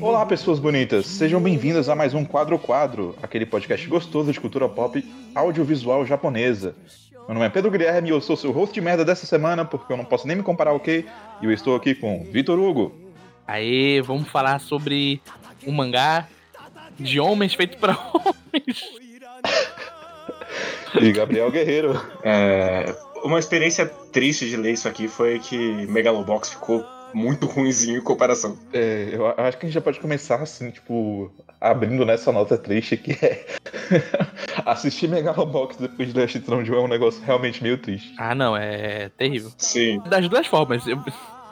Olá, pessoas bonitas! Sejam bem-vindas a mais um Quadro Quadro, aquele podcast gostoso de cultura pop audiovisual japonesa. Meu nome é Pedro Guilherme e eu sou seu host de merda dessa semana, porque eu não posso nem me comparar, ok? E eu estou aqui com Vitor Hugo. Aê, vamos falar sobre um mangá de homens feito para homens. e Gabriel Guerreiro. É, uma experiência triste de ler isso aqui foi que Megalobox ficou muito ruimzinho em comparação. É, eu acho que a gente já pode começar assim, tipo, abrindo nessa nota triste que é assistir Megalobox depois de Last Tron é um negócio realmente meio triste. Ah, não, é terrível. Sim. Das duas formas.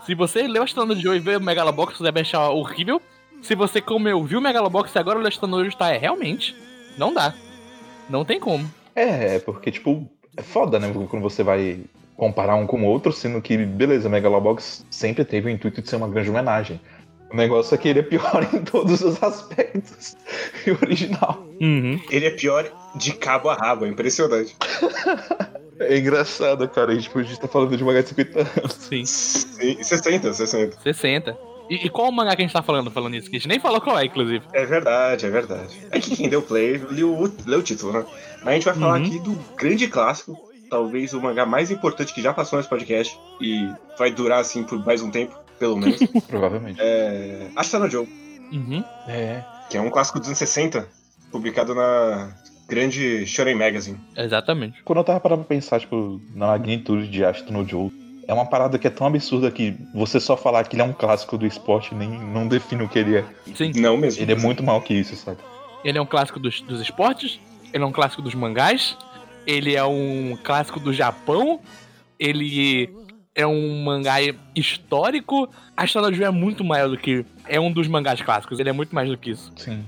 Se você leu Astronauta de Joe e vê o Megalobox, você deve achar horrível. Se você, como eu, viu o Megalobox e agora o Astronauta está é realmente, não dá. Não tem como. É, porque, tipo, é foda, né? Quando você vai comparar um com o outro, sendo que, beleza, Megalobox sempre teve o intuito de ser uma grande homenagem. O negócio é que ele é pior em todos os aspectos e o original. Uhum. Ele é pior de cabo a rabo, é impressionante. É engraçado, cara. A gente podia estar falando de mangá de 50 anos. Sim. Sim, 60, 60. 60. E, e qual o mangá que a gente tá falando falando isso? Que a gente nem falou qual é, inclusive. É verdade, é verdade. É que quem deu play leu, leu o título, né? Mas a gente vai falar Uhum. aqui do grande clássico, talvez o mangá mais importante que já passou nesse podcast, e vai durar assim por mais um tempo, pelo menos. Provavelmente. é. Ashitano Joe, Uhum. É. que é um clássico dos anos 60, publicado na grande Shonen Magazine. Exatamente. Quando eu tava parando pra pensar, tipo, na magnitude de Ashton no Joe, é uma parada que é tão absurda que você só falar que ele é um clássico do esporte nem não define o que ele é. Sim. Não mesmo. Ele é muito mal que isso, sabe? Ele é um clássico dos, dos esportes, ele é um clássico dos mangás, ele é um clássico do Japão, ele é um mangá histórico. A história do Ju é muito maior do que. É um dos mangás clássicos, ele é muito mais do que isso. Sim.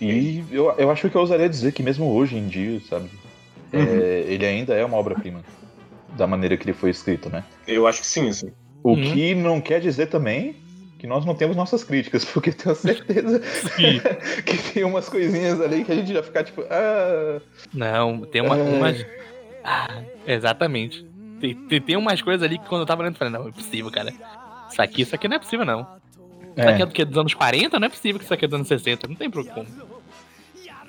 E eu, eu acho que eu ousaria dizer que mesmo hoje em dia, sabe? é, Uhum. ele ainda é uma obra-prima. Da maneira que ele foi escrito, né? Eu acho que sim, assim. O Uhum. que não quer dizer também que nós não temos nossas críticas, porque eu tenho certeza Sim. que tem umas coisinhas ali que a gente já ficar tipo, ah, Não, tem uma, É. umas. Ah, exatamente. Tem, tem, tem umas coisas ali que quando eu tava lendo, eu falei, não, é possível, cara. Isso aqui, isso aqui não é possível, não. Isso aqui é é, do que? Dos anos 40? Não é possível que isso aqui é dos anos 60. Não tem como.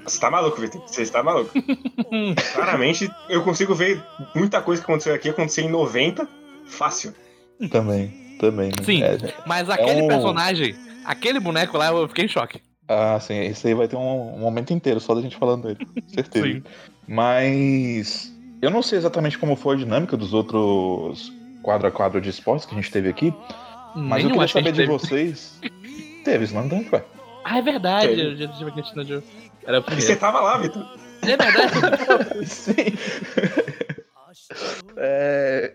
Você tá maluco, Vitor? Você está maluco. Claramente, eu consigo ver muita coisa que aconteceu aqui acontecer em 90, fácil. também, também. né? Sim. É, Mas aquele um- personagem, aquele boneco lá, eu fiquei em choque. Ah, sim, esse aí vai ter um, um momento inteiro só da gente falando dele, certeza. Sim. Mas eu não sei exatamente como foi a dinâmica dos outros quadro a quadro de esportes que a gente teve aqui, mas eu queria que saber de teve. vocês. Teve Slam Dunk, ué. Ah, é verdade. Teve. Eu já tive aqui no jogo. Era o E você tava lá, Vitor. É verdade. Sim. É,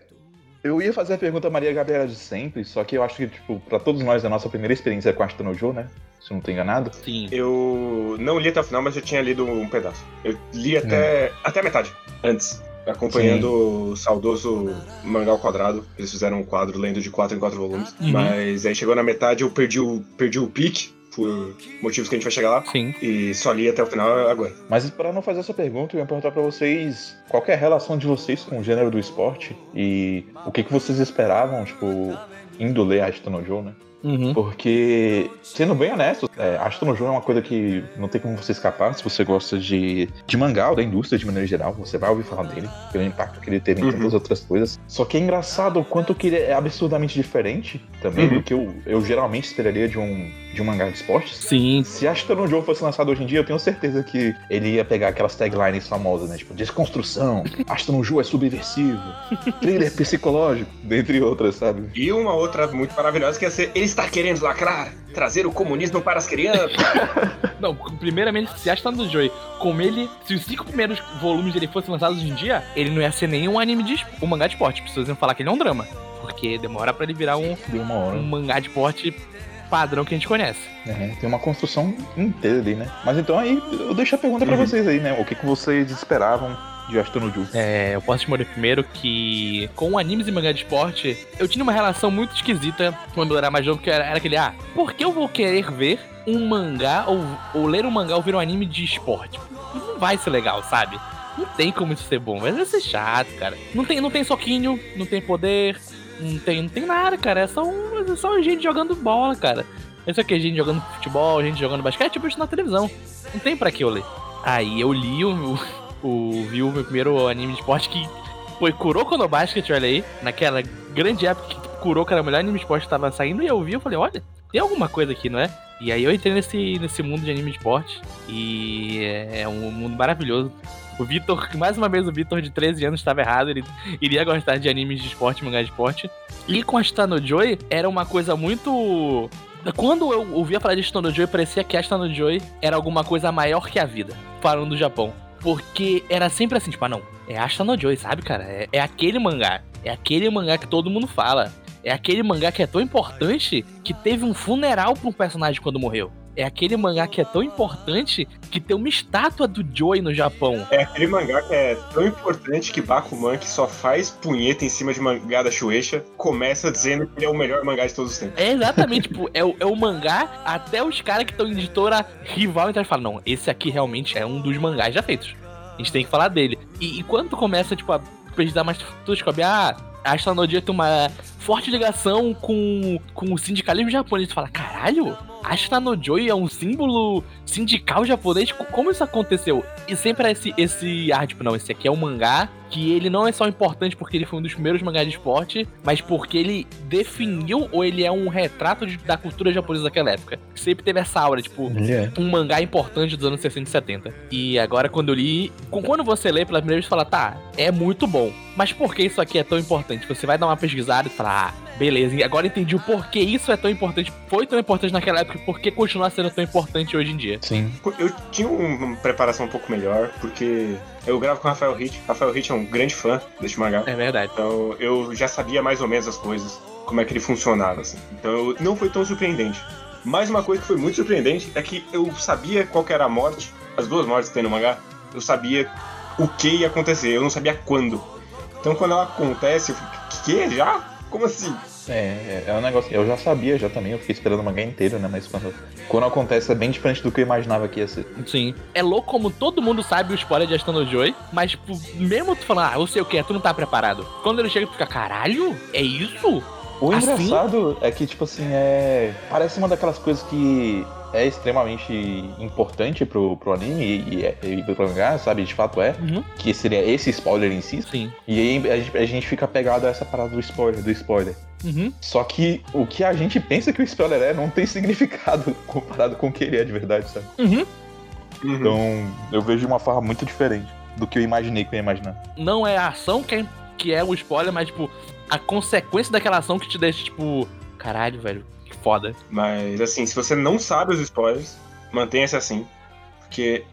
eu ia fazer a pergunta a Maria Gabriela de sempre, só que eu acho que, tipo, pra todos nós, a nossa primeira experiência com a Ashton Joe, né? Se eu não tô enganado. Sim. Eu não li até o final, mas eu tinha lido um pedaço. Eu li até, até a metade, antes. Acompanhando o saudoso Mangá ao Quadrado. Eles fizeram um quadro lendo de 4 em 4 volumes. Uhum. Mas aí chegou na metade, eu perdi o, perdi o pique, por motivos que a gente vai chegar lá. Sim. E só li até o final agora. Mas para não fazer essa pergunta, eu ia perguntar pra vocês qual que é a relação de vocês com o gênero do esporte e o que, que vocês esperavam, tipo, indo ler Ashton Joe, né? Uhum. Porque, sendo bem honesto, é, Ashton Joe é uma coisa que não tem como você escapar se você gosta de, de mangá ou da indústria de maneira geral. Você vai ouvir falar dele, pelo impacto que ele teve em Uhum. tantas outras coisas. Só que é engraçado o quanto que ele é absurdamente diferente também Uhum. do que eu, eu geralmente esperaria de um, de um mangá de esportes. Sim. Se Ashton Joe fosse lançado hoje em dia, eu tenho certeza que ele ia pegar aquelas taglines famosas, né? Tipo, desconstrução, Ashton Joe é subversivo, thriller psicológico, dentre outras, sabe? E uma outra muito maravilhosa que ia ser Ele está querendo lacrar, trazer o comunismo para as crianças. Não, primeiramente, se acha do Joey, como ele, se os cinco primeiros volumes dele fossem lançados hoje em dia, ele não ia ser nenhum anime de um mangá de esporte. As pessoas iam falar que ele é um drama. Porque demora pra ele virar um, Deu uma hora. um mangá de esporte padrão que a gente conhece. É, tem uma construção inteira ali, né? Mas então aí, eu deixo a pergunta pra Uhum. vocês aí, né? O que, que vocês esperavam de Joe? É, eu posso te responder primeiro que com animes e mangá de esporte, eu tinha uma relação muito esquisita quando eu era mais novo, que era, era aquele, ah, por que eu vou querer ver um mangá ou, ou ler um mangá ou ver um anime de esporte? Não vai ser legal, sabe? Não tem como isso ser bom, vai ser chato, cara. Não tem, não tem soquinho, não tem poder, Não tem, não tem nada, cara. É só, um, é só gente jogando bola, cara. Isso aqui é gente jogando futebol, gente jogando basquete, tipo isso na televisão. Não tem pra que eu ler. Aí eu li o, o, vi o meu primeiro anime de esporte que foi Kuroko no Basket, olha aí. Naquela grande época que Kuroko era o melhor anime de esporte que tava saindo. E eu vi, eu falei, olha, tem alguma coisa aqui, não é? E aí eu entrei nesse, nesse mundo de anime de esporte. E é, é um mundo maravilhoso. O Vitor, mais uma vez, o Vitor de 13 anos estava errado. Ele iria gostar de animes de esporte, mangá de esporte. E com a Stano Joy era uma coisa muito quando eu ouvia falar de Stone Joy, parecia que a Stone Joy era alguma coisa maior que a vida, falando do Japão. Porque era sempre assim, tipo, ah, não, é a Stone Joy, sabe, cara? É, é aquele mangá. É aquele mangá que todo mundo fala. É aquele mangá que é tão importante que teve um funeral pra um personagem quando morreu é aquele mangá que é tão importante que tem uma estátua do Joey no Japão. É aquele mangá que é tão importante que Bakuman, que só faz punheta em cima de mangá da Shueisha, começa dizendo que ele é o melhor mangá de todos os tempos. É exatamente, tipo, é o, é o mangá, até os caras que estão em editora rival então falam, não, esse aqui realmente é um dos mangás já feitos. A gente tem que falar dele. E, e quando tu começa, tipo, a pesquisar mais, tu descobre, ah, a Astronaudia tem uma forte ligação com, com o sindicalismo japonês. Tu fala, caralho, Joy é um símbolo sindical japonês? Como isso aconteceu? E sempre é esse, esse ar, tipo, não, esse aqui é um mangá que ele não é só importante porque ele foi um dos primeiros mangás de esporte, mas porque ele definiu ou ele é um retrato de, da cultura japonesa daquela época. Sempre teve essa aura, tipo, yeah. É. um mangá importante dos anos 60 e 70. E agora, quando eu li, quando você lê pela primeira vez, você fala, tá, é muito bom. Mas por que isso aqui é tão importante? Você vai dar uma pesquisada e falar, ah, beleza, e agora entendi o porquê isso é tão importante, foi tão importante naquela época e por que continua sendo tão importante hoje em dia. Sim. Eu tinha uma preparação um pouco melhor, porque eu gravo com o Rafael Hit. Rafael Hit é um grande fã deste mangá. É verdade. Então eu já sabia mais ou menos as coisas, como é que ele funcionava, assim. Então não foi tão surpreendente. Mais uma coisa que foi muito surpreendente é que eu sabia qual era a morte, as duas mortes que tem no mangá, eu sabia o que ia acontecer, eu não sabia quando. Então quando ela acontece, eu fico, que? Já? Como assim? É, é, é um negócio que eu já sabia já também, eu fiquei esperando o mangá inteiro, né? Mas quando, quando acontece é bem diferente do que eu imaginava que ia ser. Sim. É louco como todo mundo sabe o spoiler de Astano Joy, mas tipo, mesmo tu falando, ah, eu sei o que é, tu não tá preparado. Quando ele chega, tu fica, caralho, é isso? O assim? engraçado é que, tipo assim, é. Parece uma daquelas coisas que é extremamente importante pro, pro anime e, e, e pro mangá, sabe? De fato é. Uhum. Que seria esse spoiler em si. Sim. E aí a gente, a gente fica pegado a essa parada do spoiler, do spoiler. Uhum. Só que o que a gente pensa que o spoiler é não tem significado comparado com o que ele é de verdade, sabe? Uhum. uhum. Então eu vejo de uma forma muito diferente do que eu imaginei que eu ia imaginar. Não é a ação que é, que é o spoiler, mas, tipo, a consequência daquela ação que te deixa, tipo, caralho, velho, foda. Mas, assim, se você não sabe os spoilers, mantenha-se assim. Porque,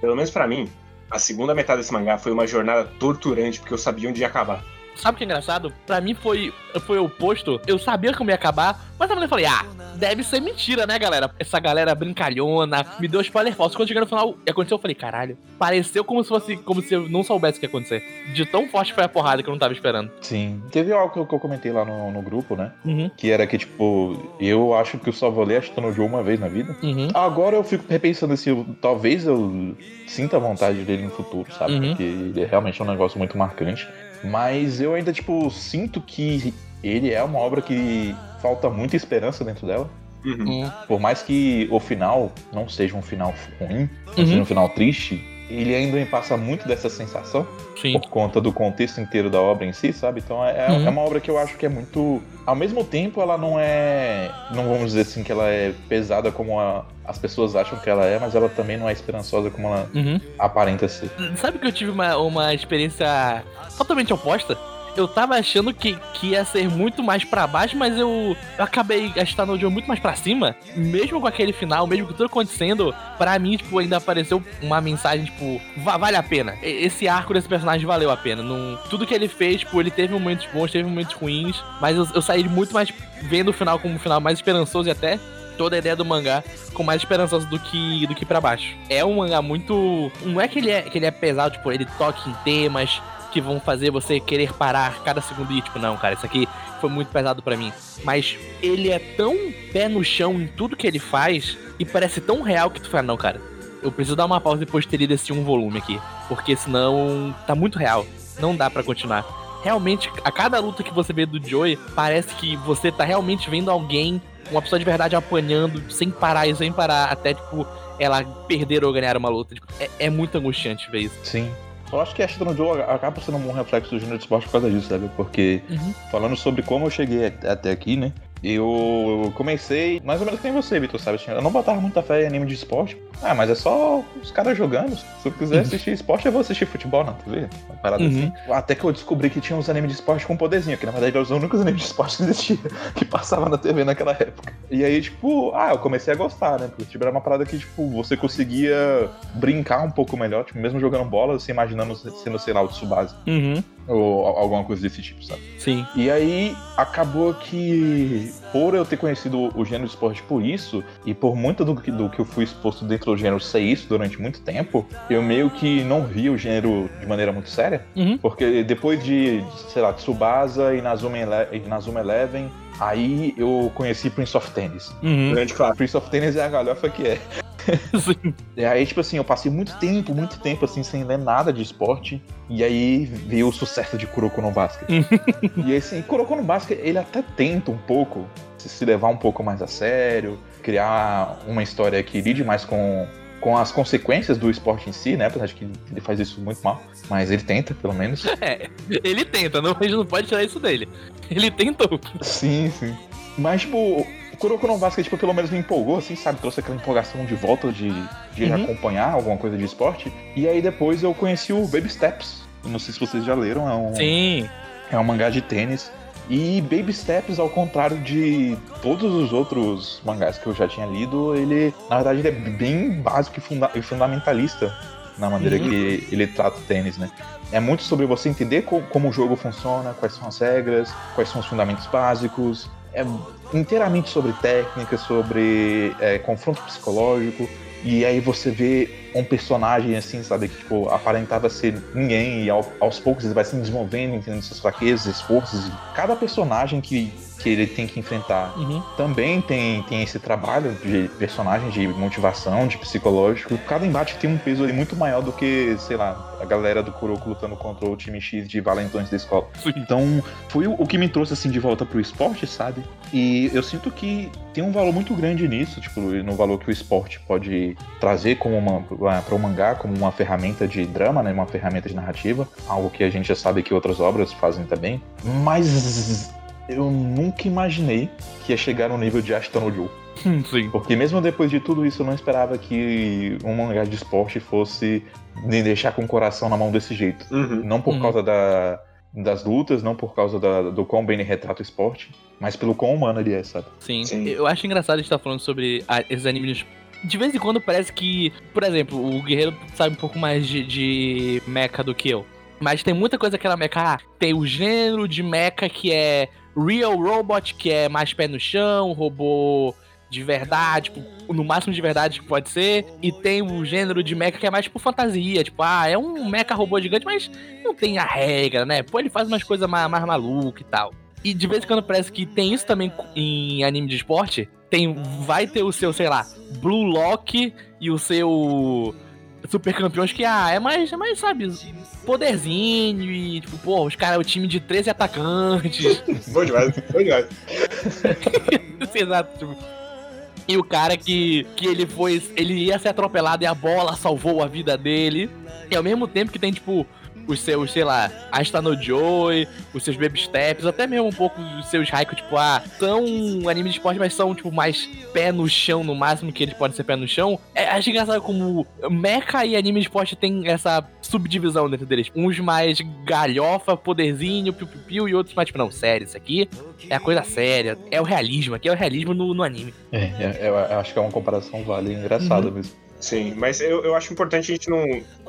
pelo menos para mim, a segunda metade desse mangá foi uma jornada torturante, porque eu sabia onde ia acabar. Sabe o que é engraçado? Pra mim foi, foi o oposto. Eu sabia como ia acabar, mas também falei, ah, deve ser mentira, né, galera? Essa galera brincalhona, me deu spoiler falso. Quando cheguei no final, aconteceu, eu falei, caralho, pareceu como se fosse, como se eu não soubesse o que ia acontecer. De tão forte foi a porrada que eu não tava esperando. Sim. Teve algo que eu, que eu comentei lá no, no grupo, né? Uhum. Que era que, tipo, eu acho que eu só vou ler Ashton Joe uma vez na vida. Uhum. Agora eu fico repensando se eu, talvez eu sinta vontade dele no futuro, sabe? Uhum. Porque ele é realmente um negócio muito marcante. Mas eu ainda, tipo, sinto que ele é uma obra que falta muita esperança dentro dela. Uhum. Por mais que o final não seja um final ruim, uhum. seja um final triste, ele ainda me passa muito dessa sensação. Sim. Por conta do contexto inteiro da obra em si, sabe? Então é, é uhum. é, uma obra que eu acho que é muito. Ao mesmo tempo, ela não é. Não vamos dizer assim que ela é pesada como a, as pessoas acham que ela é, mas ela também não é esperançosa como ela uhum. aparenta ser. Sabe que eu tive uma, uma experiência totalmente oposta? Eu tava achando que, que ia ser muito mais para baixo, mas eu, eu acabei gastando o jogo muito mais para cima. Mesmo com aquele final, mesmo com tudo acontecendo, para mim, tipo, ainda apareceu uma mensagem, tipo, vale a pena. Esse arco desse personagem valeu a pena. Não, tudo que ele fez, tipo, ele teve momentos bons, teve momentos ruins, mas eu, eu saí muito mais vendo o final como um final mais esperançoso e até toda a ideia do mangá com mais esperançoso do que do que para baixo. É um mangá muito, não é que ele é que ele é pesado, tipo, ele toca em temas, que vão fazer você querer parar cada segundo e tipo, não, cara, isso aqui foi muito pesado para mim. Mas ele é tão pé no chão em tudo que ele faz e parece tão real que tu fala, não, cara, eu preciso dar uma pausa depois de ter lido esse um volume aqui, porque senão tá muito real, não dá para continuar. realmente, a cada luta que você vê do Joey, parece que você tá realmente vendo alguém, uma pessoa de verdade apanhando sem parar e sem parar, até tipo, ela perder ou ganhar uma luta. Tipo, é, é muito angustiante ver isso. Sim. Eu acho que a Ashton Joe acaba sendo um reflexo do gênero de esporte por causa disso, sabe? Porque, Uhum. falando sobre como eu cheguei até aqui, né? Eu comecei mais ou menos que nem você, Vitor, sabe? Assim, Eu não botava muita fé em anime de esporte. Ah, mas é só os caras jogando. Se eu quiser assistir esporte, eu vou assistir futebol na TV. Uma parada Uhum. assim. Até que eu descobri que tinha uns animes de esporte com poderzinho, que na verdade eram os únicos animes de esporte que existia, que passava na TV naquela época. E aí, tipo, ah, eu comecei a gostar, né? Porque tipo, era uma parada que, tipo, você conseguia brincar um pouco melhor, tipo, mesmo jogando bola, você imaginando sendo, sei lá, o Tsubasa. Uhum. Ou alguma coisa desse tipo, sabe? Sim. E aí acabou que, por eu ter conhecido o gênero de esporte por isso, e por muito do que, do que eu fui exposto dentro do gênero ser isso durante muito tempo, eu meio que não vi o gênero de maneira muito séria. Uhum. Porque depois de, sei lá, Tsubasa e Nazuma, Ele e Nazuma Eleven, aí eu conheci Prince of Tennis. Uhum. Grande clássico. Prince of Tennis é a galhofa que é. Sim. E aí, tipo assim, eu passei muito tempo, muito tempo, assim, sem ler nada de esporte. E aí veio o sucesso de Kuroko no Basket. e aí, assim, Kuroko no Basket, ele até tenta um pouco se- levar um pouco mais a sério, criar uma história que lide mais com, com as consequências do esporte em si, né? Apesar de que ele faz isso muito mal. Mas ele tenta, pelo menos. É, ele tenta, não, a gente não pode tirar isso dele. Ele tentou. Sim, sim. Mas, tipo, Kuroko no Basket, tipo, pelo menos me empolgou, assim, sabe? Trouxe aquela empolgação de volta de, de Uhum. acompanhar alguma coisa de esporte. E aí depois eu conheci o Baby Steps. Não sei se vocês já leram, é um, Sim. é um mangá de tênis. E Baby Steps, ao contrário de todos os outros mangás que eu já tinha lido, ele, na verdade, ele é bem básico e, funda- e fundamentalista na maneira Uhum. que ele trata o tênis, né? É muito sobre você entender co- como o jogo funciona, quais são as regras, quais são os fundamentos básicos. É inteiramente sobre técnica, sobre é, confronto psicológico. E aí você vê um personagem assim, sabe, que tipo, aparentava ser ninguém e ao- aos poucos ele vai se desenvolvendo, entendendo suas fraquezas, esforços. Cada personagem que, que ele tem que enfrentar Uhum. também tem, tem esse trabalho de personagem, de motivação, de psicológico. Cada embate tem um peso ali muito maior do que, sei lá, a galera do Kuroko lutando contra o time X de valentões da escola. Sim. Então, foi o, que me trouxe assim de volta pro esporte, sabe? E eu sinto que tem um valor muito grande nisso, tipo, no valor que o esporte pode trazer como uma para o mangá como uma ferramenta de drama, né, uma ferramenta de narrativa, algo que a gente já sabe que outras obras fazem também. Mas eu nunca imaginei que ia chegar no nível de Ashton Joe. Sim. Porque mesmo depois de tudo isso, eu não esperava que um mangá de esporte fosse me deixar com o coração na mão desse jeito. Uhum. Não por Uhum. causa da- das lutas, não por causa da- do quão bem ele retrata o esporte, mas pelo quão humano ele é, sabe? Sim. Sim. Eu acho engraçado a gente estar falando sobre a- esses animes. De vez em quando parece que, por exemplo, o guerreiro sabe um pouco mais de, de mecha do que eu. Mas tem muita coisa que era mecha. Ah, tem o gênero de mecha que é Real Robot, que é mais pé no chão, robô de verdade, tipo, no máximo de verdade que pode ser. E tem o gênero de mecha que é mais tipo fantasia, tipo, ah, é um mecha robô gigante, mas não tem a regra, né? Pô, ele faz umas coisas mais, mais malucas e tal. E de vez em quando parece que tem isso também em anime de esporte. Tem, vai ter o seu, sei lá, Blue Lock e o seu Super Campeões que, ah, é mais, é mais, sabe, poderzinho e, tipo, pô, os caras, o time de 13 atacantes. Bom demais, bom demais. Exato, tipo. E o cara que, que ele foi. Ele ia ser atropelado e a bola salvou a vida dele. E ao mesmo tempo que tem, tipo, os seus, sei lá, Asta no Joy, os seus Baby Steps, até mesmo um pouco os seus Raikou, tipo, ah, são anime de esporte, mas são, tipo, mais pé no chão, no máximo que eles podem ser pé no chão. É, acho engraçado como Mecha e anime de esporte tem essa subdivisão dentro deles. Uns mais galhofa, poderzinho, piu-piu-piu, e outros mais, tipo, não, sério, isso aqui é a coisa séria. É o realismo, aqui é o realismo no, no anime. É, é, eu acho que é uma comparação válida e engraçada Uhum. mesmo. Sim, mas eu, eu acho importante a gente não.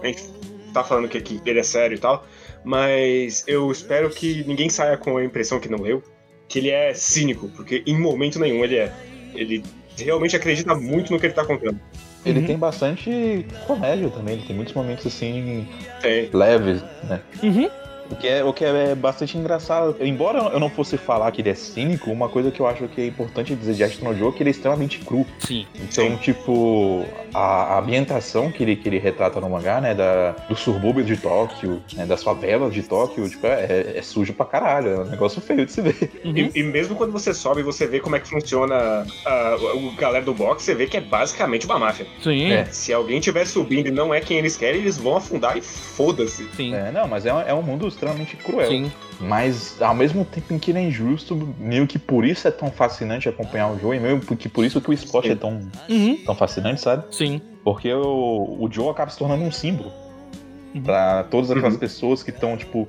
A gente tá falando que aqui ele é sério e tal, mas eu espero que ninguém saia com a impressão que não leu, que ele é cínico, porque em momento nenhum ele é. Ele realmente acredita muito no que ele tá contando. Ele Uhum. tem bastante comédia também, ele tem muitos momentos assim Tem. leves, né? Uhum. O que, é, o que é bastante engraçado. Embora eu não fosse falar que ele é cínico, uma coisa que eu acho que é importante dizer de Astro Joe é que ele é extremamente cru. Sim. Então, Sim. tipo, a, a ambientação que ele, que ele retrata no mangá, né, da, do subúrbio de Tóquio, né, das favelas de Tóquio, tipo, é, é sujo pra caralho, é um negócio feio de se ver. Uhum. E, e mesmo quando você sobe e você vê como é que funciona a, o galera do box, você vê que é basicamente uma máfia. Sim, É. Se alguém estiver subindo e não é quem eles querem, eles vão afundar e foda-se. sim, É, não, mas é, é um mundo extremamente cruel. sim. Mas ao mesmo tempo em que ele é injusto, meio que por isso é tão fascinante acompanhar o Joe, e meio que por isso que o esporte Sim. é tão, Uhum. tão fascinante, sabe? Sim. Porque o, o Joe acaba se tornando um símbolo Uhum. pra todas aquelas Uhum. pessoas que estão, tipo,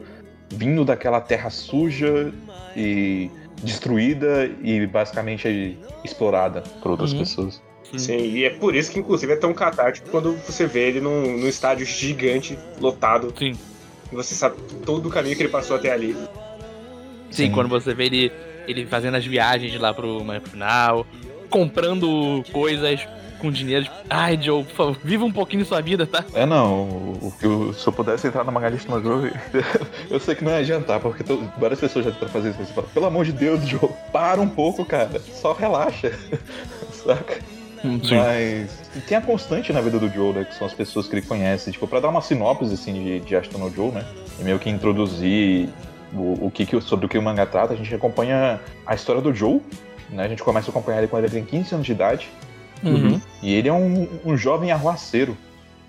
vindo daquela terra suja e destruída e basicamente explorada por outras Uhum. pessoas. Sim, e é por isso que, inclusive, é tão catártico quando você vê ele num, num estádio gigante, lotado, Sim. E você sabe todo o caminho que ele passou até ali. Sim, quando você vê ele, ele fazendo as viagens lá pro pro final, comprando coisas com dinheiro. tipo, Ai, Joe, por favor, viva um pouquinho sua vida, tá? É, não, o, o que eu- se eu pudesse entrar numa lista no jogo, eu sei que não ia adiantar, porque to- várias pessoas já tentaram fazer isso, mas você fala, pelo amor de Deus, Joe, para um pouco, cara, só relaxa, saca? Mas tem a constante na vida do Joe, né, que são as pessoas que ele conhece, tipo, pra dar uma sinopse, assim, de, de Ashton no Joe, né, e meio que introduzir o, o que, que sobre o que o mangá trata, a gente acompanha a história do Joe, né, a gente começa a acompanhar ele quando ele tem 15 anos de idade, Uhum. e ele é um, um jovem arruaceiro,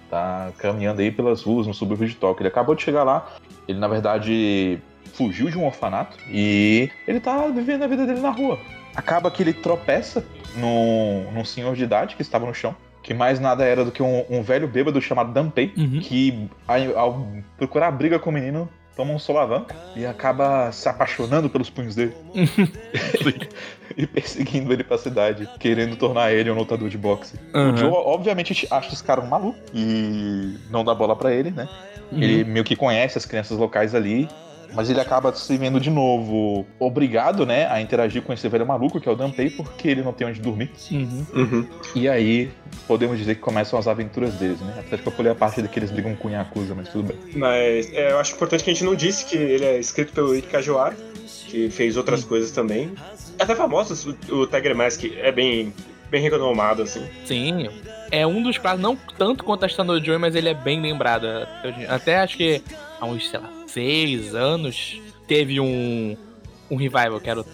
tá caminhando aí pelas ruas no subúrbio de Tóquio. Ele acabou de chegar lá, ele na verdade fugiu de um orfanato e ele tá vivendo a vida dele na rua. Acaba que ele tropeça num, num senhor de idade que estava no chão, que mais nada era do que um, um velho bêbado chamado Danpei, Uhum. que ao, procurar briga com o menino toma um solavanco e acaba se apaixonando pelos punhos dele e perseguindo ele pra cidade, querendo tornar ele um lutador de boxe. Uhum. O Joe, obviamente, acha esse cara um maluco e não dá bola pra ele, né? Uhum. Ele meio que conhece as crianças locais ali, mas ele acaba se vendo de novo obrigado, né, a interagir com esse velho maluco, que é o Danpei, porque ele não tem onde dormir. Uhum. Uhum. E aí, podemos dizer que começam as aventuras deles, né? Apesar de que eu pulei a parte de que eles brigam com o Yakuza, mas tudo bem. Mas é, eu acho importante que a gente não disse que ele é escrito pelo Ike Kajiwara, que fez outras coisas também. É até famoso, o, Tiger Mask é bem, bem renomado, assim. Sim. É um dos clássicos, não tanto quanto a Stand Joy, mas ele é bem lembrado. até. Até acho que há uns, sei lá, seis anos teve um, um revival, que era o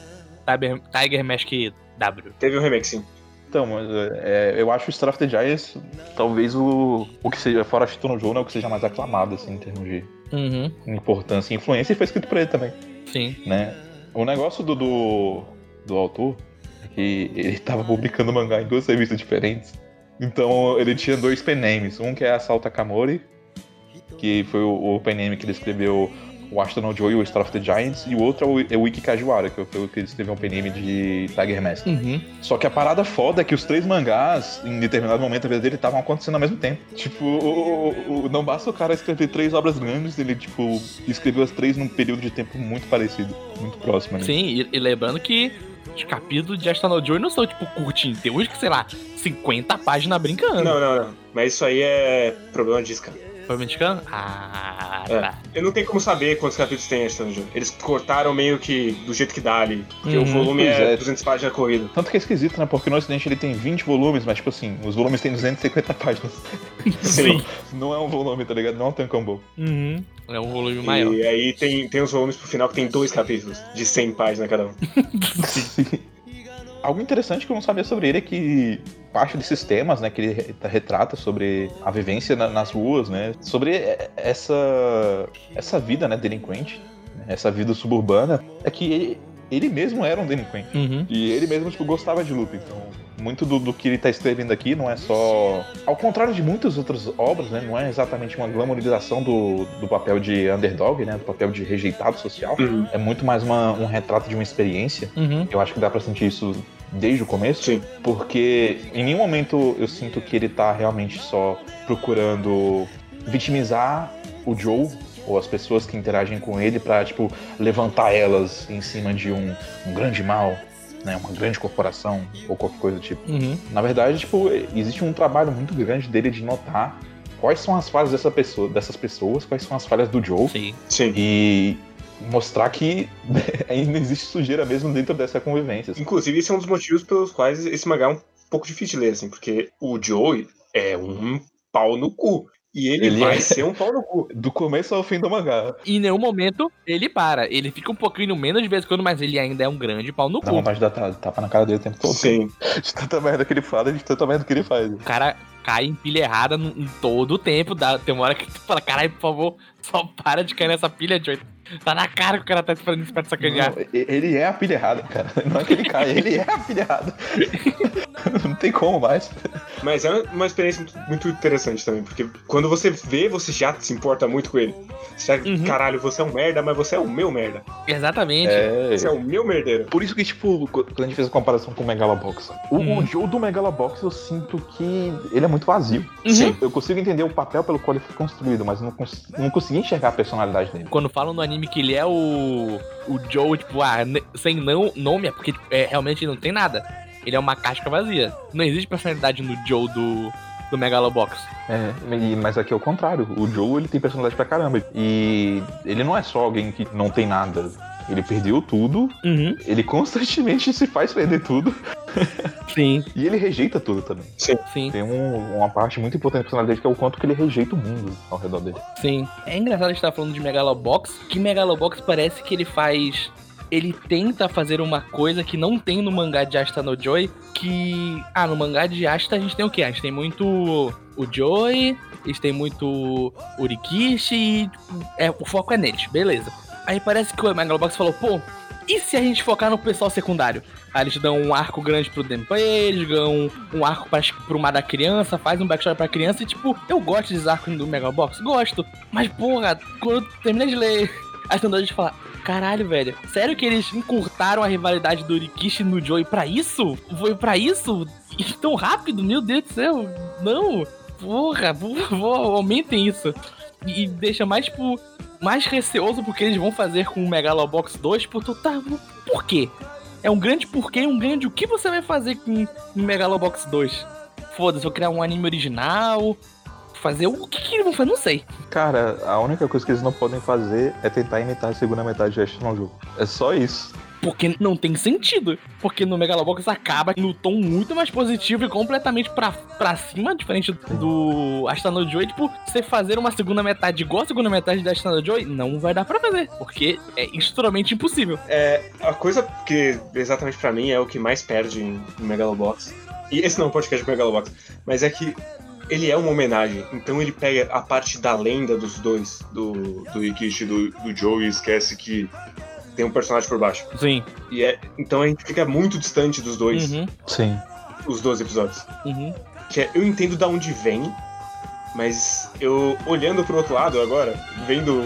Tiger, Tiger Mask W. Teve um remake, sim. Então, mas, é, eu acho o Star of the Giants talvez o, o que seja, fora Chito no jogo, né, o que seja mais aclamado, assim, em termos de Uhum. importância e influência, e foi escrito por ele também. Sim. né? O negócio do, do, do autor é que ele tava publicando mangá em duas revistas diferentes. Então ele tinha dois pen names. Um que é Assault Takamori, que foi o, o pen name que ele escreveu o Astronaut Joe e o Star of the Giants, e o outro é o, é o Iki Kajiwara, que foi o que ele escreveu um pen name de Tiger Mask. Uhum. Só que a parada foda é que os três mangás, em determinado momento da vida dele, estavam acontecendo ao mesmo tempo. Tipo, o- o- o- não basta o cara escrever três obras grandes, ele, tipo, escreveu as três num período de tempo muito parecido, muito próximo, né? Sim, e, e lembrando que os capítulos de Astronaut Joy não são, tipo, curtinhos. Tem uns que, sei lá, 50 páginas brincando. Não, não, não. Mas isso aí é problema disso, cara. Foi mexicano? Ah, É. tá. Eu não tenho como saber quantos capítulos tem esse jogo. Eles cortaram meio que do jeito que dá ali. Porque Uhum, o volume pois é é. 200 páginas corrido. Tanto que é esquisito, né? Porque no Ocidente ele tem 20 volumes, mas, tipo assim, os volumes têm 250 páginas. Sim. Não é um volume, tá ligado? Não é um tancombo. Uhum. É um volume maior. E aí tem, tem os volumes pro final que tem dois capítulos, de 100 páginas cada um. Algo interessante que eu não sabia sobre ele é que parte desses temas, né, que ele re- retrata sobre a vivência na- nas ruas, né, sobre essa essa vida, né, delinquente, né, essa vida suburbana, é que ele, ele mesmo era um delinquente. Uhum. E ele mesmo, tipo, gostava de luta. Então, muito do, do que ele tá escrevendo aqui não é só. Ao contrário de muitas outras obras, né? Não é exatamente uma glamorização do, do papel de underdog, né? Do papel de rejeitado social. Uhum. É muito mais uma- um retrato de uma experiência. Uhum. Eu acho que dá pra sentir isso desde o começo. Sim. Porque em nenhum momento eu sinto que ele tá realmente só procurando vitimizar o Joe ou as pessoas que interagem com ele pra, tipo, levantar elas em cima de um, um grande mal, né? Uma grande corporação ou qualquer coisa do tipo. Uhum. Na verdade, tipo, existe um trabalho muito grande dele de notar quais são as falhas dessa pessoa, dessas pessoas, quais são as falhas do Joe. Sim. Sim. E mostrar que ainda existe sujeira mesmo dentro dessa convivência. assim. Inclusive, esse é um dos motivos pelos quais esse mangá é um pouco difícil de ler, assim, porque o Joey é um pau no cu. E ele, Ele vai é. ser um pau no cu. Do começo ao fim do mangá. E em nenhum momento ele para. Ele fica um pouquinho menos de vez em quando, mas ele ainda é um grande pau no Dá cu. vontade de dar ta- tapa na cara dele o tempo todo. Sim. De tanta merda que ele fala e de tanta merda que ele faz. O cara cai em pilha errada em em todo o tempo. Dá, tem uma hora que tu fala, caralho, por favor, só para de cair nessa pilha, Joey. Tá na cara que o cara tá esperando isso pra te sacanear. Não, ele é a pilha errada, cara. Não é que ele cai, ele é a pilha errada. Não tem como mais. Mas é uma experiência muito, interessante também, porque quando você vê, você já se importa muito com ele. Você já, Uhum. caralho, você é um merda, mas você é o meu merda. Exatamente. É. Você é o meu merdeiro. Por isso que, tipo, quando a gente fez a comparação com o Megalobox, o, Hum. o Joe do Megalobox eu sinto que ele é muito vazio. Uhum. Sim. Eu consigo entender o papel pelo qual ele foi construído, mas não, cons não consegui enxergar a personalidade dele. Quando falam no anime que ele é o. O Joe, tipo, ah, sem não, nome, é porque tipo, é, realmente não tem nada. Ele é uma casca vazia. Não existe personalidade no Joe do, do Megalobox. É, mas aqui é o contrário. O Joe, ele tem personalidade pra caramba. E ele não é só alguém que não tem nada. Ele perdeu tudo, Uhum. ele constantemente se faz perder tudo Sim, e ele rejeita tudo também. sim, Tem um- uma parte muito importante da personalidade que é o quanto que ele rejeita o mundo ao redor dele. sim. É engraçado a gente estar falando de Megalobox, que Megalobox parece que ele faz. Ele tenta fazer uma coisa que não tem no mangá de Asta no Joy, que. Ah, no mangá de Asta a gente tem o quê? A gente tem muito o Joy, a gente tem muito Urikishi e tipo, é, o foco é nele, beleza. Aí parece que o Megalobox falou, pô, e se a gente focar no pessoal secundário? Aí eles dão um arco grande pro Denpai, eles dão um arco pra, pro mar da criança, faz um backstory pra criança e tipo, eu gosto desses arcos do Megalobox, gosto. Mas porra, quando eu terminei de ler as tendas de falar, caralho, velho, sério que eles encurtaram a rivalidade do Rikishi no Joey pra isso? Foi pra isso? E tão rápido? Meu Deus do céu, não. Porra, por favor, aumentem isso. E deixa mais, tipo, mais receoso porque eles vão fazer com o Megalobox 2, tipo, tu tá. Por quê? É um grande porquê e um grande o que você vai fazer com o Megalobox 2? Foda-se, vou criar um anime original. Fazer o que, que eles vão fazer? Não sei. Cara, a única coisa que eles não podem fazer é tentar imitar a segunda metade de Ash no jogo. É só isso. Porque não tem sentido. Porque no Megalobox acaba no tom muito mais positivo e completamente pra, pra cima, diferente do Astano Joy. Tipo, você fazer uma segunda metade igual a segunda metade da Astano Joy, não vai dar pra fazer. Porque é extremamente impossível. É, a coisa que exatamente pra mim é o que mais perde em Megalobox. E esse não é um podcast de Megalobox, mas é que ele é uma homenagem. Então ele pega a parte da lenda dos dois, do, do Ikishi e do, do Joe, e esquece que tem um personagem por baixo. Sim. E é, então a gente fica muito distante dos dois, Uhum, Sim. os dois episódios. uhum. Que é, eu entendo da onde vem, mas eu olhando pro outro lado agora, vendo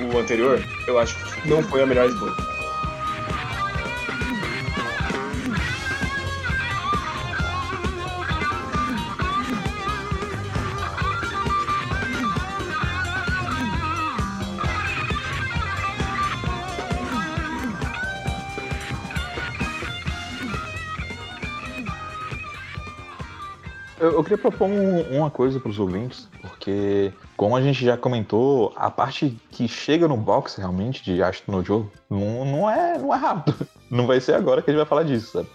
o anterior, eu acho que não foi a melhor escolha. Eu, eu queria propor um- uma coisa pros ouvintes, porque, como a gente já comentou, a parte que chega no box realmente de Ashton no jogo não, não, é, não é rápido. Não vai ser agora que a gente vai falar disso, sabe?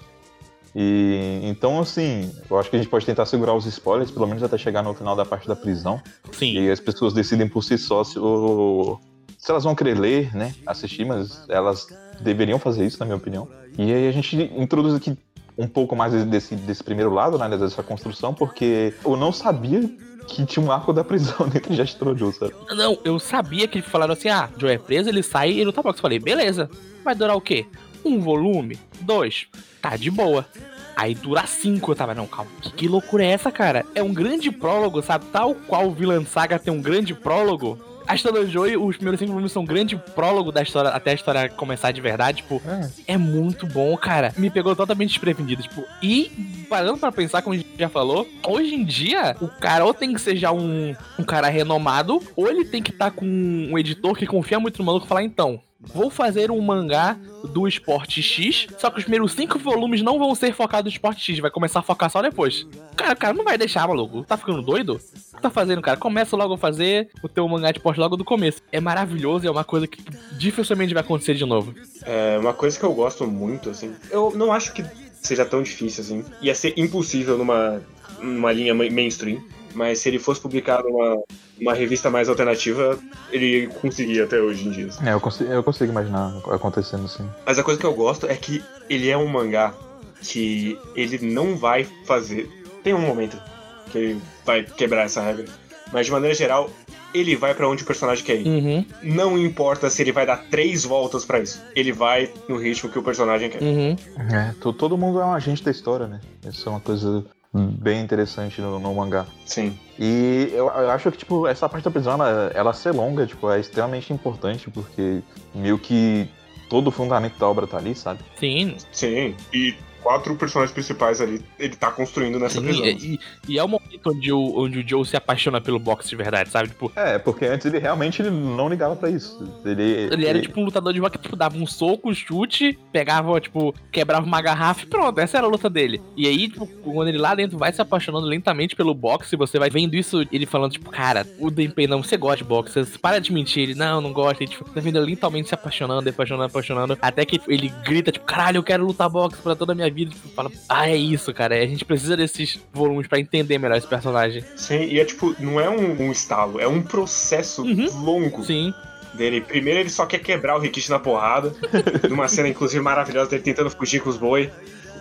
E então, assim, eu acho que a gente pode tentar segurar os spoilers, pelo menos até chegar no final da parte da prisão. Sim. E as pessoas decidem por si só se, o- se elas vão querer ler, né? Assistir, mas elas deveriam fazer isso, na minha opinião. E aí a gente introduz aqui um pouco mais desse, desse primeiro lado, né? Dessa construção, porque eu não sabia que tinha um arco da prisão dentro de Astro Joe, sabe? Não, eu sabia que falaram assim: ah, Joe é preso, ele sai e ele tá box. Eu falei, beleza. Vai durar o quê? Um volume? Dois? Tá de boa. Aí dura cinco, eu tava, não, calma. Que, que loucura é essa, cara? É um grande prólogo, sabe? Tal qual o Villan Saga tem um grande prólogo. A história do Joey, os primeiros cinco volumes são um grande prólogo da história, até a história começar de verdade, tipo, é muito bom, cara. Me pegou totalmente desprevenido, tipo, e parando pra pensar, como a gente já falou, hoje em dia, o cara ou tem que ser já um, um cara renomado, ou ele tem que estar com um editor que confia muito no maluco e falar, então, vou fazer um mangá do esporte X, só que os primeiros cinco volumes não vão ser focados no esporte X, vai começar a focar só depois. Cara, o cara não vai deixar, maluco. Tá ficando doido? O que tá fazendo, cara? Começa logo a fazer o teu mangá de esporte logo do começo. É maravilhoso e é uma coisa que dificilmente vai acontecer de novo. É uma coisa que eu gosto muito, assim. Eu não acho que seja tão difícil assim. Ia ser impossível numa, numa linha mainstream. Mas se ele fosse publicado numa, uma revista mais alternativa, ele conseguia até hoje em dia. É, eu consigo, eu consigo imaginar acontecendo assim. Mas a coisa que eu gosto é que ele é um mangá que ele não vai fazer. Tem um momento que ele vai quebrar essa regra. Mas de maneira geral, ele vai para onde o personagem quer ir. Uhum. Não importa se ele vai dar três voltas para isso. Ele vai no ritmo que o personagem quer. Uhum. É, todo mundo é um agente da história, né? Isso é uma coisa bem interessante no, no mangá. Sim. E eu, eu, acho que, tipo, essa parte da prisão, ela, ela ser longa, tipo, é extremamente importante, porque meio que todo o fundamento da obra tá ali, sabe? Sim. Sim. E quatro personagens principais ali, ele tá construindo nessa Sim, prisão. e, e é o momento onde o, onde o Joe se apaixona pelo boxe de verdade, sabe? Tipo, É, porque antes ele realmente ele não ligava pra isso. Ele, ele era tipo um lutador de boxe que tipo, dava um soco, um chute, pegava, tipo, quebrava uma garrafa e pronto, essa era a luta dele. E aí, tipo, quando ele lá dentro vai se apaixonando lentamente pelo boxe, você vai vendo isso, ele falando, tipo, cara, o Denpei não, você gosta de boxe, você para de mentir, ele, não, não gosta, e, tipo, tá vendo ele lentamente se apaixonando, apaixonando, apaixonando, até que ele grita, tipo, caralho, eu quero lutar boxe pra toda a minha vida, tipo, fala, ah, é isso, cara, a gente precisa desses volumes pra entender melhor esse personagem. Sim, e é tipo, não é um, um estalo, é um processo Uhum. longo Sim, dele. Primeiro ele só quer quebrar o Rikishi na porrada, numa cena inclusive maravilhosa dele tentando fugir com os boi.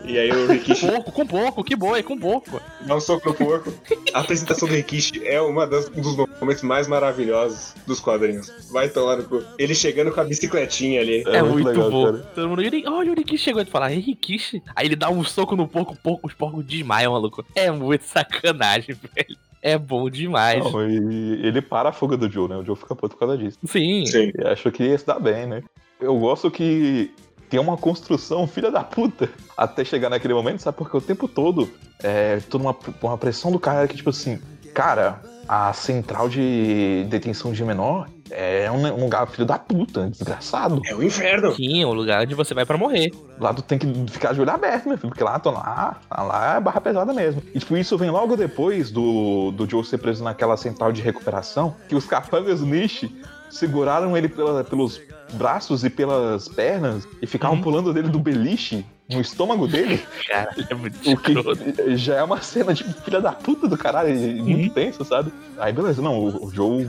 E aí o Rikishi pouco, com pouco, que boi, com pouco. dá um soco no porco. A apresentação do Rikishi é uma das, um dos momentos mais maravilhosos dos quadrinhos. Vai tomar no cu. Ele chegando com a bicicletinha ali. É, muito muito, legal, bom. cara. Todo mundo, "Yuri- olha o Rikishi chegou e fala, é Rikishi? Aí ele dá um soco no porco, porco, os porcos desmaiam, maluco. É muito sacanagem, velho. É bom demais. Não, e ele para a fuga do Joe, né? O Joe fica puto por causa disso. Sim. Sim. E acho que ia se dar bem, né? Eu gosto que tem uma construção filha da puta até chegar naquele momento, sabe? Porque o tempo todo é toda uma, uma pressão do cara que, tipo assim, cara, a central de detenção de menor é um, um lugar filho da puta, desgraçado. É o inferno. Sim, é o lugar onde você vai pra morrer. Lá tu tem que ficar de olho aberto, meu filho, porque lá, tô lá, lá é barra pesada mesmo. E tipo, isso vem logo depois do, do Joe ser preso naquela central de recuperação, que os capangas do Nishi seguraram ele pela- pelos braços e pelas pernas e ficavam Uhum. pulando dele do beliche no estômago dele, Cara, é muito o que já é uma cena de filha da puta do caralho, e muito Uhum. tensa, sabe? Aí beleza, não, o, o Joe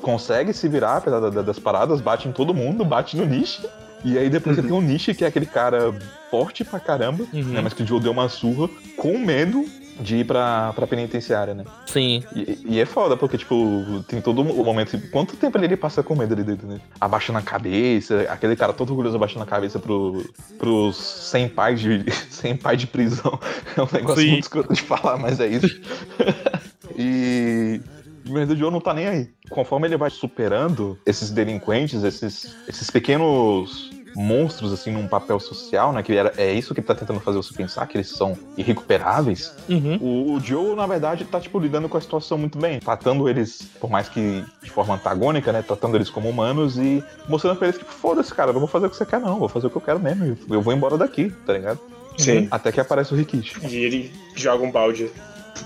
consegue se virar apesar da- da- das paradas, bate em todo mundo, bate no Nishi. E aí depois você tem o Nishi, que é aquele cara forte pra caramba, Uhum. né? Mas que o Joe deu uma surra com medo de ir pra, pra penitenciária, né? Sim. E, e é foda, porque, tipo, tem todo o momento. Quanto tempo ele passa com medo ali dentro, né? Abaixando a cabeça, aquele cara todo orgulhoso abaixando a cabeça pro, pros 100 pais de, 100 pais de prisão. É um negócio Sim. muito escroto de falar, mas é isso. e. Mas o Joe não tá nem aí. Conforme ele vai superando esses delinquentes, esses, esses pequenos monstros, assim, num papel social, né? Que era, é isso que ele tá tentando fazer você pensar, que eles são irrecuperáveis. Uhum. O, o Joe, na verdade, tá, tipo, lidando com a situação muito bem. Tratando eles, por mais que de forma antagônica, né? Tratando eles como humanos e mostrando pra eles, tipo, foda-se, cara, não vou fazer o que você quer, não. Vou fazer o que eu quero mesmo. Eu vou embora daqui, tá ligado? Sim. Até que aparece o Rikishi. E ele joga um balde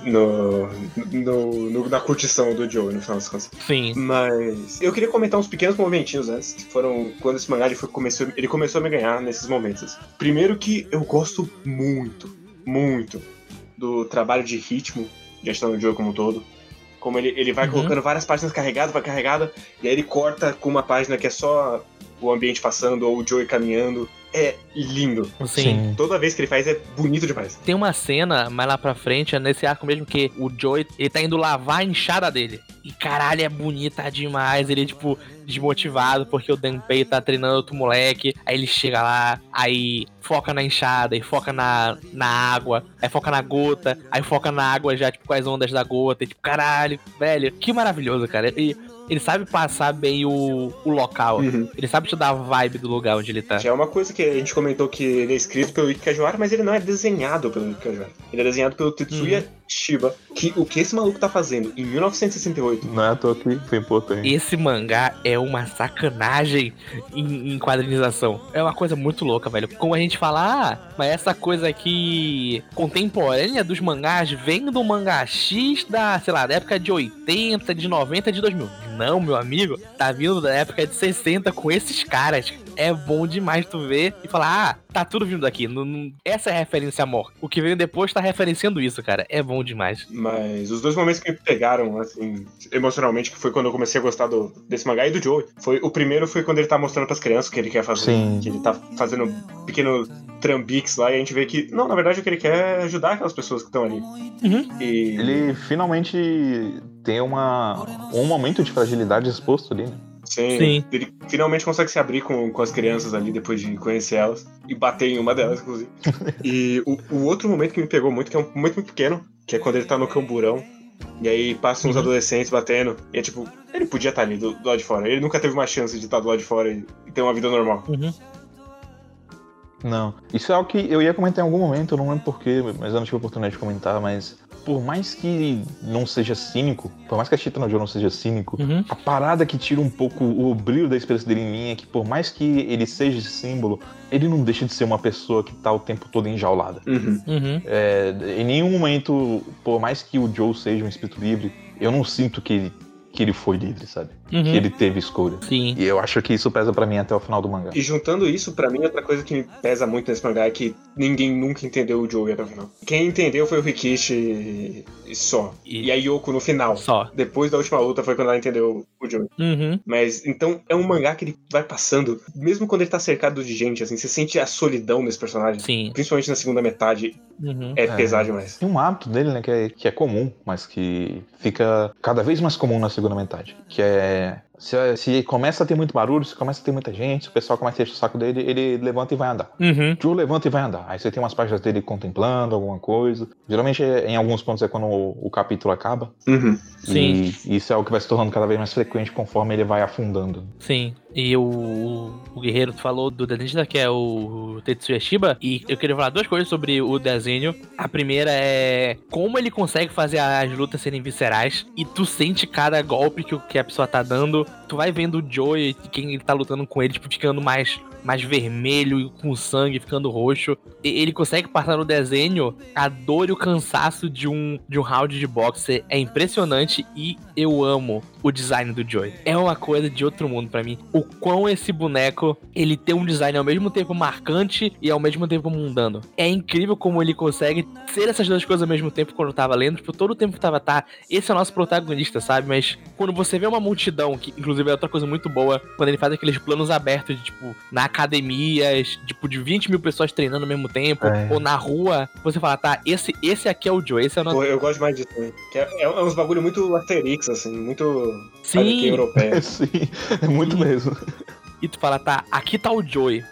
no, no- no- na curtição do Joe, no final das contas. Sim. Mas eu queria comentar uns pequenos momentinhos antes, que foram quando esse mangá ele, foi, começou, ele começou a me ganhar nesses momentos. Primeiro que eu gosto muito, muito do trabalho de ritmo de Ashton Joe como um todo. Como ele, ele vai Uhum. colocando várias páginas carregadas, vai carregada, e aí ele corta com uma página que é só o ambiente passando ou o Joey caminhando. É lindo. Sim. Toda vez que ele faz é bonito demais. Tem uma cena mais lá pra frente, é nesse arco mesmo, que o Joey, ele tá indo lavar a enxada dele. E caralho, é bonita demais. Ele, tipo, desmotivado porque o Denpei tá treinando outro moleque. Aí ele chega lá, aí foca na enxada, e foca na, na água, aí foca na gota, aí foca na água já, tipo, com as ondas da gota. E, tipo, caralho, velho, que maravilhoso, cara. E ele sabe passar bem o, o local. Uhum. Ele sabe te dar a vibe do lugar onde ele tá. Já é uma coisa que a gente comentou que ele é escrito pelo Ike Kajiwara, mas ele não é desenhado pelo Ike Kajiwara. Ele é desenhado pelo Tetsuya Shiba, que o que esse maluco tá fazendo em 1968 Não é à toa que foi importante. Esse mangá é uma sacanagem em, em quadrinização. É uma coisa muito louca, velho. Como a gente fala, ah, mas essa coisa aqui contemporânea dos mangás vem do mangá X da, sei lá, da época de 80, de 90, de 2000. Não, meu amigo, tá vindo da época de 60 com esses caras. É bom demais tu ver e falar, ah, tá tudo vindo daqui. Não- não- essa é a referência amor. O que veio depois tá referenciando isso, cara. É bom demais. Mas os dois momentos que me pegaram, assim, emocionalmente, que foi quando eu comecei a gostar do, desse mangá e do Joey. Foi, o primeiro foi quando ele tá mostrando pras crianças o que ele quer fazer. Sim. Que ele tá fazendo pequenos trambiques lá e a gente vê que, não, na verdade o que ele quer é ajudar aquelas pessoas que estão ali. Uhum. E Ele finalmente tem uma, um momento de fragilidade exposto ali, né? Sim, Sim. ele finalmente consegue se abrir com, com as crianças ali depois de conhecer elas e bater em uma delas, inclusive. e o, o outro momento que me pegou muito, que é um momento muito pequeno, que é quando ele tá no camburão. E aí passam uns Uhum. adolescentes batendo. E é tipo, ele podia estar ali do, do lado de fora. Ele nunca teve uma chance de estar do lado de fora e, e ter uma vida normal. Uhum. Não. Isso é algo que eu ia comentar em algum momento, eu não lembro porquê, mas eu não tive oportunidade de comentar, mas por mais que não seja cínico, por mais que a Chitana Joe não seja cínico, Uhum. a parada que tira um pouco o brilho da experiência dele em mim é que por mais que ele seja esse símbolo, ele não deixa de ser uma pessoa que tá o tempo todo enjaulada. Uhum. Uhum. É, em nenhum momento, por mais que o Joe seja um espírito livre, eu não sinto que ele, que ele foi livre, sabe? Uhum. Que ele teve escolha. Sim. E eu acho que isso pesa pra mim até o final do mangá. E juntando isso, pra mim, outra coisa que me pesa muito nesse mangá é que ninguém nunca entendeu o Joey até o final. Quem entendeu foi o Rikishi só. E- E a Yoko no final. Só. Depois da última luta foi quando ela entendeu o Joey. Uhum. Mas então é um mangá que ele vai passando, mesmo quando ele tá cercado de gente, assim, você sente a solidão desse personagem. Sim. Principalmente na segunda metade, Uhum. é, É. pesado demais. Tem um hábito dele, né, que é, que é comum, mas que fica cada vez mais comum na segunda metade. Que é. Se, se começa a ter muito barulho, se começa a ter muita gente, se o pessoal começa a encher o saco dele, ele levanta e vai andar. Uhum. Joe levanta e vai andar. Aí você tem umas páginas dele contemplando alguma coisa. Geralmente, é- em alguns pontos, é quando o, o capítulo acaba. Uhum. Sim. E isso é algo que vai se tornando cada vez mais frequente conforme ele vai afundando. Sim. E o, o Guerreiro falou do desenhista, que é o Tetsuya Shiba, e eu queria falar duas coisas sobre o desenho. A primeira é como ele consegue fazer as lutas serem viscerais, e tu sente cada golpe que, que a pessoa tá dando. Tu vai vendo o Joey, quem tá lutando com ele, tipo, ficando mais, mais vermelho, com sangue, ficando roxo. E ele consegue passar no desenho a dor e o cansaço de um, de um round de boxe. É impressionante e eu amo o design do Joey. É uma coisa de outro mundo pra mim. O quão esse boneco, ele tem um design ao mesmo tempo marcante e ao mesmo tempo mundano. É incrível como ele consegue ser essas duas coisas ao mesmo tempo quando eu tava lendo. Tipo, todo o tempo que tava, tá, esse é o nosso protagonista, sabe? Mas quando você vê uma multidão, que inclusive é outra coisa muito boa, quando ele faz aqueles planos abertos de, tipo, na academia, tipo, de 20 mil pessoas treinando ao mesmo tempo, É. ou na rua, você fala, tá, esse, esse aqui é o Joe, esse é o nosso. Pô, eu gosto mais disso também. É, é, é uns bagulho muito Asterix, assim, muito. sabe, que Sim, europeu. Sim, é muito Sim. mesmo. e tu fala, tá, aqui tá o Joey.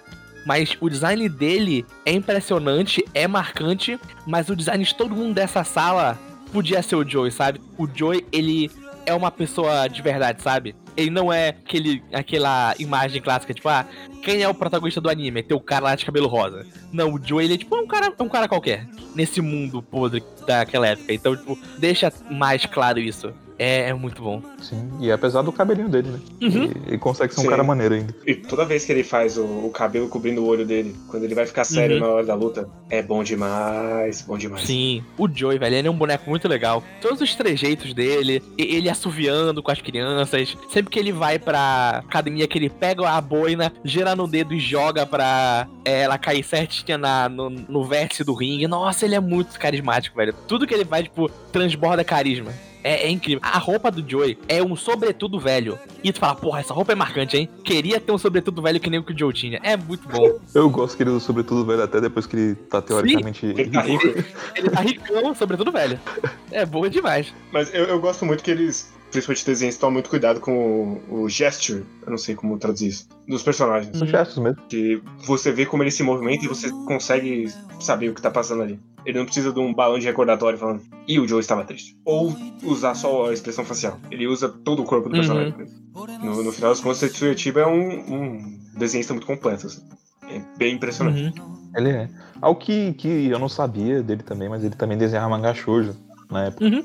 Mas o design dele é impressionante, é marcante, mas o design de todo mundo dessa sala podia ser o Joey, sabe? O Joey, ele é uma pessoa de verdade, sabe? Ele não é aquele, aquela imagem clássica, tipo, ah, quem é o protagonista do anime? Tem o cara lá de cabelo rosa. Não, o Joey, ele é tipo um cara, é um cara qualquer. Nesse mundo podre daquela época. Então, tipo, deixa mais claro isso. É, é muito bom. Sim, e apesar do cabelinho dele, né? Uhum. Ele, consegue ser um Sim. cara maneiro ainda. E toda vez que ele faz o, o cabelo cobrindo o olho dele, quando ele vai ficar sério Uhum. na hora da luta, é bom demais, bom demais. Sim, o Joey, velho, ele é um boneco muito legal. Todos os trejeitos dele, e- ele assoviando com as crianças. Sempre que ele vai pra academia, que ele pega a boina, gira no dedo e joga pra é, ela cair certinha na, no, no vértice do ringue. Nossa, ele é muito carismático, velho. Tudo que ele faz, tipo, transborda carisma. É, é incrível. A roupa do Joey é um sobretudo velho. E tu fala, porra, essa roupa é marcante, hein? Queria ter um sobretudo velho que nem o que o Joe tinha. É muito bom. Eu gosto que ele usa sobretudo velho até depois que ele tá teoricamente. Ele tá rico. Ele tá ricão, sobretudo velho. É boa demais. Mas eu, eu gosto muito que eles, principalmente desenhos, tomam muito cuidado com o, o gesture, eu não sei como traduzir isso, dos personagens. São gestos mesmo. Que você vê como ele se movimenta e você consegue saber o que tá passando ali. Ele não precisa de um balão de recordatório falando, e o Joe estava triste. Ou usar só a expressão facial. Ele usa todo o corpo do Uhum. personagem. No, no final das contas, Tetsuya Chiba é um, um desenhista muito completo. assim. É bem impressionante. Uhum. Ele é. Algo que, que eu não sabia dele também, mas ele também desenhava mangá shoujo. na época. Uhum.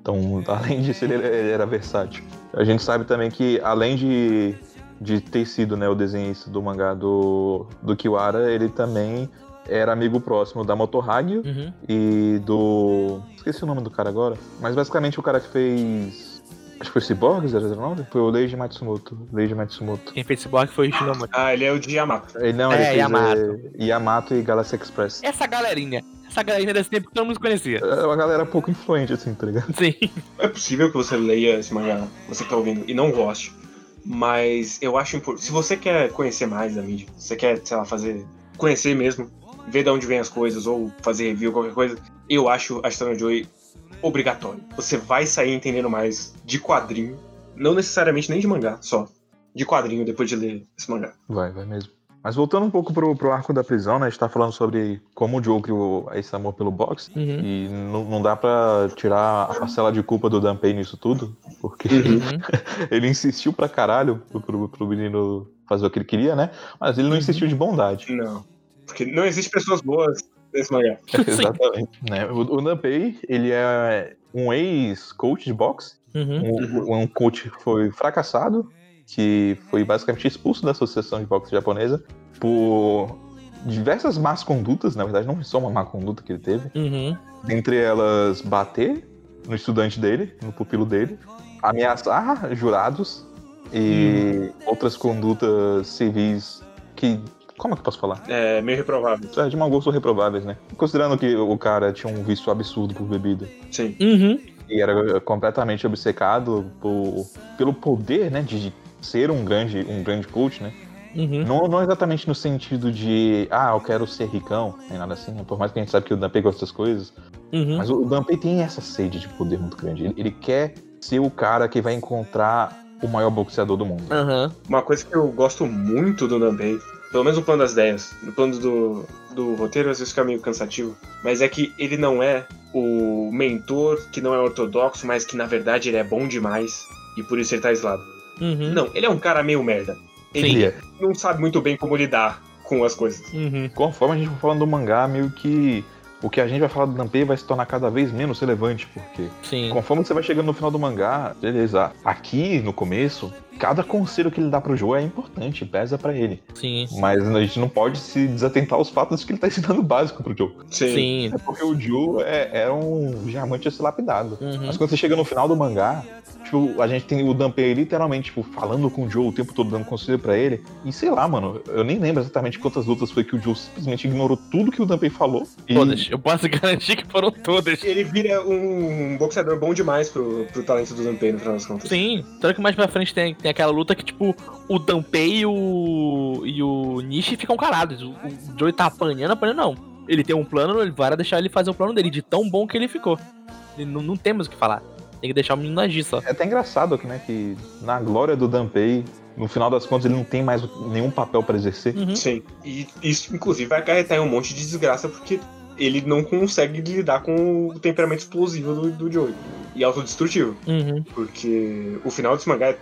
Então, além disso, ele, ele era versátil. A gente sabe também que, além de, de ter sido né, o desenhista do mangá do, do Kiwara, ele também era amigo próximo da Motohagio Uhum. e do. Esqueci o nome do cara agora. Mas basicamente o cara que fez. Acho que foi Cyborg 009? Foi o Leiji Matsumoto. Leiji Matsumoto. Quem fez bloco foi o Shinomori. Ah, ele é o de Yamato. Ele não, É, ele fez Yamato. é, Yamato e Galaxy Express. Essa galerinha. Essa galerinha desse tempo que todo mundo conhecia. É uma galera pouco influente, assim, tá ligado? Sim. É possível que você leia esse mangá, você que tá ouvindo, e não goste. Mas eu acho importante. Se você quer conhecer mais da mídia, se você quer, sei lá, fazer. conhecer mesmo, ver de onde vem as coisas, ou fazer review, qualquer coisa, eu acho a Stone Joy obrigatório. Você vai sair entendendo mais de quadrinho, não necessariamente nem de mangá, só. De quadrinho depois de ler esse mangá. Vai, vai mesmo. Mas voltando um pouco pro, pro arco da prisão, né? A gente tá falando sobre como o Joe criou esse amor pelo boxe. Uhum. E não, não dá pra tirar a parcela de culpa do Danpei nisso tudo, porque Uhum. ele insistiu pra caralho pro, pro, pro menino fazer o que ele queria, né? Mas ele não Uhum. insistiu de bondade. Não. Porque não existe pessoas boas nesse mangá. Exatamente. Né? O, o Danpei, ele é um ex-coach de boxe, Uhum. um, um coach que foi fracassado, que foi basicamente expulso da Associação de Boxe Japonesa por diversas más condutas, na verdade não foi só uma má conduta que ele teve, Uhum. dentre elas bater no estudante dele, no pupilo dele, ameaçar jurados e outras condutas civis que como é que eu posso falar? É meio reprovável. É, de mau gosto reprováveis, né? Considerando que o cara tinha um vício absurdo por bebida Sim. Uhum. e era completamente obcecado por, pelo poder, né, de ser um grande, um grande coach, né? Uhum. Não, não exatamente no sentido de, ah, eu quero ser ricão, nem nada assim, né? por mais que a gente sabe que o Danpei gosta dessas coisas, Uhum. mas o Danpei tem essa sede de poder muito grande. Ele, ele quer ser o cara que vai encontrar o maior boxeador do mundo. Aham. Uma coisa que eu gosto muito do Nanbei, pelo menos no plano das ideias, no plano do, do roteiro às vezes fica meio cansativo, mas é que ele não é o mentor que não é ortodoxo, mas que na verdade ele é bom demais e por isso ele tá isolado. Uhum. Não, ele é um cara meio merda. Ele Sim. Não sabe muito bem como lidar com as coisas. Uhum. Conforme a gente for falando do mangá, meio que o que a gente vai falar do Danpei vai se tornar cada vez menos relevante, porque Sim. Conforme você vai chegando no final do mangá, beleza. Aqui no começo, cada conselho que ele dá pro Joe é importante, pesa pra ele. Sim. Mas a gente não pode se desatentar aos fatos de que ele tá ensinando básico pro Joe. Sim. É porque o Joe é, é um diamante lapidado. Uhum. Mas quando você chega no final do mangá, tipo, a gente tem o Danpei literalmente, tipo, falando com o Joe o tempo todo, dando conselho pra ele. E sei lá, mano, eu nem lembro exatamente quantas lutas foi que o Joe simplesmente ignorou tudo que o Danpei falou. E Todas. Eu posso garantir que foram todas. Ele vira um boxeador bom demais pro, pro talento do Nanbei, no final das contas. Sim. Tanto que mais pra frente tem, tem aquela luta que, tipo, o Danpei e o. e o Nishi ficam calados. O, o Joey tá apanhando, apanhando não. Ele tem um plano, ele vai deixar ele fazer o plano dele, de tão bom que ele ficou. Ele não, não temos o que falar. Tem que deixar o menino agir só. É até engraçado né, que na glória do Danpei, no final das contas, ele não tem mais nenhum papel pra exercer. Uhum. Sim. E isso, inclusive, vai acarretar em um monte de desgraça, porque ele não consegue lidar com o temperamento explosivo do, do Joey. E autodestrutivo. Uhum. Porque o final desse mangá é,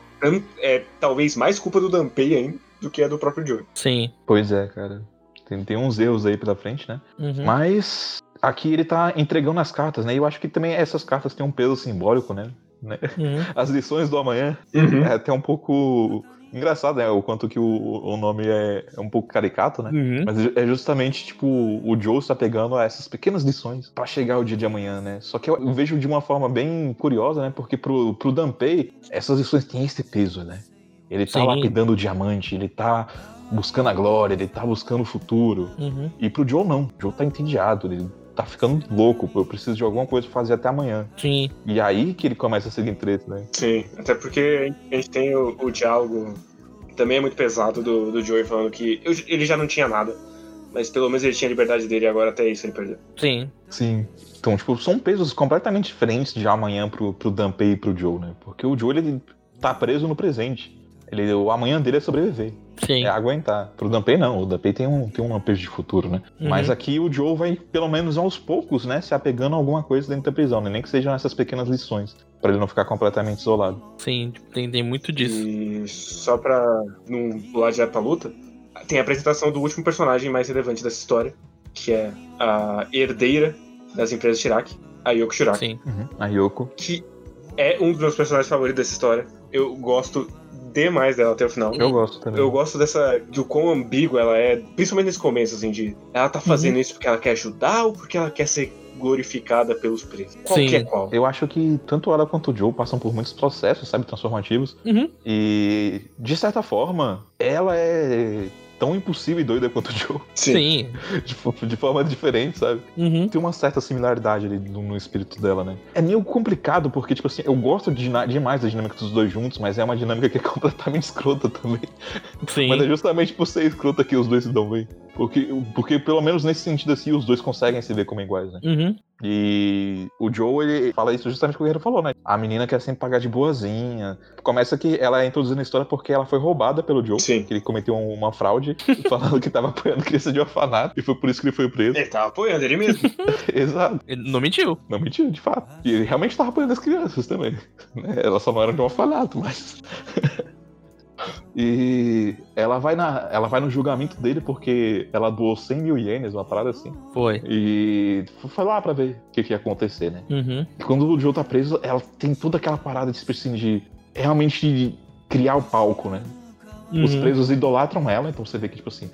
é talvez mais culpa do Danpei ainda do que é do próprio Joey. Sim. Pois é, cara. Tem, tem uns erros aí pela frente, né? Uhum. Mas aqui ele tá entregando as cartas, né? E eu acho que também essas cartas têm um peso simbólico, né? Né? Uhum. As lições do amanhã é até um pouco engraçado, né? O quanto que o, o nome é, é um pouco caricato, né? Uhum. Mas é justamente, tipo, o Joe está pegando essas pequenas lições pra chegar o dia de amanhã, né? Só que eu vejo de uma forma bem curiosa, né? Porque pro, pro Danpei, essas lições têm esse peso, né? Ele tá Sim. lapidando o diamante, ele tá buscando a glória, ele tá buscando o futuro. Uhum. E pro Joe não. O Joe tá entediado, ele tá ficando louco. Eu preciso de alguma coisa pra fazer até amanhã. Sim. E aí que ele começa a seguir em treta, né? Sim, até porque a gente tem o, o diálogo que também é muito pesado do, do Joey falando que eu- ele já não tinha nada. Mas pelo menos ele tinha a liberdade dele e agora até isso ele perdeu. Sim. Sim. Então, tipo, são pesos completamente diferentes de amanhã pro, pro Danpei e pro Joe, né? Porque o Joe, ele tá preso no presente. Ele, o amanhã dele é sobreviver, Sim. é aguentar. Pro Danpei, não. O Danpei tem um, tem um lampejo de futuro, né? Uhum. Mas aqui o Joe vai, pelo menos aos poucos, né? Se apegando a alguma coisa dentro da prisão, né? Nem que sejam essas pequenas lições. Pra ele não ficar completamente isolado. Sim. Tem, tem muito disso. E só pra não pular direto pra luta, tem a apresentação do último personagem mais relevante dessa história, que é a herdeira das empresas Chirac, a Yoko Shiraki, Sim. Uhum. A Yoko. que é um dos meus personagens favoritos dessa história. Eu gosto demais dela até o final. Eu gosto também. Eu gosto dessa. do quão ambígua ela é, principalmente nesse começo, assim, de. Ela tá fazendo isso porque ela quer ajudar ou porque ela quer ser glorificada pelos presos? Qual Sim. que é qual? Eu acho que tanto ela quanto o Joe passam por muitos processos, sabe, transformativos. Uhum. E, de certa forma, ela é tão impossível e doida quanto o Joe. Sim. De, de forma diferente, sabe? Uhum. Tem uma certa similaridade ali no, no espírito dela, né? É meio complicado, porque, tipo assim, eu gosto de, demais da dinâmica dos dois juntos, mas é uma dinâmica que é completamente escrota também. Sim. Mas é justamente por ser escrota que os dois se dão bem. Porque, porque, pelo menos nesse sentido assim, os dois conseguem se ver como iguais, né? Uhum. E o Joe, ele fala isso justamente o que o Guerreiro falou, né? A menina quer sempre pagar de boazinha. Começa que ela é introduzida na história porque ela foi roubada pelo Joe. Sim. Que ele cometeu um- uma fraude, falando que tava apoiando criança de orfanato. E foi por isso que ele foi preso. Ele tava apoiando ele mesmo. Exato. Ele não mentiu. Não mentiu, de fato. E ele realmente tava apoiando as crianças também. né? Elas só não eram de um orfanato, mas. e ela vai, na, ela vai no julgamento dele porque ela doou 100 mil ienes, uma parada assim. Foi. E foi lá pra ver o que, que ia acontecer, né? Uhum. E quando o Joe tá preso, ela tem toda aquela parada de, tipo assim, de realmente criar o palco, né? Os Uhum. presos idolatram ela, então você vê que, tipo assim,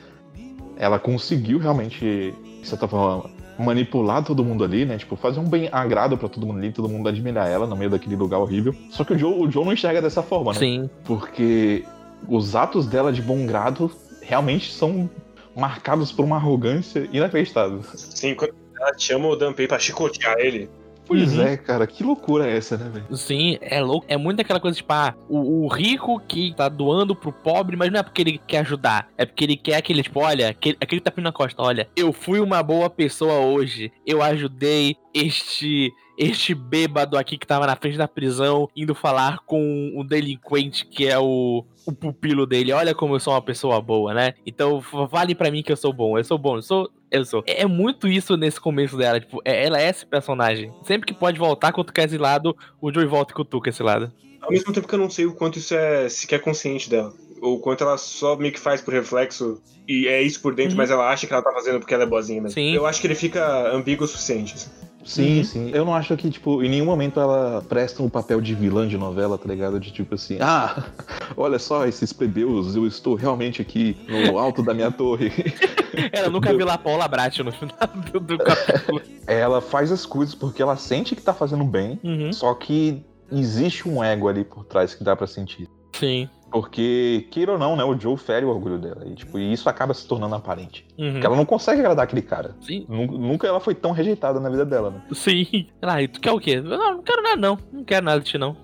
ela conseguiu realmente, de certa forma, manipular todo mundo ali, né? Tipo, fazer um bem agrado pra todo mundo ali, todo mundo admirar ela no meio daquele lugar horrível. Só que o Joe, o Joe não enxerga dessa forma, né? Sim. Porque os atos dela de bom grado realmente são marcados por uma arrogância inacreditável. Sim, quando ela chama o Danpei pra chicotear ele. Pois Uhum. é, cara, que loucura é essa, né, velho? Sim, é louco. É muito aquela coisa, tipo, ah, o, o rico que tá doando pro pobre, mas não é porque ele quer ajudar. É porque ele quer aquele, tipo, olha, aquele, aquele tapinho na costa, olha, eu fui uma boa pessoa hoje. Eu ajudei este. Este bêbado aqui que tava na frente da prisão, indo falar com o delinquente que é o, o pupilo dele. Olha como eu sou uma pessoa boa, né? Então vale pra mim que eu sou bom. Eu sou bom, eu sou. Eu sou. É é muito isso nesse começo dela. Tipo, é- ela é esse personagem. Sempre que pode voltar, quando quer esse lado, o Joey volta e cutuca esse lado. Ao mesmo tempo que eu não sei o quanto isso é sequer consciente dela. Ou quanto ela só meio que faz por reflexo e é isso por dentro, Uhum. mas ela acha que ela tá fazendo porque ela é boazinha mesmo. Sim. Eu acho que ele fica ambíguo o suficiente. assim. Sim, Uhum. sim. Eu não acho que, tipo, em nenhum momento ela presta um papel de vilã de novela, tá ligado? De tipo assim, ah, olha só esses plebeus, eu estou realmente aqui no alto da minha torre. Ela nunca viu lá Paula Brat no final do, do capítulo. ela faz as coisas porque ela sente que tá fazendo bem, Uhum. só que existe um ego ali por trás que dá pra sentir. Sim. Porque, queira ou não, né, o Joe fere o orgulho dela. E, tipo, e isso acaba se tornando aparente. Uhum. Porque ela não consegue agradar aquele cara. Sim. Nu- Nunca ela foi tão rejeitada na vida dela, né? Sim. Ah, e tu quer o quê? Não, não quero nada, não. Não quero nada de ti, não.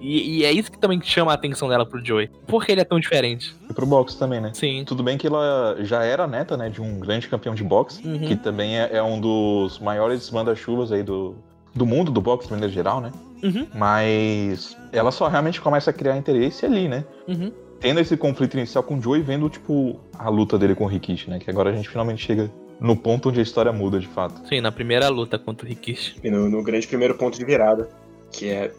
E, e é isso que também chama a atenção dela pro Joey. Por que ele é tão diferente? E pro boxe também, né? Sim. Tudo bem que ela já era neta, né, de um grande campeão de boxe, Uhum. que também é, é um dos maiores manda-chuvas aí do, do mundo do boxe de maneira geral, né? Uhum. Mas ela só realmente começa a criar interesse ali, né? Uhum. Tendo esse conflito inicial com o Joe e vendo, tipo, a luta dele com o Rikishi, né? Que agora a gente finalmente chega no ponto onde a história muda de fato. Sim, na primeira luta contra o Rikishi. E no, no grande primeiro ponto de virada, que é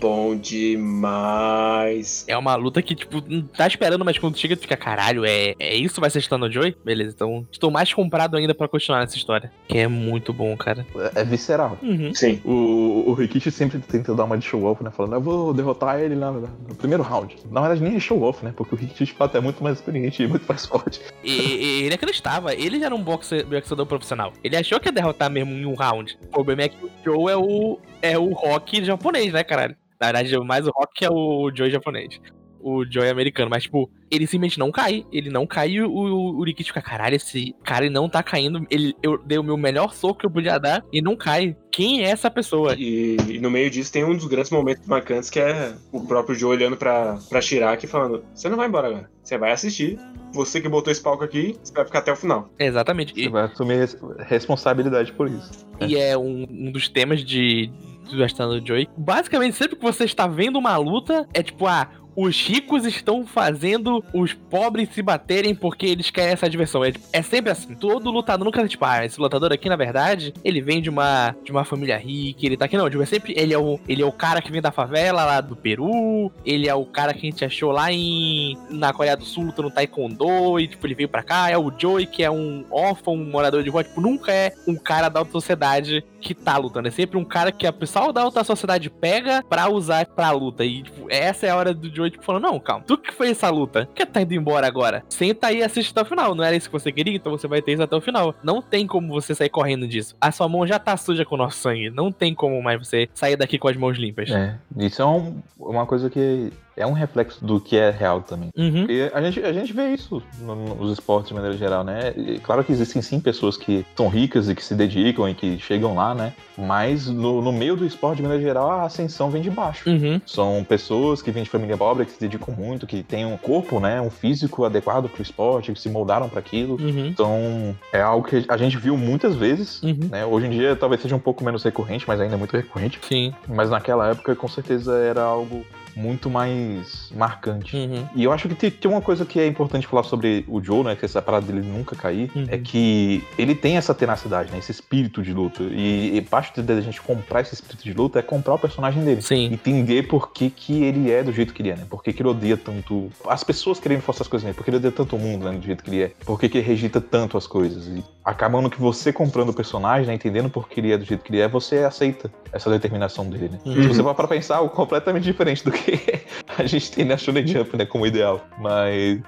bom demais. É uma luta que, tipo, não tá esperando, mas quando chega, tu fica, caralho, é, é isso vai ser Stano Joy? Beleza, então estou mais comprado ainda pra continuar nessa história. Que é muito bom, cara. É, é visceral. Uhum. Sim. O, o Rikishi sempre tenta dar uma de show-off, né? Falando, eu vou derrotar ele na- no primeiro round. Na verdade, nem é show-off, né? Porque o Rikishi, de fato, é muito mais experiente e muito mais forte. E, e- ele acreditava, ele já era um boxe- boxeador profissional. Ele achou que ia derrotar mesmo em um round. O problema é que o Joe é o, é o rock japonês, né, caralho? Na verdade, mais o rock é o Joe japonês. O Joe é americano, mas, tipo, ele simplesmente não cai. Ele não cai e o, o, o Rikishi fica, caralho, esse cara ele não tá caindo. Ele, eu dei o meu melhor soco que eu podia dar e não cai. Quem é essa pessoa? E, e no meio disso tem um dos grandes momentos marcantes que é o próprio Joe olhando pra, pra Shiraki e falando: Você não vai embora agora, você vai assistir. Você que botou esse palco aqui, você vai ficar até o final. Exatamente. Você E, vai assumir res- responsabilidade por isso. e é um, um dos temas de do Joy. Basicamente, sempre que você está vendo uma luta, é tipo, ah, os ricos estão fazendo os pobres se baterem porque eles querem essa diversão. É, é sempre assim. Todo lutador nunca é tipo, ah, esse lutador aqui, na verdade, ele vem de uma, de uma família rica, ele tá aqui. Não, tipo, é sempre. Ele é, o, ele é o cara que vem da favela lá do Peru, ele é o cara que a gente achou lá em. na Coreia do Sul lutando Taekwondo, e tipo, ele veio pra cá. É o Joey, que é um órfão, um morador de rua. Tipo, nunca é um cara da alta sociedade que tá lutando. É sempre um cara que a pessoal da alta sociedade pega pra usar pra luta. E tipo, essa é a hora do Joe, tipo, falando, não, calma, tu que fez essa luta, que tá indo embora agora? Senta aí e assiste até o final. Não era isso que você queria? Então você vai ter isso até o final. Não tem como você sair correndo disso. A sua mão já tá suja com o nosso sangue. Não tem como mais você sair daqui com as mãos limpas. É, isso é um- uma coisa que é um reflexo do que é real também. Uhum. E a gente, a gente vê isso no- nos esportes de maneira geral, né? E claro que existem sim pessoas que são ricas e que se dedicam e que chegam lá, né? Mas no, no meio do esporte de maneira geral, a ascensão vem de baixo. Uhum. São pessoas que vêm de família pobre, que se dedicam muito, que têm um corpo, né? Um físico adequado para o esporte, que se moldaram para aquilo. Uhum. Então, é algo que a gente viu muitas vezes. Uhum. Né? Hoje em dia talvez seja um pouco menos recorrente, mas ainda é muito recorrente. Sim. Mas naquela época, com certeza, era algo muito mais marcante. Uhum. E eu acho que tem, tem uma coisa que é importante falar sobre o Joe, né? Que essa parada dele nunca cair, Uhum. é que ele tem essa tenacidade, né? Esse espírito de luta. E, e parte da gente comprar esse espírito de luta é comprar o personagem dele. Sim. Entender por que, que ele é do jeito que ele é, né? Por que, que ele odeia tanto. As pessoas querendo forçar as coisas nele. Por que ele odeia tanto o mundo, né? Do jeito que ele é. Por que, que ele rejeita tanto as coisas. E acabando que você comprando o personagem, né? Entendendo por que ele é do jeito que ele é, você aceita essa determinação dele, né? Uhum. Se você for para pensar, algo completamente diferente do que a gente tem na Shonen Jump, né? Como ideal. Mas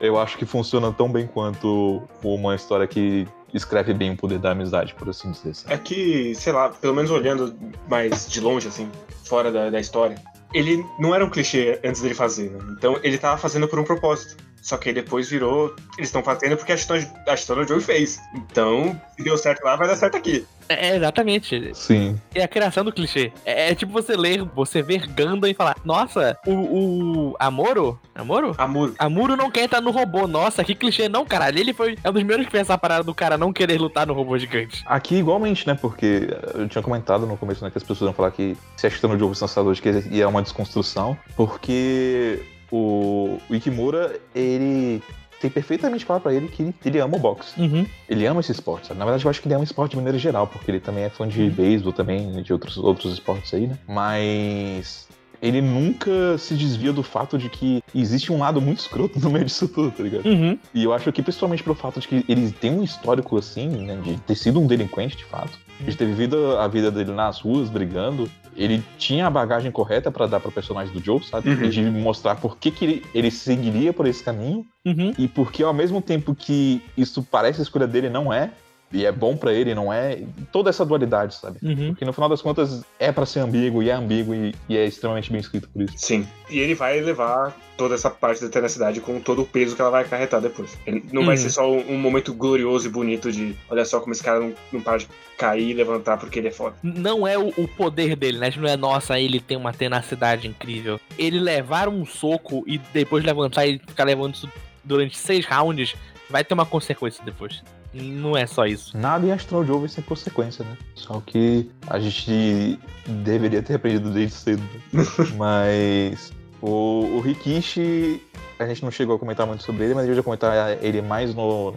eu acho que funciona tão bem quanto uma história que escreve bem o poder da amizade, por assim dizer. sabe? É que, sei lá, pelo menos olhando mais de longe, assim, fora da, da história, ele não era um clichê antes dele fazer, né? Então ele tava fazendo por um propósito. Só que aí depois virou. Eles estão fazendo porque a Stone, a Stone Joe fez. Então, se deu certo lá, vai dar certo aqui. É, exatamente. Sim. É a criação do clichê. É, é tipo você ler, você ver Gundam e falar: Nossa, o, o Amoro? Amoro? Amor. Amuro não quer entrar no robô. Nossa, que clichê. Não, caralho. Ele foi. É um dos primeiros que fez essa parada do cara não querer lutar no robô gigante. Aqui igualmente, né? Porque eu tinha comentado no começo né, que as pessoas iam falar que se a Kitano Joe fosse lançado hoje, que ia uma desconstrução. Porque o, o Ikimura, ele tem perfeitamente claro pra ele que ele, ama o boxe. Uhum. Ele ama esse esporte, sabe? Na verdade, eu acho que ele ama esporte de maneira geral, porque ele também é fã de beisebol também, né, de outros, outros esportes aí, né? Mas ele nunca se desvia do fato de que existe um lado muito escroto no meio disso tudo, tá ligado? Uhum. E eu acho que principalmente pelo fato de que ele tem um histórico assim, né, de ter sido um delinquente de fato, de ter vivido a vida dele nas ruas brigando, ele tinha a bagagem correta pra dar pro personagem do Joe, sabe? Uhum. De mostrar por que, que ele, ele seguiria por esse caminho Uhum. e porque ao mesmo tempo que isso parece a escolha dele, não é. E é bom pra ele, não é. Toda essa dualidade, sabe? Uhum. Porque no final das contas é pra ser ambíguo e é ambíguo e, e é extremamente bem escrito por isso. Sim. E ele vai levar toda essa parte da tenacidade com todo o peso que ela vai acarretar depois. Ele não vai Uhum. ser só um, um momento glorioso e bonito de olha só como esse cara não, não para de cair e levantar porque ele é foda. Não é o, o poder dele, né? Não é, nossa, ele tem uma tenacidade incrível. Ele levar um soco e depois levantar e ficar levando isso durante seis rounds, vai ter uma consequência depois. Não é só isso. Nada em Astral Joe vai ser consequência, né? Só que a gente deveria ter aprendido desde cedo. Mas o, o Rikishi, a gente não chegou a comentar muito sobre ele, mas a gente vai comentar ele mais no,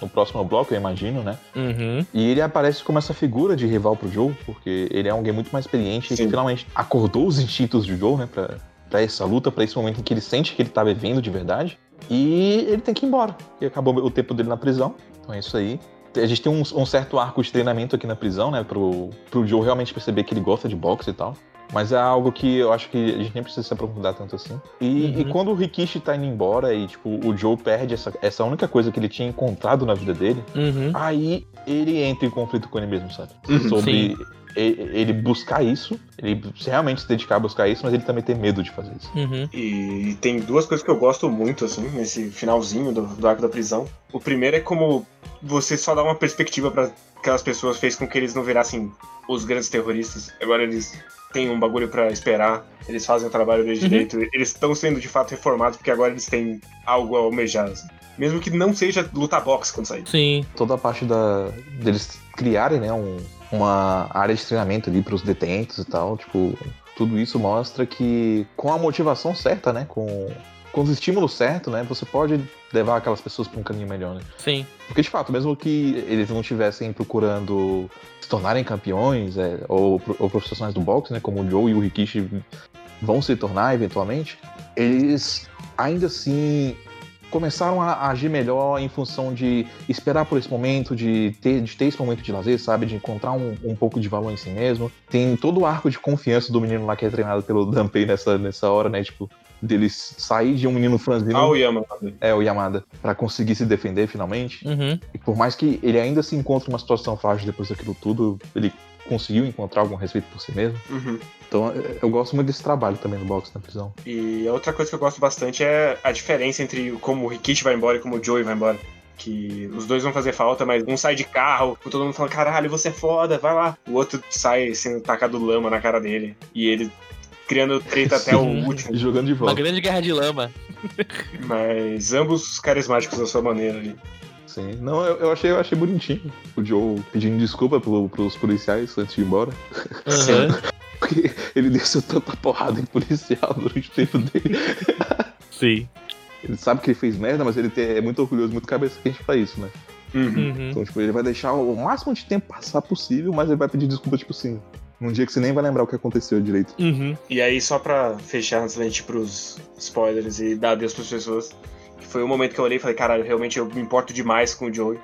no próximo bloco, eu imagino, né? Uhum. E ele aparece como essa figura de rival pro Joe, porque ele é alguém muito mais experiente e Sim. que finalmente acordou os instintos do Joe, né? Pra, pra essa luta, pra esse momento em que ele sente que ele tá vivendo de verdade. E ele tem que ir embora, porque acabou o tempo dele na prisão. Então é isso aí. A gente tem um, um certo arco de treinamento aqui na prisão, né? Pro, pro Joe realmente perceber que ele gosta de boxe e tal. Mas é algo que eu acho que a gente nem precisa se aprofundar tanto assim. E, Uhum. e quando o Rikishi tá indo embora e, tipo, o Joe perde essa, essa única coisa que ele tinha encontrado na vida dele, Uhum. aí ele entra em conflito com ele mesmo, sabe? Uhum. Sobre Sim. Ele buscar isso, ele realmente se dedicar a buscar isso, mas ele também tem medo de fazer isso. Uhum. E tem duas coisas que eu gosto muito, assim, nesse finalzinho do, do arco da prisão. O primeiro é como você só dá uma perspectiva para aquelas pessoas fez com que eles não virassem os grandes terroristas. Agora eles têm um bagulho pra esperar, eles fazem o trabalho deles Uhum. direito, eles estão sendo de fato reformados porque agora eles têm algo a almejar. assim. Mesmo que não seja lutar boxe quando sair. Sim. Toda a parte da, deles criarem, né, um- uma área de treinamento ali para os detentos e tal, tipo, tudo isso mostra que com a motivação certa, né, com, com os estímulos certos, né, você pode levar aquelas pessoas para um caminho melhor, né? Sim. Porque, de fato, mesmo que eles não estivessem procurando se tornarem campeões é, ou, ou profissionais do boxe, né, como o Joe e o Rikishi vão se tornar eventualmente, eles ainda assim começaram a agir melhor em função de esperar por esse momento, de ter, de ter esse momento de lazer, sabe? De encontrar um, um pouco de valor em si mesmo. Tem todo o arco de confiança do menino lá que é treinado pelo Danpei nessa, nessa hora, né? Tipo, dele sair de um menino franzino. Ah, o Yama. É, o Yamada. para conseguir se defender finalmente. Uhum. E por mais que ele ainda se encontre uma situação frágil depois daquilo tudo, ele conseguiu encontrar algum respeito por si mesmo. Uhum. Então eu gosto muito desse trabalho também no boxe na prisão. E a outra coisa que eu gosto bastante é a diferença entre como o Rikichi vai embora e como o Joey vai embora. Que os dois vão fazer falta, mas um sai de carro, todo mundo fala, caralho, você é foda, vai lá. O outro sai sendo tacado lama na cara dele. E ele criando treta até o último. Jogando de Uma volta. grande guerra de lama. Mas ambos carismáticos da sua maneira ali. Sim. Não, eu, eu achei, eu achei bonitinho. O Joe pedindo desculpa pelo, pros policiais antes de ir embora. Uhum. Porque ele desceu tanta porrada em policial durante o tempo dele. Sim. Ele sabe que ele fez merda, mas ele tem- é muito orgulhoso, muito cabeça quente pra isso, né? Uhum. Uhum. Então, tipo, ele vai deixar o máximo de tempo passar possível, mas ele vai pedir desculpa, tipo assim, num dia que você nem vai lembrar o que aconteceu direito. Uhum. E aí, só pra fechar antes da gente ir pros spoilers e dar adeus pras pessoas, que foi o momento que eu olhei e falei, caralho, realmente eu me importo demais com o Joey.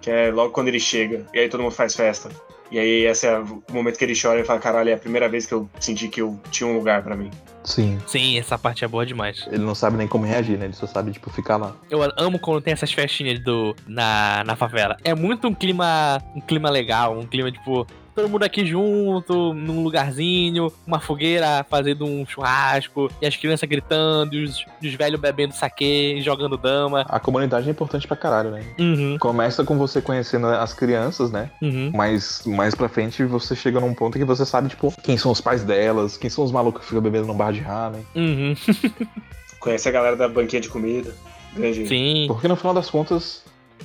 Que é logo quando ele chega, e aí todo mundo faz festa. E aí esse é o momento que ele chora e fala, caralho, é a primeira vez que eu senti que eu tinha um lugar pra mim. Sim. Sim, essa parte é boa demais. Ele não sabe nem como reagir, né? Ele só sabe, tipo, ficar lá. Eu amo quando tem essas festinhas do, na, na favela. É muito um clima, um clima legal, um clima tipo todo mundo aqui junto, num lugarzinho, uma fogueira fazendo um churrasco, e as crianças gritando, e os, os velhos bebendo saquê, jogando dama. A comunidade é importante pra caralho, né? Uhum, Começa com você conhecendo as crianças, né? uhum. Mas mais pra frente você chega num ponto que você sabe, tipo, quem são os pais delas, quem são os malucos que ficam bebendo num bar de ramen. Uhum, Conhece a galera da banquinha de comida. Grande. sim. Porque no final das contas,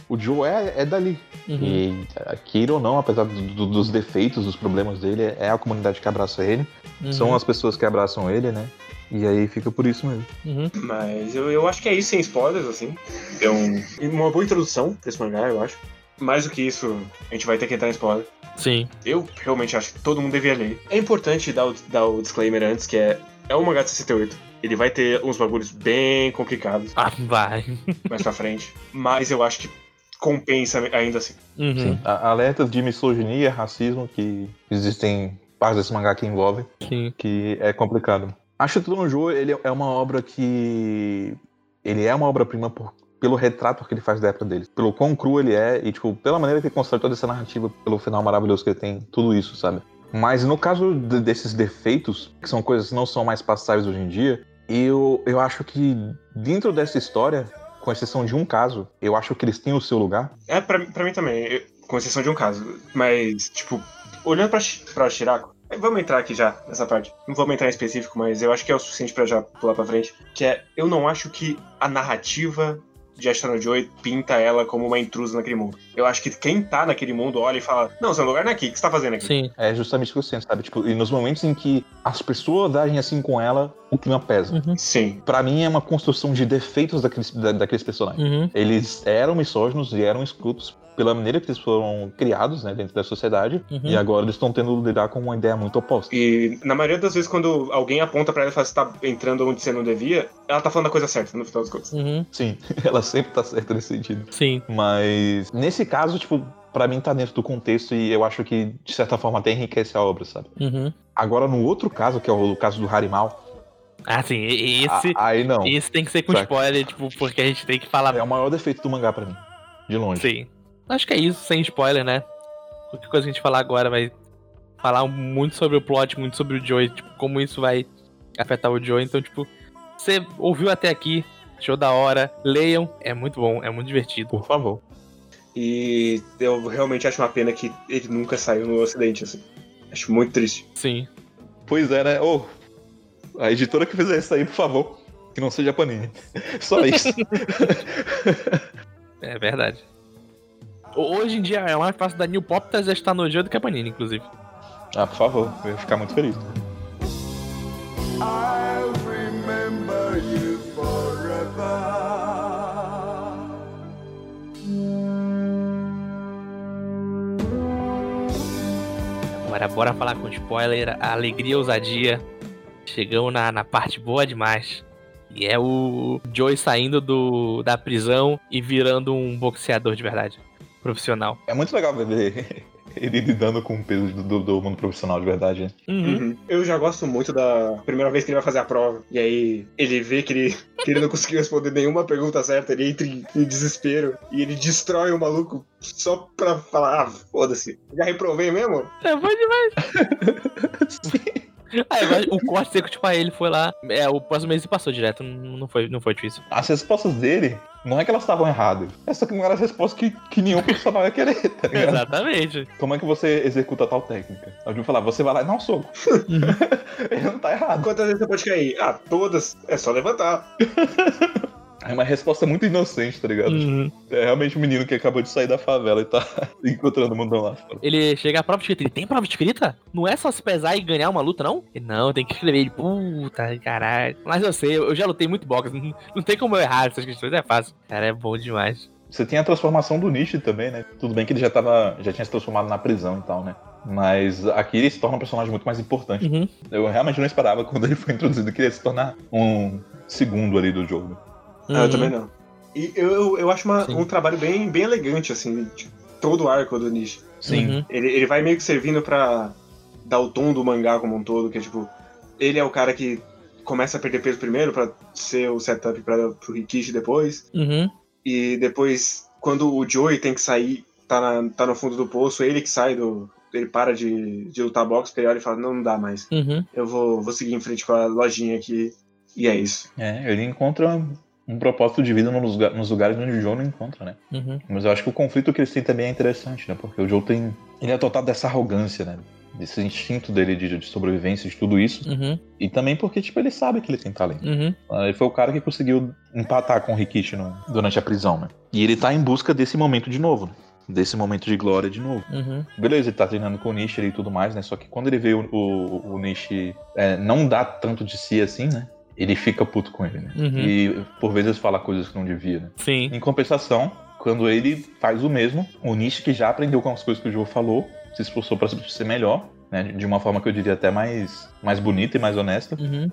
o Joe é, é dali. Uhum. E eh, queira ou não, apesar do- do- dos defeitos, dos problemas dele, é a comunidade que abraça ele. uhum, São as pessoas que abraçam ele, né? E aí fica por isso mesmo. uhum. Mas eu, eu acho que é isso sem spoilers, assim. Deu um- uma boa introdução pra esse mangá, eu acho. Mais do que isso, a gente vai ter que entrar em spoiler. Sim. Eu realmente acho que todo mundo devia ler. É importante dar o, dar o disclaimer antes, que é, é um mangá de 68. Ele vai ter uns bagulhos bem complicados Ah, vai. mais pra frente. Mas eu acho que compensa ainda assim. Uhum. Sim. A- Alertas de misoginia, racismo que existem partes desse mangá que envolvem, Sim. que é complicado. Acho que Tudo no Joe, ele é uma obra que... Ele é uma obra-prima por- pelo retrato que ele faz da época dele. Pelo quão cru ele é e, tipo, pela maneira que ele constrói toda essa narrativa, pelo final maravilhoso que ele tem, tudo isso, sabe? Mas no caso de- desses defeitos, que são coisas que não são mais passáveis hoje em dia, eu, eu acho que dentro dessa história, com exceção de um caso, eu acho que eles têm o seu lugar. É, pra mim também, com exceção de um caso. Mas, tipo, olhando pra, pra Shirako, eh, vamos entrar aqui já nessa parte. Não vamos entrar em específico, mas eu acho que é o suficiente pra já pular pra frente. Que é, eu não acho que a narrativa de Ashton Joy pinta ela como uma intrusa naquele mundo. Eu acho que quem tá naquele mundo olha e fala: Não, seu lugar não é aqui, o que você tá fazendo aqui? Sim. É justamente o que eu sinto, sabe? Tipo, e nos momentos em que as pessoas agem assim com ela, o clima pesa. Uhum. Sim. Pra mim é uma construção de defeitos daqueles, da- daqueles personagens. Uhum. Eles eram misóginos e eram escrutos pela maneira que eles foram criados, né, dentro da sociedade. Uhum. E agora eles estão tendo que lidar com uma ideia muito oposta. E na maioria das vezes, quando alguém aponta pra ela e fala: Você tá entrando onde você não devia, ela tá falando a coisa certa, no final das contas. Uhum. Sim, ela sempre tá certa nesse sentido. Sim. Mas nesse caso, tipo, pra mim tá dentro do contexto e eu acho que, de certa forma, até enriquece a obra, sabe? Uhum. Agora, no outro caso, que é o caso do Harimal, Ah, sim. Esse, a- aí não. esse tem que ser com Saca. spoiler, tipo, porque a gente tem que falar É o maior defeito do mangá pra mim. De longe. Sim. Acho que é isso, sem spoiler, né? Qualquer coisa que a gente falar agora vai falar muito sobre o plot, muito sobre o Joey, tipo, como isso vai afetar o Joey. Então, tipo, você ouviu até aqui, show da hora, leiam, é muito bom, é muito divertido. Por favor. E eu realmente acho uma pena que ele nunca saiu no ocidente, assim. Acho muito triste. Sim. Pois é, né? Ô, a editora que fizer isso aí, por favor. Que não seja Panini. Só isso. É verdade. Ho- Hoje em dia é mais fácil da New Pop trazer esta nojeira do que a Panini, inclusive. ah, por favor. Eu ia ficar muito feliz. I'll remember you forever. Agora bora falar com spoiler, a alegria e a ousadia. Chegamos na, na parte boa demais. E é o Joey saindo do, da prisão e virando um boxeador de verdade. Profissional. É muito legal ver ele lidando com o peso do, do- do mundo profissional de verdade. né? Uhum. Uhum. Eu já gosto muito da primeira vez que ele vai fazer a prova. E aí ele vê que ele, que ele não conseguiu responder nenhuma pergunta certa, ele entra em, em desespero e ele destrói o maluco só pra falar, ah, foda-se. Já reprovei mesmo? É bom demais. Ah, agora, o corte seco, tipo, aí ele foi lá. É, o próximo mês se passou direto. Não não foi, não foi difícil. As respostas dele, não é que elas estavam erradas. É só que não eram as respostas que, que nenhum profissional ia querer, tá ligado? Exatamente. Como é que você executa tal técnica? Eu vou falar, você vai lá e dá um soco. ele não tá errado. Quantas vezes você pode cair? Ah, todas. É só levantar. É uma resposta muito inocente, tá ligado? Uhum. É realmente um menino que acabou de sair da favela e tá encontrando o mundão lá fora. Ele chega à prova escrita. Ele tem prova escrita? Não é só se pesar e ganhar uma luta, não? Ele, não, tem que escrever. Ele, puta, caralho. Mas eu sei, eu já lutei muito boxe. Não, tem como eu errar essas questões, é fácil. Cara, é bom demais. Você tem a transformação do Nishi também, né? Tudo bem que ele já tava. já tinha se transformado na prisão e tal, né? Mas aqui ele se torna um personagem muito mais importante. Uhum. Eu realmente não esperava quando ele foi introduzido que ele ia se tornar um segundo ali do jogo. Ah, eu Uhum. também não. E eu, eu, eu acho uma- um trabalho bem, bem elegante, assim, de todo o arco do Nishi. Sim. Uhum. Ele, ele vai meio que servindo pra dar o tom do mangá como um todo, que é tipo, ele é o cara que começa a perder peso primeiro pra ser o setup pra, pro Rikishi depois. Uhum. E depois, quando o Joey tem que sair, tá, na- tá no fundo do poço, ele que sai do. Ele para de, de lutar boxe, porque ele olha e fala, não, não dá mais. Uhum. Eu vou, vou seguir em frente com a lojinha aqui. E é isso. É, ele encontra um propósito de vida nos, nos lugares onde o Joe não encontra, né? Uhum. Mas eu acho que o conflito que eles têm também é interessante, né? Porque o Joe tem. Ele é dotado dessa arrogância, né? Desse instinto dele de, de sobrevivência, de tudo isso. Uhum. E também porque, tipo, ele sabe que ele tem talento. Uhum. Ah, Ele foi o cara que conseguiu empatar com o Rikishi no- durante a prisão, né? E ele tá em busca desse momento de novo, né? Desse momento de glória de novo. Uhum. Beleza, ele tá treinando com o Nishi e tudo mais, né? Só que quando ele vê o, o, o Nishi é, não dá tanto de si assim, né? Ele fica puto com ele, né? Uhum. E por vezes fala coisas que não devia, né? Sim. Em compensação, quando ele faz o mesmo, o Nishi que já aprendeu com as coisas que o Joe falou, se esforçou pra ser melhor, né? De uma forma que eu diria até mais, mais bonita e mais honesta. Uhum.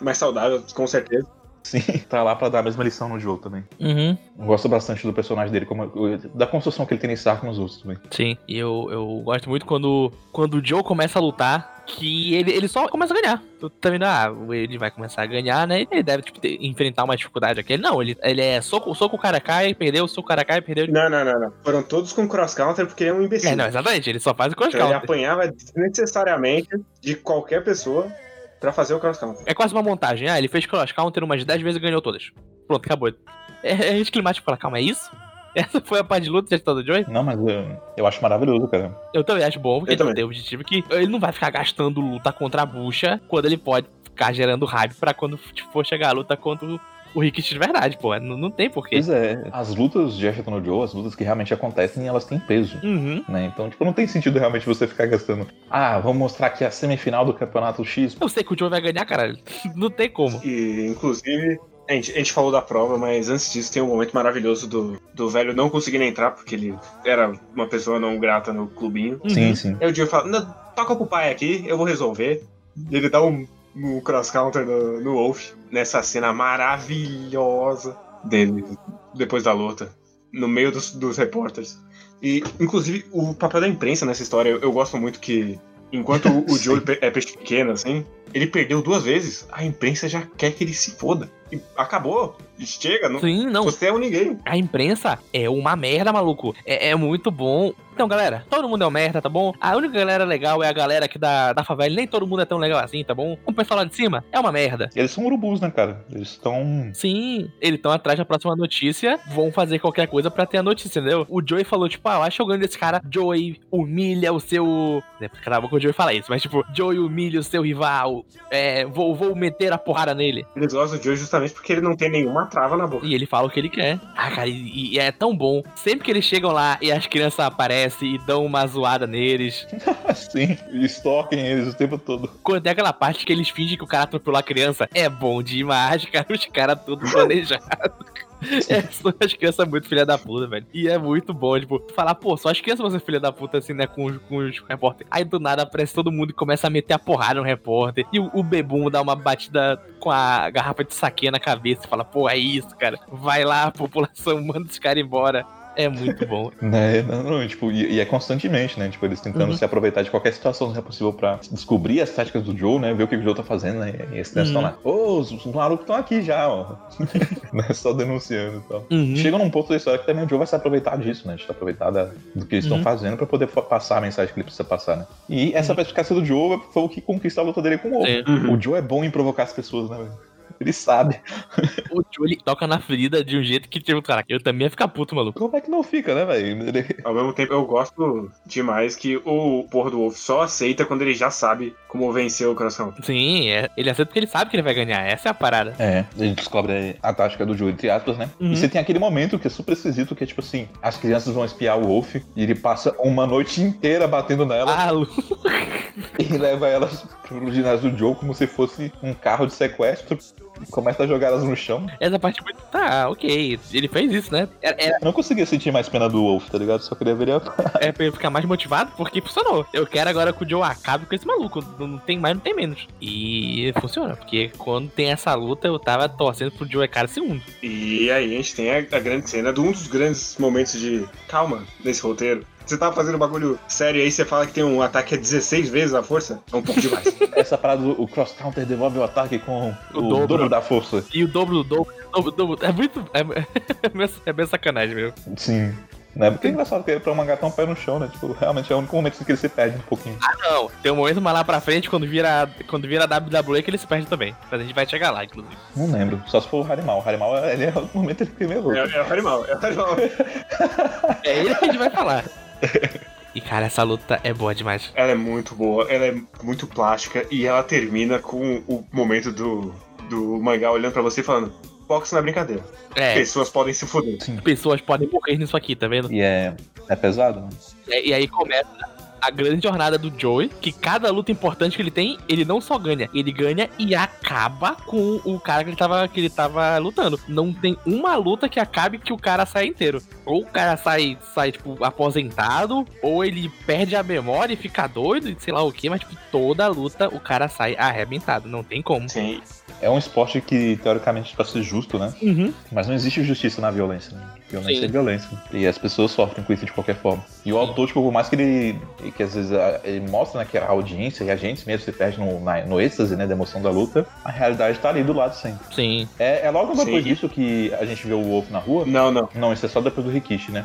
Mais saudável, com certeza. Sim, tá lá pra dar a mesma lição no Joe também. Uhum. Eu gosto bastante do personagem dele, como, da construção que ele tem nesse arco nos outros também. Sim. E eu, eu gosto muito quando, quando o Joe começa a lutar, que ele, ele só começa a ganhar. Tu tá vendo, ah, ele vai começar a ganhar, né? Ele deve tipo, ter- enfrentar uma dificuldade aqui. Ele não, ele, ele é soco, soco o cara cai, perdeu, soco o cara cai, perdeu. Não, não, não, não. Foram todos com cross-counter porque ele é um imbecil. É, não, exatamente, ele só faz o cross Então ele apanhava desnecessariamente de qualquer pessoa pra fazer o cross-counter. É quase uma montagem. Ah, ele fez cross counter umas 10 vezes e ganhou todas. Pronto, acabou. É, é anticlimático falar, calma, é isso? Essa foi a parte de luta de do Joey? Não, mas eu, eu acho maravilhoso, cara. Eu também acho bom, porque ele tem o objetivo que ele não vai ficar gastando luta contra a bucha quando ele pode ficar gerando hype pra quando tipo, for chegar a luta contra o- o Rikishi de verdade, pô. Não, não tem porquê. Pois é, as lutas de Ashton no Joe, as lutas que realmente acontecem, elas têm peso. Uhum. Né? Então, tipo, não tem sentido realmente você ficar gastando. Ah, vamos mostrar aqui a semifinal do campeonato X. Eu sei que o Joe vai ganhar, caralho. Não tem como. E, inclusive, a gente, a gente falou da prova, mas antes disso tem um momento maravilhoso do, do velho não conseguindo entrar, porque ele era uma pessoa não grata no clubinho. Uhum. Sim, sim. Aí o Dio fala, "Não, toca pro pai aqui, eu vou resolver. E ele dá um, um cross-counter no, no Wolf, nessa cena maravilhosa dele, depois da luta, no meio dos, dos repórteres. E, inclusive, o papel da imprensa nessa história, eu, eu gosto muito que, enquanto o, o Joe é peixe pequeno, assim, ele perdeu duas vezes, a imprensa já quer que ele se foda. Acabou, chega, não, Sim, não. você é um ninguém. A imprensa é uma merda, maluco. É, é muito bom. Então, galera, todo mundo é uma merda, tá bom? A única galera legal é a galera aqui da, da favela. Nem todo mundo é tão legal assim, tá bom? O pessoal lá de cima é uma merda. Eles são urubus, né, cara? Eles estão. Sim, eles estão atrás da próxima notícia, vão fazer qualquer coisa pra ter a notícia, entendeu? O Joey falou, tipo, ah, eu acho que eu ganho desse cara. Joey humilha o seu. Caramba, que o Joey fala isso, mas tipo, Joey humilha o seu rival. É, vou, vou meter a porrada nele. Eles gostam do Joe justamente porque ele não tem nenhuma trava na boca. E ele fala o que ele quer. Ah, cara, e, e é tão bom. Sempre que eles chegam lá e as crianças aparecem e dão uma zoada neles. Assim, estoquem eles o tempo todo. Quando tem aquela parte que eles fingem que o cara atropelou a criança, é bom demais, cara. Os caras tudo planejados. É, as crianças muito filha da puta, velho. E é muito bom, tipo, falar, pô, só as crianças vão ser filha da puta assim, né, com os, com os repórteres. Aí do nada aparece todo mundo e começa a meter a porrada no repórter. E o, o Bebum dá uma batida com a garrafa de saque na cabeça e fala, pô, é isso, cara. Vai lá, população, manda esse cara embora. É muito bom. Né, não, não, tipo, e, e é constantemente, né? Tipo, eles tentando Uhum. se aproveitar de qualquer situação que é possível pra descobrir as táticas do Joe, né? Ver o que o Joe tá fazendo, né? E esses crianças estão Uhum. lá. Ô, os, os malucos estão aqui já, ó. né? Só denunciando e tal. Uhum. Chega num ponto da história que também o Joe vai se aproveitar disso, né? De se aproveitar da- do que eles estão Uhum. fazendo pra poder passar a mensagem que ele precisa passar, né? E essa perspicácia do Joe foi o que conquista a luta dele com o. Sim. Uhum. O Joe é bom em provocar as pessoas, né, velho? Ele sabe. O Joe, ele toca na ferida de um jeito que, tipo, cara, eu também ia ficar puto, maluco. Como é que não fica, né, velho? Ele- Ao mesmo tempo, eu gosto demais que o porra do Wolf só aceita quando ele já sabe como vencer o coração. Sim, é, ele aceita porque ele sabe que ele vai ganhar. Essa é a parada. É, a gente descobre a tática do Joe, entre aspas, né? Uhum. E você tem aquele momento que é super esquisito, que é tipo assim, as crianças vão espiar o Wolf e ele passa uma noite inteira batendo nela Ah, Lu. e leva elas pro ginásio do Joe como se fosse um carro de sequestro começa a jogar elas no chão. essa parte muito. Tá, ok. Ele fez isso, né? Era, era Eu não conseguia sentir mais pena do Wolf, tá ligado? Só queria ver ele. é pra ele ficar mais motivado porque funcionou. Eu quero agora que o Joe acabe com esse maluco. Não não tem mais, não tem menos. E funciona, porque quando tem essa luta, eu tava torcendo pro Joe cara segundo. E aí a gente tem a, a grande cena de um dos grandes momentos de calma nesse roteiro. Você tava fazendo um bagulho sério e aí você fala que tem um ataque a 16 vezes a força? É um pouco demais. Essa parada do o cross counter devolve o ataque com o, O dobro. dobro. da força. E o dobro do dobro, dobro, dobro. É muito. É, é, meio- é bem sacanagem, meu. Sim. Né? Porque é engraçado que pra um mangá tá um pé no chão, né? Tipo, realmente é o único momento que ele se perde um pouquinho. Não, tem um momento mais lá pra frente, quando vira, quando vira WWE, que ele se perde também. Mas a gente vai chegar lá, inclusive. Não lembro. Só se for o Harimal. O Harimal, ele é o momento que ele fica meio louco. é, é o animal, é o animal. É ele que a gente vai falar. E cara, essa luta é boa demais. Ela é muito boa, ela é muito plástica e ela termina com o momento do, do mangá olhando pra você e falando: boxe na brincadeira. É, Pessoas podem se foder. pessoas podem morrer nisso aqui, tá vendo? E é, é pesado, né? E, e aí começa a grande jornada do Joey, que cada luta importante que ele tem, ele não só ganha, ele ganha e acaba com o cara que ele tava, que ele tava lutando. Não tem uma luta que acabe que o cara sai inteiro. Ou o cara sai, sai tipo, aposentado, ou ele perde a memória e fica doido, e sei lá o que, mas tipo, toda luta o cara sai arrebentado. Não tem como. Sim. É um esporte que, teoricamente, pra ser justo, né? Uhum. Mas não existe justiça na violência, né? Violência Sim. é violência. E as pessoas sofrem com isso de qualquer forma. E o autor, tipo, por mais que ele. que às vezes a- ele mostra né, que a audiência e a gente mesmo se perde no, na- no êxtase, né? Da emoção da luta, a realidade tá ali do lado sempre. Sim. É, é logo depois Sim. disso que a gente vê o Wolf na rua? Não, não. Não, isso é só depois do Rikishi, né?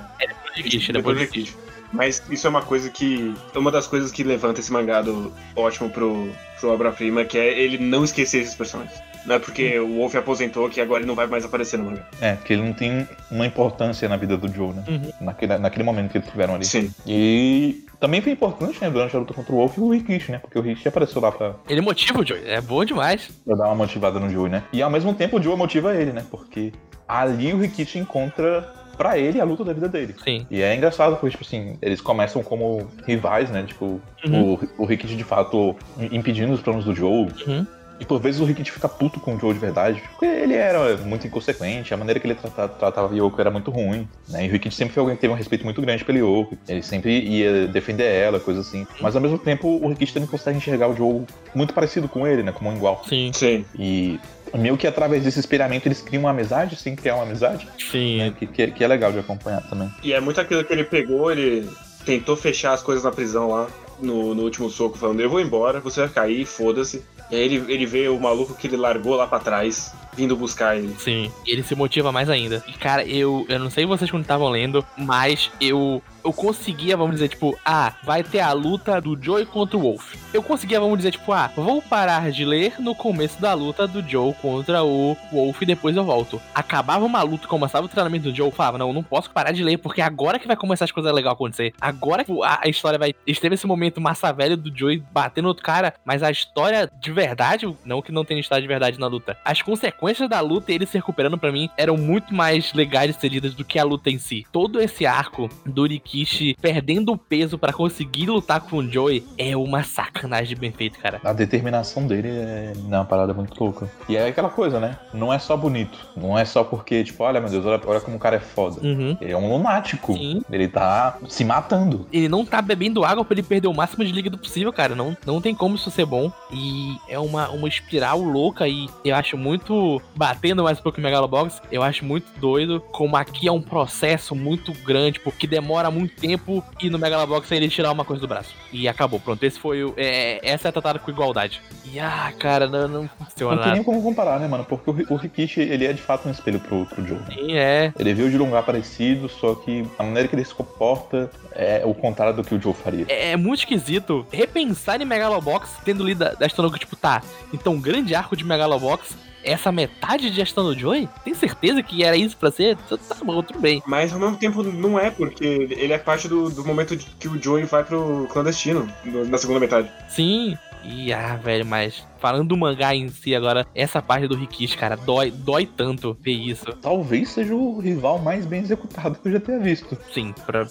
Rikishi, Depois depois do do Rikishi. Mas isso é uma coisa que. é Uma das coisas que levanta esse mangá do ótimo pro, pro obra-prima, que é ele não esquecer esses personagens. Não é porque o Wolf aposentou que agora ele não vai mais aparecer no mangá. É, porque ele não tem uma importância na vida do Joe, né? Uhum. Naquele, naquele momento que eles tiveram ali. Sim. E também foi importante, né, durante a luta contra o Wolf, o Rikishi, né? Porque o Rikishi apareceu lá pra, Ele motiva o Joey, é bom demais. pra dar uma motivada no Joe, né? E ao mesmo tempo o Joe motiva ele, né? Porque ali o Rikishi encontra pra ele a luta da vida dele. Sim. E é engraçado porque, tipo assim, eles começam como rivais, né? Tipo, Uhum. o, o Rikishi de fato impedindo os planos do Joe. Uhum. E por vezes o Rikishi fica puto com o Joe de verdade, porque ele era muito inconsequente, a maneira que ele tratava, tratava a Yoko era muito ruim, né? E o Rikishi sempre foi alguém que teve um respeito muito grande pela Yoko, ele sempre ia defender ela, coisa assim. Mas ao mesmo tempo o Rikishi também consegue enxergar o Joe muito parecido com ele, né? Como um igual. Sim. Sim. E meio que através desse espelhamento eles criam uma amizade sem criar uma amizade, Sim. né? Que, que, que é legal de acompanhar também. E é muito aquilo que ele pegou, ele tentou fechar as coisas na prisão lá, no, no último soco, falando, eu vou embora, você vai aí, foda-se. E aí ele, ele vê o maluco que ele largou lá pra trás, vindo buscar ele. Sim, ele se motiva mais ainda. E cara, eu, eu não sei vocês quando estavam lendo, mas eu eu conseguia, vamos dizer, tipo, ah, vai ter a luta do Joe contra o Wolf. Eu conseguia, vamos dizer, tipo, ah, vou parar de ler no começo da luta do Joe contra o Wolf e depois eu volto. Acabava uma luta, começava o treinamento do Joe, eu falava, não, não posso parar de ler, porque agora que vai começar as coisas legais acontecer. Agora que a, a história vai. Esteve esse momento massa velho do Joe batendo outro cara, mas a história de verdade, não que não tenha história de verdade na luta, as sequências da luta e ele se recuperando pra mim eram muito mais legais de ser lidas do que a luta em si. Todo esse arco do Rikishi perdendo peso pra conseguir lutar com o Joey é uma sacanagem bem feito, cara. A determinação dele é uma parada muito louca. E é aquela coisa, né? Não é só bonito. Não é só porque, tipo, olha, meu Deus, olha, olha como o cara é foda. Uhum. Ele é um lunático. Sim. Ele tá se matando. Ele não tá bebendo água pra ele perder o máximo de líquido possível, cara. Não, não tem como isso ser bom. E é uma, uma espiral louca e eu acho muito. Batendo mais um pouco em Megalobox, eu acho muito doido como aqui é um processo muito grande, porque demora muito tempo e no Megalobox é ele tirar uma coisa do braço. E acabou, pronto. Esse foi o. É, essa é a tratada com igualdade. E ah, cara, não, não funciona Não tem nem como comparar, né, mano? Porque o, o Rikishi, ele é de fato um espelho pro, pro Joe. Sim, é. Ele veio de um lugar parecido, só que a maneira que ele se comporta é o contrário do que o Joe faria. É é muito esquisito repensar em Megalobox, tendo lido da que, tipo, tá, então um grande arco de Megalobox, essa metade de Astano Joy? Tem certeza que era isso pra ser? Tá bom, tudo bem. Mas ao mesmo tempo não é, porque ele é parte do, do momento que o Joey vai pro clandestino, no- na segunda metade. Sim. E ah, velho, mas falando do mangá em si agora, essa parte do Rikishi, cara, dói, dói tanto ver isso. Talvez seja o rival mais bem executado que eu já tenha visto. Sim, pra,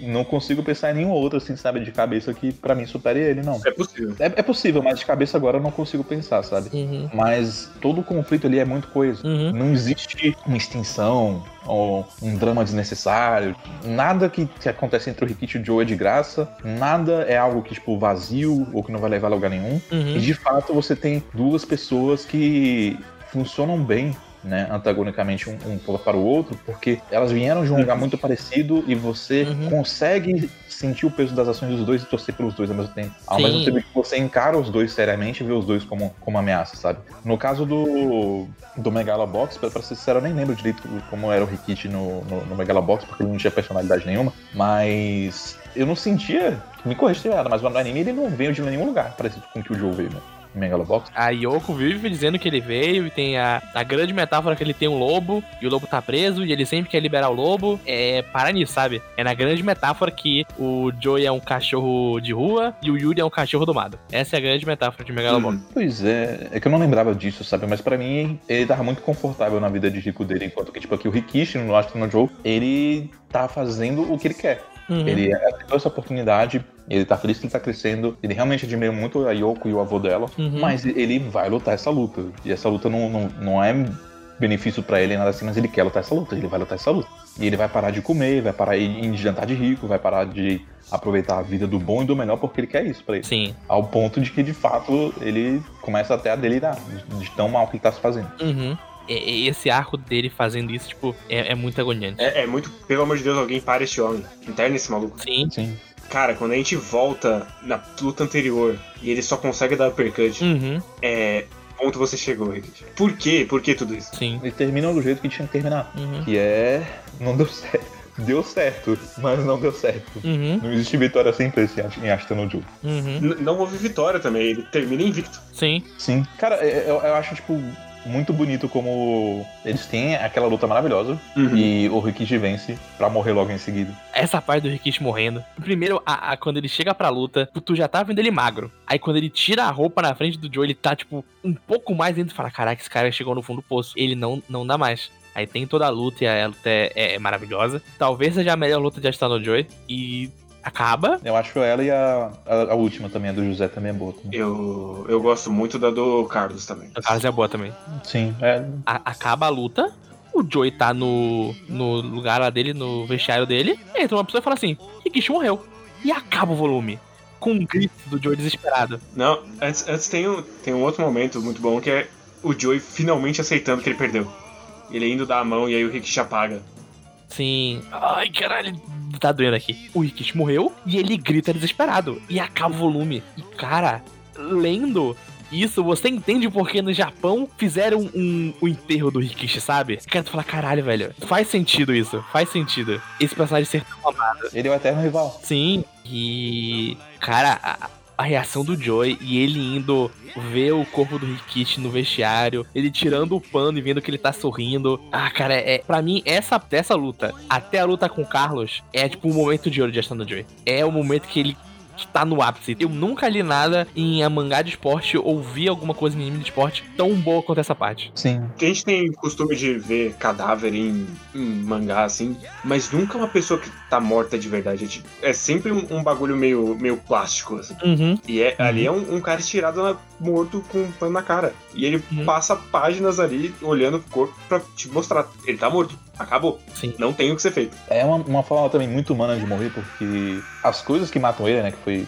Não consigo pensar em nenhum outro, assim, sabe, de cabeça que pra mim supere ele, não. É possível. É, é possível, mas de cabeça agora eu não consigo pensar, sabe? Uhum. Mas todo o conflito ali é muito coisa. Uhum. Não existe uma extinção ou um drama desnecessário. Nada que, que acontece entre o Rikichi e o Joe é de graça. Nada é algo que, tipo, vazio ou que não vai levar a lugar nenhum. E Uhum. de fato você tem duas pessoas que funcionam bem. Né, antagonicamente um, um para o outro, porque elas vieram de um lugar muito parecido e você Uhum. consegue sentir o peso das ações dos dois e torcer pelos dois ao mesmo tempo. Ao Sim. mesmo tempo que você encara os dois seriamente e vê os dois como, como ameaça, sabe? No caso do, do Megalobox, pra, pra ser sincero, eu nem lembro direito como era o Rikichi no, no, no Megalobox, porque ele não tinha personalidade nenhuma, mas eu não sentia, me corrija se errado, mas no anime ele não veio de nenhum lugar parecido com o que o Joe veio, né? Megalobox. A Yoko vive dizendo que ele veio e tem a, a grande metáfora que ele tem um lobo e o lobo tá preso e ele sempre quer liberar o lobo. É para nisso, sabe? É na grande metáfora que o Joey é um cachorro de rua e o Yuri é um cachorro domado. Essa é a grande metáfora de Megalobox. Uhum. Pois é, é que eu não lembrava disso, sabe? Mas pra mim, ele tava muito confortável na vida de rico dele, enquanto que, tipo, aqui o Rikishi no Astro no Joe, ele tá fazendo o que ele quer. Uhum. Ele aceitou essa oportunidade, ele tá feliz que ele tá crescendo, ele realmente admira muito a Yoko e o avô dela, Uhum. mas ele vai lutar essa luta. E essa luta não, não, não é benefício pra ele, nada assim, mas ele quer lutar essa luta, ele vai lutar essa luta. E ele vai parar de comer, vai parar de jantar de rico, vai parar de aproveitar a vida do bom e do melhor porque ele quer isso pra ele. Sim. Ao ponto de que, de fato, ele começa até a delirar de, de tão mal que ele tá se fazendo. Uhum. Esse arco dele fazendo isso, tipo, é, é muito agoniante. É, é muito, pelo amor de Deus, alguém para esse homem. Interna esse maluco. Sim. Sim. Cara, quando a gente volta na luta anterior e ele só consegue dar uppercut, Uhum. é. Ponto você chegou, Rick. Por quê? Por que tudo isso? Sim. Ele termina do jeito que tinha que terminar. Uhum. Que é. Não deu certo. Deu certo, mas não deu certo. Uhum. Não existe vitória simples em Ashton no Joe. Uhum. Não houve vitória também, ele termina invicto. Sim. Sim. Cara, eu, eu acho, tipo, muito bonito como eles têm aquela luta maravilhosa Uhum. e o Rikishi vence pra morrer logo em seguida. Essa parte do Rikishi morrendo. Primeiro, a, a- quando ele chega pra luta, tu já tá vendo ele magro. Aí quando ele tira a roupa na frente do Joe, ele tá, tipo, um pouco mais dentro e fala: Caraca, esse cara chegou no fundo do poço. Ele não, não dá mais. Aí tem toda a luta e a luta é, é- é maravilhosa. Talvez seja a melhor luta de Astano Joy. E acaba. Eu acho ela e a, a, a última também, a do José, também é boa. Também. Eu, eu gosto muito da do Carlos também. A Carlos é boa também. Sim, é. A- acaba a luta. O Joey tá no, no lugar lá dele, no vestiário dele. Entra uma pessoa e fala assim: Rikishi morreu. E acaba o volume. Com um grito do Joey desesperado. Não, antes, antes tem, um, tem um outro momento muito bom que é o Joey finalmente aceitando que ele perdeu. Ele indo dar a mão e aí o já apaga. Sim. Ai, caralho, tá doendo aqui. O Rikishi morreu e ele grita desesperado. E acaba o volume. E, cara, lendo isso, você entende porque no Japão fizeram um, o enterro do Rikishi, sabe? Cara, tu fala, caralho, velho. Faz sentido isso. Faz sentido. Esse personagem ser tão amado. Ele é o eterno rival. Sim. E. Cara, a, a reação do Joey e ele indo ver o corpo do Rikishi no vestiário, ele tirando o pano e vendo que ele tá sorrindo. Ah, cara, é, pra mim, essa, essa luta, até a luta com o Carlos, é tipo o momento de ouro de Aston do Joey. É o momento que ele que tá no ápice. Eu nunca li nada em mangá de esporte ou vi alguma coisa em anime de esporte tão boa quanto essa parte. Sim. A gente tem costume de ver cadáver em, em mangá, assim, mas nunca uma pessoa que tá morta de verdade. É, tipo- é sempre um, um bagulho meio, meio plástico, assim. Uhum. E é, ali é um, um cara estirado na- morto com um pano na cara. E ele Uhum. passa páginas ali olhando pro corpo pra te mostrar. Ele tá morto. Acabou. Sim. Não tem o que ser feito. É uma, uma forma também muito humana de morrer, porque as coisas que matam ele, né, que foi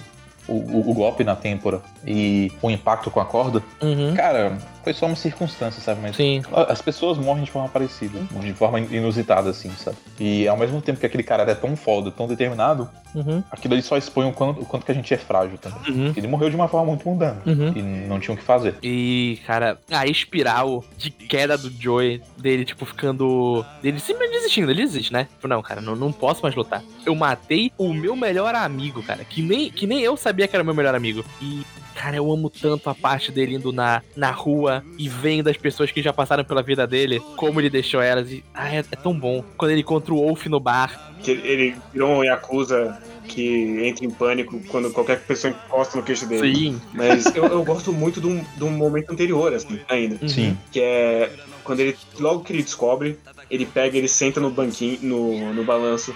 o, o- o golpe na têmpora e o impacto com a corda, Uhum. cara, foi só uma circunstância, sabe? Mas Sim. as pessoas morrem de forma parecida, de forma inusitada, assim, sabe? E ao mesmo tempo que aquele cara é tão foda, tão determinado, Uhum. aquilo ali só expõe o quanto, o quanto que a gente é frágil também. Uhum. Ele morreu de uma forma muito mundana. Uhum. E não tinha o que fazer. E, cara, a espiral de queda do Joey, dele, tipo, ficando. dele simplesmente desistindo, ele desiste, né? Tipo, não, cara, não, não posso mais lutar. Eu matei o meu melhor amigo, cara, que nem, que nem eu sabia que era meu melhor amigo. E, cara, eu amo tanto a parte dele indo na, na rua e vendo as pessoas que já passaram pela vida dele, como ele deixou elas. E, ah, é, é tão bom. Quando ele encontra o Wolf no bar. Que ele- virou um Yakuza que entra em pânico quando qualquer pessoa encosta no queixo dele. Sim. Mas eu, eu gosto muito de um, de um momento anterior, assim, ainda. Uhum. Sim. Que é quando ele, logo que ele descobre, ele pega, ele senta no banquinho, no, no balanço,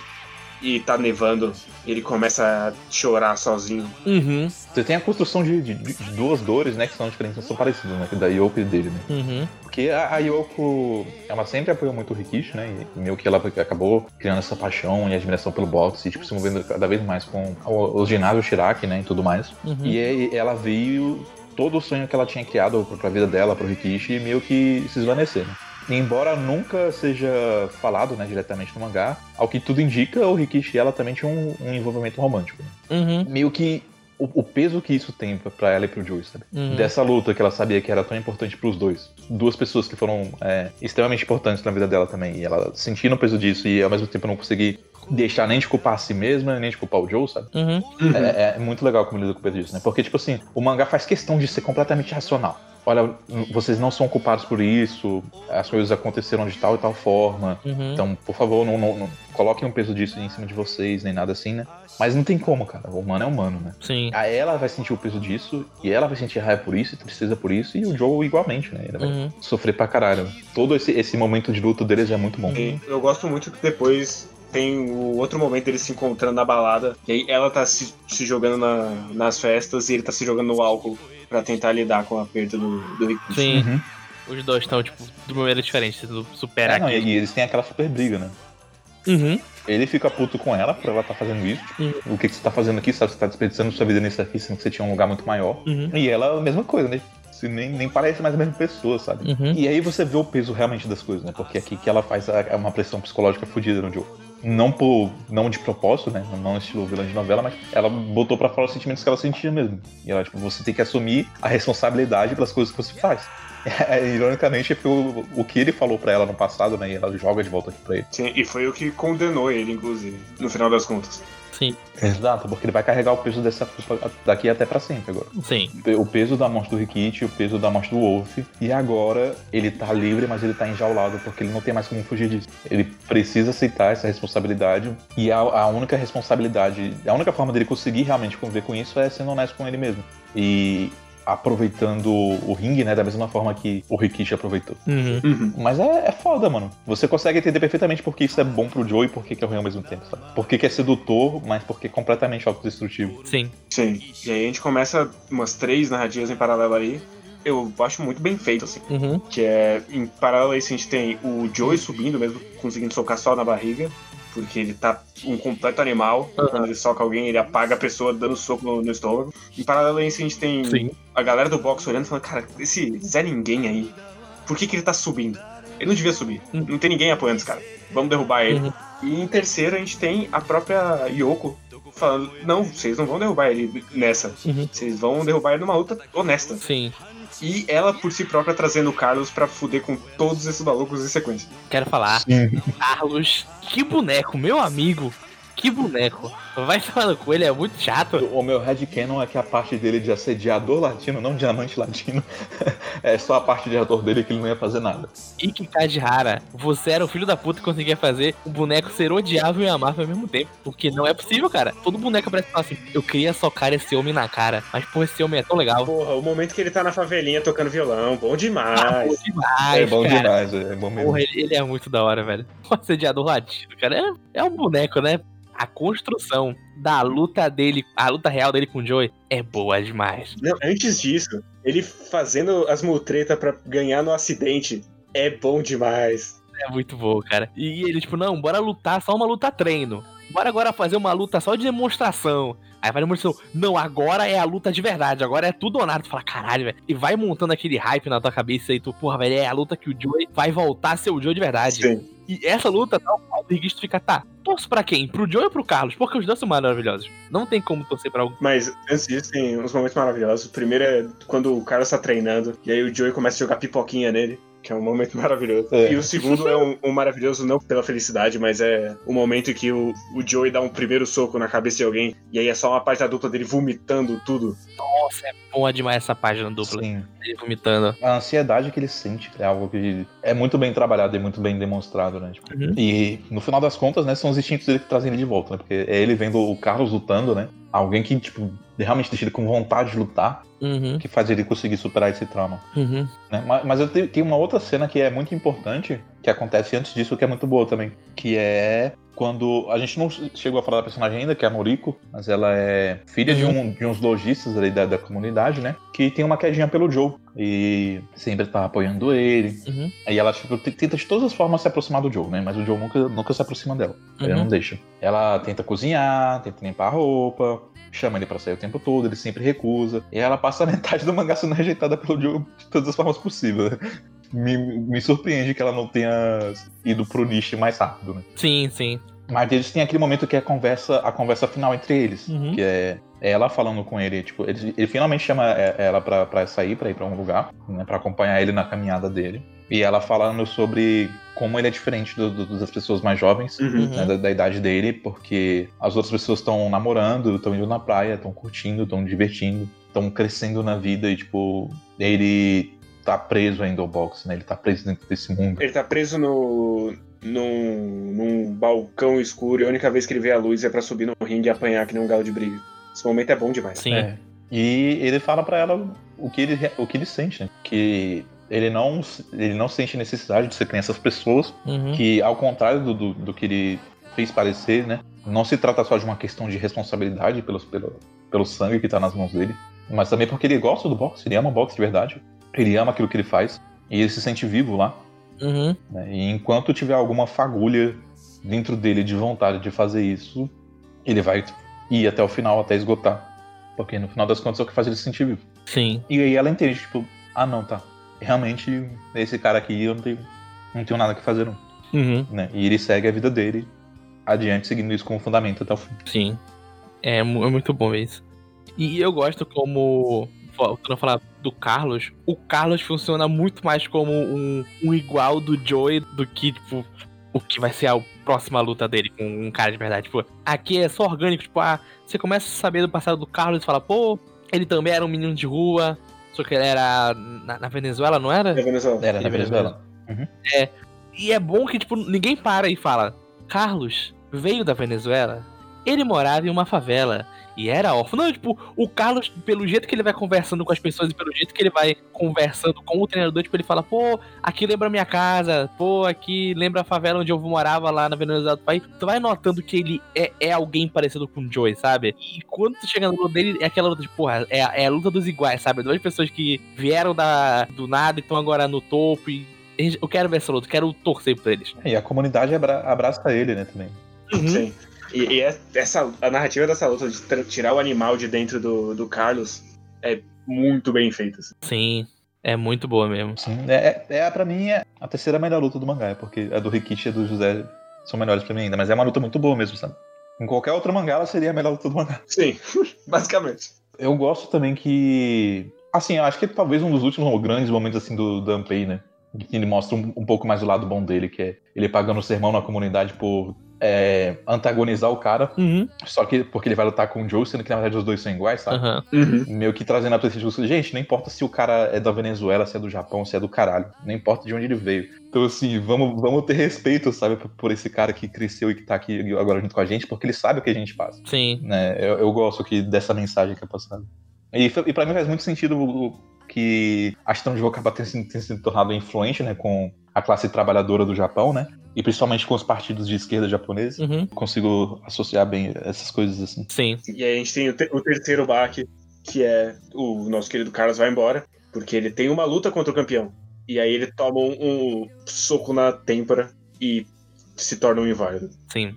e tá nevando, ele começa a chorar sozinho. Uhum. Você tem a construção de, de- de duas dores, né, que são diferentes, são parecidas, né, da Yoko e dele, né? Uhum. Porque a, a Yoko, ela sempre apoiou muito o Rikishi, né? E meio que ela acabou criando essa paixão e admiração pelo boxe, e tipo, se movendo cada vez mais com o, o ginásio Shiraki, né? E tudo mais. Uhum. E aí ela veio todo o sonho que ela tinha criado pra, pra vida dela, pro Rikishi, meio que se esvanecer, né? Embora nunca seja falado né, diretamente no mangá, ao que tudo indica, o Rikishi e ela também tinham um, um envolvimento romântico. né? Uhum. Meio que o, o peso que isso tem pra- pra ela e pro Joey, sabe? Uhum. Dessa luta que ela sabia que era tão importante pros dois. Duas pessoas que foram é, extremamente importantes na vida dela também. E ela sentindo o peso disso e ao mesmo tempo não conseguir deixar nem de culpar a si mesma, nem de culpar o Joe, sabe? Uhum. É, é muito legal como ele lida com o peso disso, né? Porque, tipo assim, o mangá faz questão de ser completamente racional. Olha, vocês não são culpados por isso, as coisas aconteceram de tal e tal forma. Uhum. Então, por favor, não, não, não coloquem um peso disso em cima de vocês, nem nada assim, né? Mas não tem como, cara. O humano é humano, né? Sim. Aí ela vai sentir o peso disso, e ela vai sentir raiva por isso, e tristeza por isso, e o Joe igualmente, né? Ele vai Uhum. sofrer pra caralho. Todo esse, esse momento de luta deles é muito bom. E eu gosto muito que depois tem o outro momento deles se encontrando na balada, e aí ela tá se, se jogando na- nas festas e ele tá se jogando no álcool pra tentar lidar com a perda do, do Rikishi. Sim. Uhum. Os dois estão, tipo, de uma maneira diferente, tentando superar É, não, e, aquilo. e eles têm aquela super briga, né? Uhum. Ele fica puto com ela por ela tá fazendo isso. Tipo, o que, que você tá fazendo aqui? Sabe? Você tá desperdiçando sua vida nisso aqui, sendo que você tinha um lugar muito maior. Uhum. E ela, a mesma coisa, né? Você nem, nem parece mais a mesma pessoa, sabe? Uhum. E aí você vê o peso realmente das coisas, né? Porque aqui que ela faz a- é uma pressão psicológica fodida no Joe. Não por. não de propósito, né? Não estilo vilã de novela, mas ela botou pra fora os sentimentos que ela sentia mesmo. E ela, tipo, você tem que assumir a responsabilidade pelas coisas que você faz. É, ironicamente, é porque o, o que ele falou pra ela no passado, né? E ela joga de volta aqui pra ele. Sim, e foi o que condenou ele, inclusive, no final das contas. Sim, Exato, porque ele vai carregar o peso dessa culpa daqui até pra sempre agora. sim. O peso da morte do Rikichi, o peso da morte do Wolf. E agora ele tá livre, mas ele tá enjaulado porque ele não tem mais como fugir disso. Ele precisa aceitar essa responsabilidade. E a, a única responsabilidade, a única forma dele conseguir realmente conviver com isso é sendo honesto com ele mesmo. E aproveitando o ringue, né, da mesma forma que o Rikichi aproveitou. Uhum. Uhum. Mas é, é foda, mano. Você consegue entender perfeitamente por que isso é bom pro Joe e por que que é ruim ao mesmo tempo, sabe? Por que que é sedutor, mas por que é completamente autodestrutivo. Sim. Sim. E aí a gente começa umas três narrativas em paralelo aí. Eu acho muito bem feito, assim. Uhum. Que é, em paralelo a isso, a gente tem o Joey subindo mesmo, conseguindo socar só na barriga. Porque ele tá um completo animal. Uhum. Quando ele soca alguém, ele apaga a pessoa dando soco no, no estômago. Em paralelo a isso, a gente tem Sim. a galera do boxe olhando e falando, cara, esse Zé Ninguém aí, por que, que ele tá subindo? Ele não devia subir. Uhum. Não tem ninguém apoiando esse cara. Vamos derrubar ele. Uhum. E em terceiro, a gente tem a própria Yoko falando, não, vocês não vão derrubar ele nessa. Uhum. Vocês vão derrubar ele numa luta honesta. Sim. E ela, por si própria, trazendo o Carlos pra fuder com todos esses malucos em sequência. Quero falar. Carlos, que boneco, meu amigo. Que boneco. Vai falando com ele, é muito chato. O meu headcanon é que a parte dele de assediador latino, não diamante latino, é só a parte de ator dele que ele não ia fazer nada. Ikki Kajihara, você era o filho da puta que conseguia fazer o boneco ser odiável e amável ao mesmo tempo. Porque não é possível, cara. Todo boneco parece falar assim, eu queria socar esse homem na cara. Mas, pô, esse homem é tão legal. Porra, o momento que ele tá na favelinha tocando violão, bom demais. Ah, bom demais, é bom cara. demais, é bom mesmo. Porra, ele, ele é muito da hora, velho. O assediador latino, cara, é, é um boneco, né? A construção da luta dele, a luta real dele com o Joey é boa demais. Não, antes disso, ele fazendo as multretas pra ganhar no acidente é bom demais. É muito bom, cara. E ele, tipo, não, bora lutar, só uma luta treino. Bora agora fazer uma luta só de demonstração. Aí vai demonstração. Não, agora é a luta de verdade. Agora é tudo ou nada. Tu fala, caralho, velho. E vai montando aquele hype na tua cabeça e tu, porra, velho, é a luta que o Joey vai voltar a ser o Joey de verdade. Sim. E essa luta, tá, o Rigisto fica, tá, torço pra quem? Pro Joey ou pro Carlos? Porque os dois são maravilhosos. Não tem como torcer pra algum. Mas antes disso, tem uns momentos maravilhosos. O primeiro é quando o Carlos tá treinando, e aí o Joey começa a jogar pipoquinha nele. Que é um momento maravilhoso. É. E o segundo é um, um maravilhoso, não pela felicidade, mas é o momento em que o, o Joey dá um primeiro soco na cabeça de alguém, e aí é só uma da dupla dele vomitando tudo. Nossa, é boa demais essa página dupla. Sim. Ele vomitando. A ansiedade que ele sente é algo que é muito bem trabalhado e muito bem demonstrado, né? Tipo, Uhum. E no final das contas, né, são os instintos dele que trazem ele de volta, né? Porque é ele vendo o Carlos lutando, né? Alguém que, tipo, realmente deixa ele com vontade de lutar, Uhum, que faz ele conseguir superar esse trauma. uhum. né? Mas, mas eu te- tenho uma outra cena que é muito importante, que acontece antes disso, que é muito boa também. Que é quando. A gente não chegou a falar da personagem ainda, que é a Noriko, mas ela é filha de, um, de uns lojistas ali da, da comunidade, né? Que tem uma quedinha pelo Joe. E sempre tá apoiando ele. Uhum. Aí ela tipo, tenta de todas as formas se aproximar do Joe, né? Mas o Joe nunca, nunca se aproxima dela. Ele Uhum. não deixa. Ela tenta cozinhar, tenta limpar a roupa, chama ele pra sair o tempo todo, ele sempre recusa. E ela passa a metade do mangá sendo rejeitada pelo Joe de todas as formas possíveis. Me, me surpreende que ela não tenha ido pro nicho mais rápido, né? Sim, sim. Mas eles têm aquele momento que é a conversa, a conversa final entre eles. Uhum. Que é ela falando com ele, tipo, ele, ele finalmente chama é, ela pra, pra sair, pra ir pra um lugar, né? Pra acompanhar ele na caminhada dele. E ela falando sobre como ele é diferente do- do- das pessoas mais jovens, Uhum. né, da, da idade dele, porque as outras pessoas estão namorando, estão indo na praia, estão curtindo, estão divertindo, estão crescendo na vida e, tipo, ele tá preso ainda ao boxe, né? Ele tá preso dentro desse mundo. Ele tá preso no. Num, num balcão escuro e a única vez que ele vê a luz é pra subir no ringue e apanhar que nem um galo de briga. Esse momento é bom demais. Sim. É. E ele fala pra ela o que ele, o que ele sente, né? Que ele não, ele não sente necessidade de ser que nem essas pessoas, Uhum. que ao contrário do, do, do que ele fez parecer, né? Não se trata só de uma questão de responsabilidade pelos, pelo, pelo sangue que tá nas mãos dele, mas também porque ele gosta do boxe, ele ama o boxe de verdade, ele ama aquilo que ele faz, e ele se sente vivo lá. Uhum. né? E enquanto tiver alguma fagulha dentro dele de vontade de fazer isso, ele vai ir até o final, até esgotar. Porque no final das contas é o que faz ele se sentir vivo. Sim. E aí ela entende, tipo, ah não, tá. Realmente, esse cara aqui eu não tenho, não tenho nada que fazer, não. Uhum. Né? E ele segue a vida dele adiante, seguindo isso como fundamento até o fim. Sim. É, é muito bom isso. E eu gosto como. Voltando a falar do Carlos, o Carlos funciona muito mais como um, um igual do Joey do que, tipo, o que vai ser a próxima luta dele com um cara de verdade. Tipo, aqui é só orgânico, tipo, ah, você começa a saber do passado do Carlos e fala, pô, ele também era um menino de rua, só que ele era na, na Venezuela, não era? É Venezuela. Era na É Venezuela. E é bom que, tipo, ninguém para e fala: Carlos veio da Venezuela, ele morava em uma favela e era órfão. Não, tipo, o Carlos, pelo jeito que ele vai conversando com as pessoas e pelo jeito que ele vai conversando com o treinador, tipo, ele fala: pô, aqui lembra minha casa, pô, aqui lembra a favela onde eu morava lá na Venezuela do país. Tu vai notando que ele é, é alguém parecido com o Joey, sabe? E quando tu chega no luta dele, é aquela luta de, porra, é, a- é a luta dos iguais, sabe? Duas pessoas que vieram da, do nada e estão agora no topo e. Eu quero ver essa luta, eu quero torcer por eles. E a comunidade abra- abraça ele, né, também. Sim. E, e é- essa, a narrativa dessa luta de tirar o animal de dentro do, do Carlos é muito bem feita. assim. Sim, é muito boa mesmo. Sim, é, é, é pra mim é a terceira melhor luta do mangá, porque a do Rikishi e a do José são melhores pra mim ainda, mas é uma luta muito boa mesmo, sabe? Em qualquer outro mangá, ela seria a melhor luta do mangá. Sim, basicamente. Eu gosto também que. Assim, eu acho que talvez um dos últimos grandes momentos assim do Danpei, né? Que ele mostra um, um pouco mais do lado bom dele, que é ele pagando o sermão na comunidade por é, antagonizar o cara, Uhum. só que porque ele vai lutar com o Joe, sendo que na verdade os dois são iguais, sabe? Uhum. Meio que trazendo a perspectiva, gente, não importa se o cara é da Venezuela, se é do Japão, se é do caralho, não importa de onde ele veio. Então, assim, vamos, vamos ter respeito, sabe, por- esse cara que cresceu e que tá aqui agora junto com a gente, porque ele sabe o que a gente faz Sim. né? Eu, eu gosto que, dessa mensagem que é passada. E, e pra mim faz muito sentido o- que a Joe acaba tendo, sido- tendo sido tornado influente, né, com a classe trabalhadora do Japão, né? E principalmente com os partidos de esquerda japoneses. Uhum. Consigo associar bem essas coisas assim. Sim. E aí a gente tem o, te- o terceiro baque, que é o nosso querido Carlos vai embora, porque ele tem uma luta contra o campeão. E aí ele toma um, um soco na têmpora e se torna um inválido. Sim.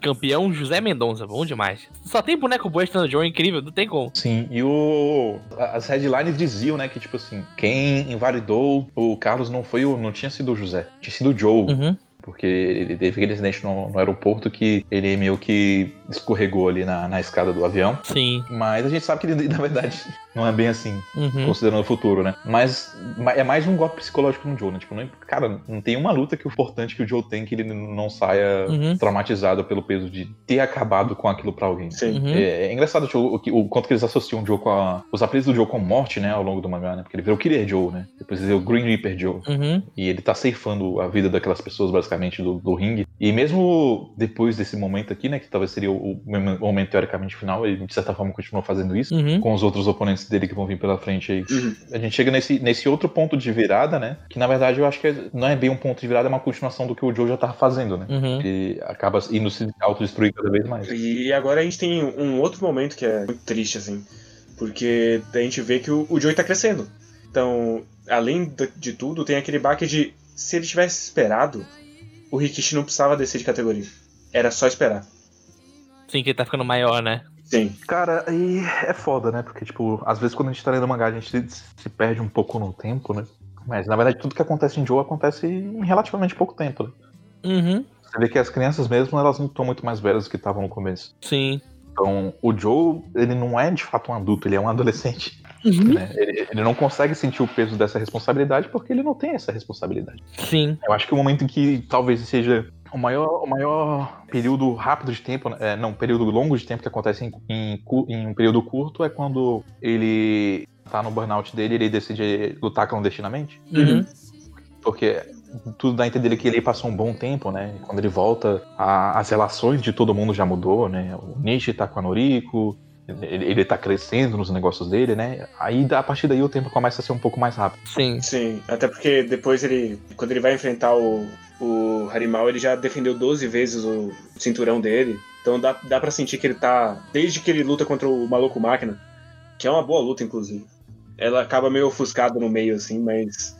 Campeão José Mendonça, bom demais. Só tem boneco bom estando John incrível, não tem como. Sim, e o as headlines diziam, né, que tipo assim, quem invalidou o Carlos não foi o não tinha sido o José, tinha sido o Joe. Uhum. Porque ele teve aquele acidente no, no aeroporto que ele meio que escorregou ali na, na escada do avião. Sim. Mas a gente sabe que ele, na verdade, não é bem assim, Uhum. considerando o futuro, né? Mas ma- é mais um golpe psicológico no Joe, né? Tipo, não, cara, não tem uma luta que o importante que o Joe tem que ele não saia Uhum. traumatizado pelo peso de ter acabado com aquilo pra alguém. Sim. Uhum. É, é engraçado tipo, o, que- o quanto que eles associam o Joe com a, os apelidos do Joe com morte, né, ao longo do mangá, né? Porque ele virou Killer Joe, né? Depois ele virou Green Reaper Joe. Uhum. E ele tá ceifando a vida daquelas pessoas, basicamente, do, do ringue. E mesmo depois desse momento aqui, né, que talvez seria o, o momento teoricamente final, ele de certa forma continuou fazendo isso. Uhum. Com os outros oponentes dele que vão vir pela frente aí. Uhum. A gente chega nesse, nesse outro ponto de virada, né? Que na verdade eu acho que é- não é bem um ponto de virada, é uma continuação do que o Joe já tava fazendo, né? Uhum. Ele acaba indo se autodestruir cada vez mais. E agora a gente tem um outro momento que é muito triste, assim. Porque a gente vê que o, o Joey tá crescendo. Então, além de, de tudo, tem aquele baque de se ele tivesse esperado, o Rikishi não precisava descer de categoria. Era só esperar. Sim, que ele tá ficando maior, né? Sim. Cara, e é foda, né? Porque, tipo, às vezes quando a gente tá lendo mangá, a gente se, perde um pouco no tempo, né? Mas, na verdade, tudo que acontece em Joe acontece em relativamente pouco tempo, né? Uhum. Você vê que as crianças mesmo, elas não estão muito mais velhas do que estavam no começo. Sim. Então, o Joe, ele não é de fato um adulto, ele é um adolescente. Uhum. Né? Ele, ele não consegue sentir o peso dessa responsabilidade porque ele não tem essa responsabilidade. Sim. Eu acho que o momento em que talvez seja o maior, o maior período rápido de tempo, é, não, período longo de tempo que acontece em, em, em um período curto é quando ele tá no burnout dele e ele decide lutar clandestinamente. Uhum. Porque tudo dá a entender que ele passou um bom tempo, né? Quando ele volta, a- as relações de todo mundo já mudou, né? O Nishi tá com a Noriko, ele, ele tá crescendo nos negócios dele, né? Aí, a partir daí, o tempo começa a ser um pouco mais rápido. Sim. Sim. Até porque depois ele. Quando ele vai enfrentar o, o Harimau, ele já defendeu 12 vezes o cinturão dele. Então dá, dá pra sentir que ele tá. Desde que ele luta contra o maluco máquina, que é uma boa luta, inclusive. Ela acaba meio ofuscada no meio, assim, mas.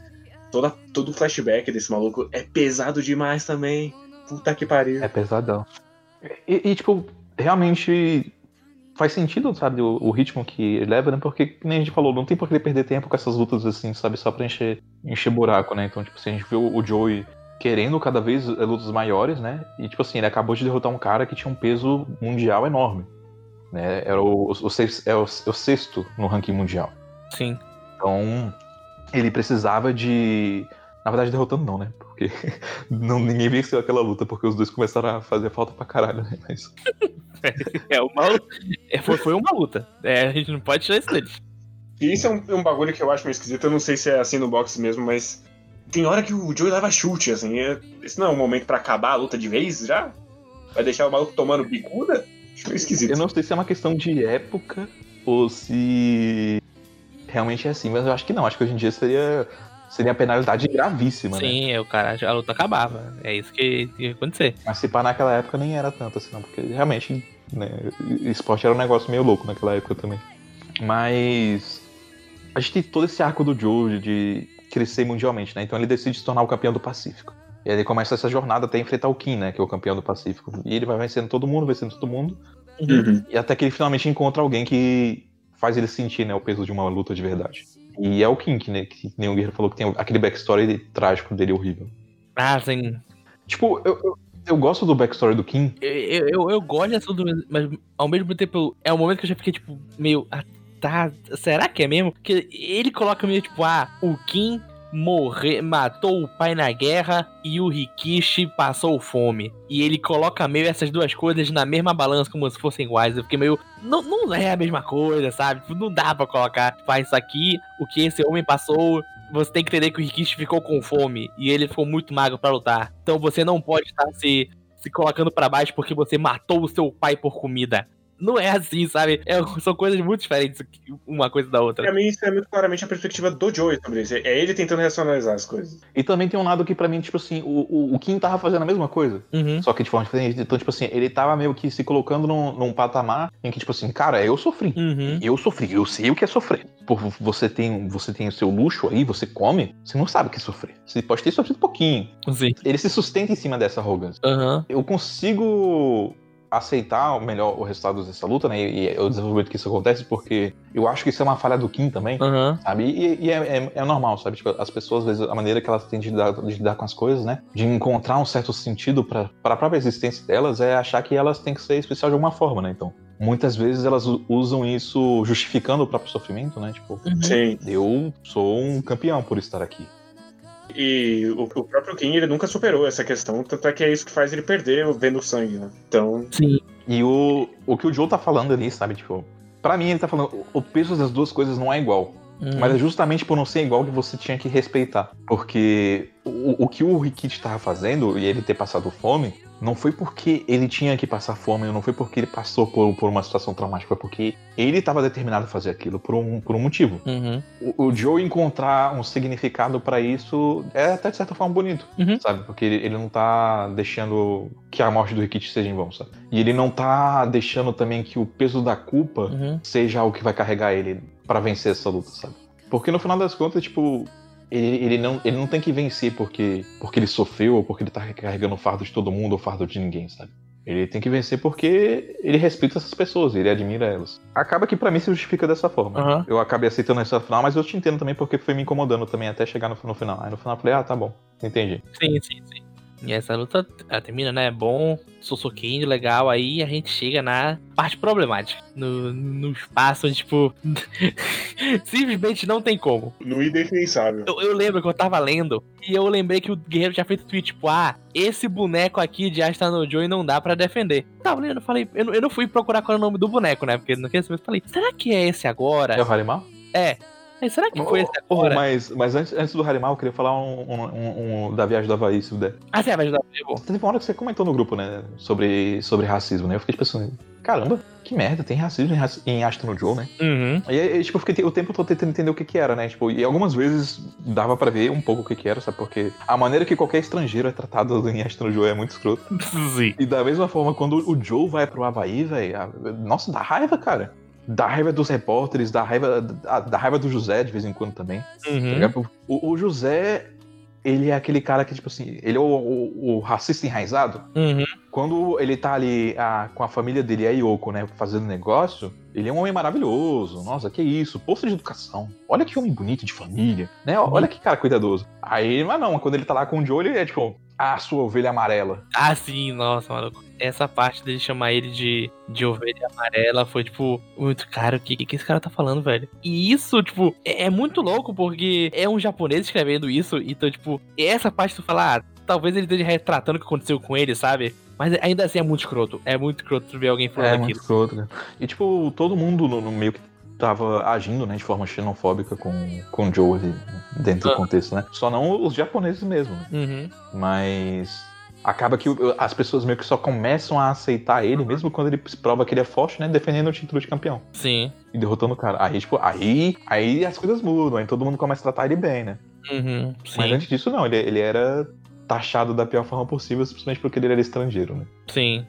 Toda, todo o flashback desse maluco é pesado demais também. Puta que pariu. É pesadão. E, e, tipo, realmente faz sentido, sabe, o, o ritmo que ele leva, né? Porque, que nem a gente falou, não tem por que ele perder tempo com essas lutas assim, sabe? Só pra encher, encher buraco, né? Então, tipo, se a gente vê o, o Joey querendo cada vez eh, lutas maiores, né? E, tipo assim, ele acabou de derrotar um cara que tinha um peso mundial enorme. Né? Era o, o, o, seis- é o, o sexto no ranking mundial. Sim. Então, ele precisava de. Na verdade, derrotando não, né? Porque não, ninguém venceu aquela luta, porque os dois começaram a fazer falta pra caralho, né? Mas. É uma é, foi, foi uma luta. É, a gente não pode tirar isso deles. E isso é um, um bagulho que eu acho meio esquisito. Eu não sei se é assim no boxe mesmo, mas. Tem hora que o Joey leva chute, assim. é- Esse não é um momento pra acabar a luta de vez já? Vai deixar o maluco tomando bicuda? Acho meio esquisito. Eu não sei se é uma questão de época ou se realmente é assim, mas eu acho que não. Acho que hoje em dia seria, seria penalidade gravíssima, né? Sim, o cara, a luta acabava. É isso que ia acontecer. Mas se pá naquela época nem era tanto assim, não, porque realmente, né, esporte era um negócio meio louco naquela época também. Mas a gente tem todo esse arco do Joe de crescer mundialmente, né? Então ele decide se tornar o campeão do Pacífico. E aí ele começa essa jornada até enfrentar o Kim, né? Que é o campeão do Pacífico. E ele vai vencendo todo mundo, vencendo todo mundo. Uhum. E até que ele finalmente encontra alguém que faz ele sentir né, o peso de uma luta de verdade. E é o King, né? Que nem o Guerreiro falou que tem aquele backstory trágico dele horrível. Ah, sim. Tipo, eu, eu, eu gosto do backstory do King. Eu, eu, eu, gosto dessa luta, mas ao mesmo tempo é um momento que eu já fiquei, tipo, meio. Ah, tá. Será que é mesmo? Porque ele coloca meio, tipo, ah, o Kim morrer, matou o pai na guerra e o Rikishi passou fome. E ele coloca meio essas duas coisas na mesma balança como se fossem iguais. Eu fiquei meio. Não, não é a mesma coisa, sabe? Tipo, Não dá pra colocar. Faz isso aqui, o que esse homem passou. Você tem que entender que o Rikishi ficou com fome e ele ficou muito magro pra lutar. Então você não pode estar se, se colocando pra baixo porque você matou o seu pai por comida. Não é assim, sabe? É- são coisas muito diferentes uma coisa da outra. Pra mim, isso é muito claramente a perspectiva do Joey sobre isso. É ele tentando racionalizar as coisas. E também tem um lado que pra mim, tipo assim, o, o, o Kim tava fazendo a mesma coisa. Uhum. Só que de forma diferente. Então, tipo assim, ele tava meio que se colocando num, num patamar em que, tipo assim, cara, eu sofri. Uhum. Eu sofri, eu sei o que é sofrer. Por você tem, você tem o seu luxo aí, você come, você não sabe o que é sofrer. Você pode ter sofrido pouquinho. Sim. Ele se sustenta em cima dessa arrogância. Aham. Eu consigo aceitar o melhor o resultado dessa luta, né? E, e o desenvolvimento que isso acontece, porque eu acho que isso é uma falha do Kim também. Aham. Sabe? E, e é, é- é normal, sabe? Tipo, as pessoas, às vezes, a maneira que elas têm de lidar, de lidar com as coisas, né? De encontrar um certo sentido para a própria existência delas é achar que elas têm que ser especial de alguma forma, né? Então, muitas vezes elas usam isso justificando o próprio sofrimento, né? Tipo, Uhum. Sim. eu sou um campeão por estar aqui. E o, o próprio King, ele nunca superou essa questão, tanto é que é isso que faz ele perder vendo o sangue, né? Então, Sim. E o, o que o Joe tá falando ali, sabe? Tipo, pra mim ele tá falando, o- peso das duas coisas não é igual. Uhum. Mas é justamente por não ser igual que você tinha que respeitar. Porque o, o que o Rikichi tava fazendo, e ele ter passado fome, não foi porque ele tinha que passar fome, não foi porque ele passou por, por uma situação traumática, foi porque ele estava determinado a fazer aquilo por um, por um motivo. Uhum. O, o Joe encontrar um significado pra isso é até de certa forma bonito, Uhum. sabe? Porque ele, ele não tá deixando que a morte do Rikichi seja em vão, sabe? E ele não tá deixando também que o peso da culpa Uhum. seja algo que vai carregar ele pra vencer essa luta, sabe? Porque no final das contas, tipo, ele, ele não, ele não tem que vencer porque, porque ele sofreu ou porque ele tá carregando o fardo de todo mundo ou o fardo de ninguém, sabe? Ele tem que vencer porque ele respeita essas pessoas, ele admira elas. Acaba que pra mim se justifica dessa forma. Aham. Eu acabei aceitando essa final, mas eu te entendo também porque foi me incomodando também até chegar no, no final. Aí no final eu falei, ah, tá bom, entendi. Sim, sim, sim. E essa luta ela termina, né? Bom, Sosoquinho, legal. Aí a gente chega na parte problemática. No, no espaço onde, tipo. simplesmente não tem como. no indefensável. Eu, eu lembro que eu tava lendo e eu lembrei que o Guerreiro tinha feito tweet, tipo, ah, esse boneco aqui de Asta no Joe não dá pra defender. Tava lendo, eu falei, eu, não- eu não fui procurar qual é o nome do boneco, né? Porque não queria saber. Eu falei, será que é esse agora? É o Harimau? É. Aí, será que foi esse agora? mas mas antes, antes do Harimau, eu queria falar um, um- um- da viagem do Havaí, se puder. Ah, você vai ajudar eu? Teve uma hora que você comentou no grupo, né? Sobre, sobre racismo, né? Eu fiquei pensando, caramba, que merda, tem racismo em, raci- em Asta no Joe, né? Uhum. E aí, tipo, eu fiquei o tempo todo tentando entender o que que era, né? Tipo, e algumas vezes dava pra ver um pouco o que que era, sabe? Porque a maneira que qualquer estrangeiro é tratado em Asta no Joe é muito escroto. Sim. E da mesma forma, quando o Joe vai pro Havaí, velho, a- nossa, dá raiva, cara. Dá raiva dos repórteres, dá raiva, dá, dá raiva do José de vez em quando também. tá Uhum. O, o José, ele é aquele cara que, tipo assim, ele é o, o- o racista enraizado. Uhum. Quando ele tá ali ah, com a família dele, a Yoko, né, fazendo negócio, ele é um homem maravilhoso. Nossa, que isso, posto de educação. Olha que homem bonito de família, né? Olha que cara cuidadoso. Aí, mas não, quando ele tá lá com o Joe, ele é tipo, ah, sua ovelha amarela. Ah, sim, nossa, maluco. Essa parte dele chamar ele de, de ovelha amarela foi, tipo, muito caro. O que, que esse cara tá falando, velho? E isso, tipo, é, é muito louco, porque é um japonês escrevendo isso. Então, tipo, essa parte tu fala, ah, talvez ele esteja retratando o que aconteceu com ele, sabe? Mas ainda assim é muito escroto. É muito escroto ver alguém falando É, aquilo. muito escroto, né? E, tipo, todo mundo no, no meio que tava agindo, né, de forma xenofóbica com, com o Joe ali, dentro do Ah. contexto, né? Só não os japoneses mesmo, né? Uhum. Mas acaba que as pessoas meio que só começam a aceitar ele, mesmo quando ele prova que ele é forte, né? Defendendo o título de campeão. Sim. E derrotando o cara. Aí, tipo, aí, aí as coisas mudam, aí todo mundo começa a tratar ele bem, né? Uhum. Mas antes disso, não, ele, ele era taxado da pior forma possível, simplesmente porque ele era estrangeiro, né? Sim.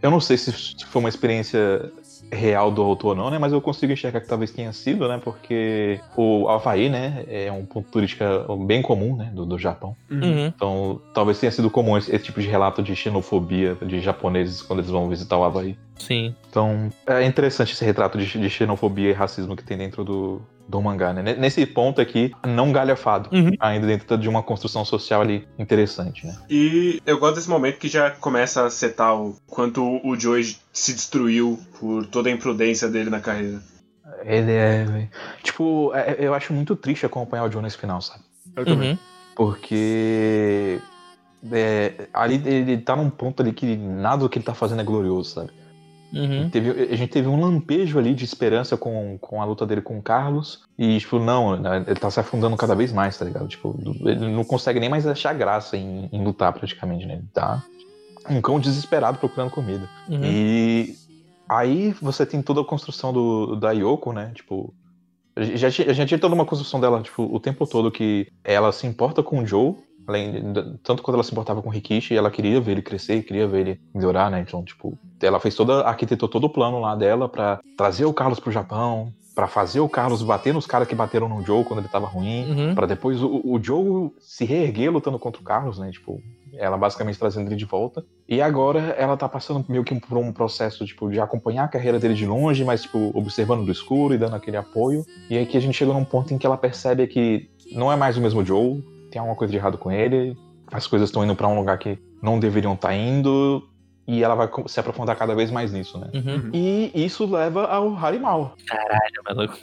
Eu não sei se se foi uma experiência real do autor ou não, né? Mas eu consigo enxergar que talvez tenha sido, né? Porque o Havaí, né? É um ponto turístico bem comum, né? Do, do Japão. Uhum. Então, talvez tenha sido comum esse, esse tipo de relato de xenofobia de japoneses quando eles vão visitar o Havaí. Sim. Então, é interessante esse retrato de, de xenofobia e racismo que tem dentro do, do mangá, né? Nesse ponto aqui, não galhafado. Uhum. Ainda dentro de uma construção social ali interessante, né? E eu gosto desse momento que já começa a setar o quanto o Joey se destruiu por toda a imprudência dele na carreira. Ele é. Tipo, é- eu acho muito triste acompanhar o Joe nesse final, sabe? Eu também. Uhum. Porque é, ali ele tá num ponto ali que nada do que ele tá fazendo é glorioso, sabe? Uhum. Teve- a gente teve um lampejo ali de esperança com, com a luta dele com o Carlos. E, tipo, não, né, ele tá se afundando cada vez mais, tá ligado? Tipo, ele não consegue nem mais achar graça em, em lutar praticamente, né? Ele tá um cão desesperado procurando comida. Uhum. E aí você tem toda a construção do, da Yoko, né? Tipo, a gente já, tinha toda uma construção dela, tipo, o tempo todo que ela se importa com o Joe, além de- tanto quanto ela se importava com o Rikishi, ela queria ver ele crescer, queria ver ele melhorar, né? Então, tipo, ela fez toda, arquitetou todo o plano lá dela pra trazer o Carlos pro Japão, pra fazer o Carlos bater nos caras que bateram no Joe quando ele tava ruim. Uhum. Pra depois o, o Joe se reerguer lutando contra o Carlos, né? Tipo, ela basicamente trazendo ele de volta. E agora ela tá passando meio que por um processo, tipo, de acompanhar a carreira dele de longe, mas, tipo, observando do escuro e dando aquele apoio. E aí que a gente chega num ponto em que ela percebe que não é mais o mesmo Joe, tem alguma coisa de errado com ele, as coisas estão indo pra um lugar que não deveriam estar indo. E ela vai se aprofundar cada vez mais nisso, né? Uhum. E isso leva ao Harimal. Caralho, maluco.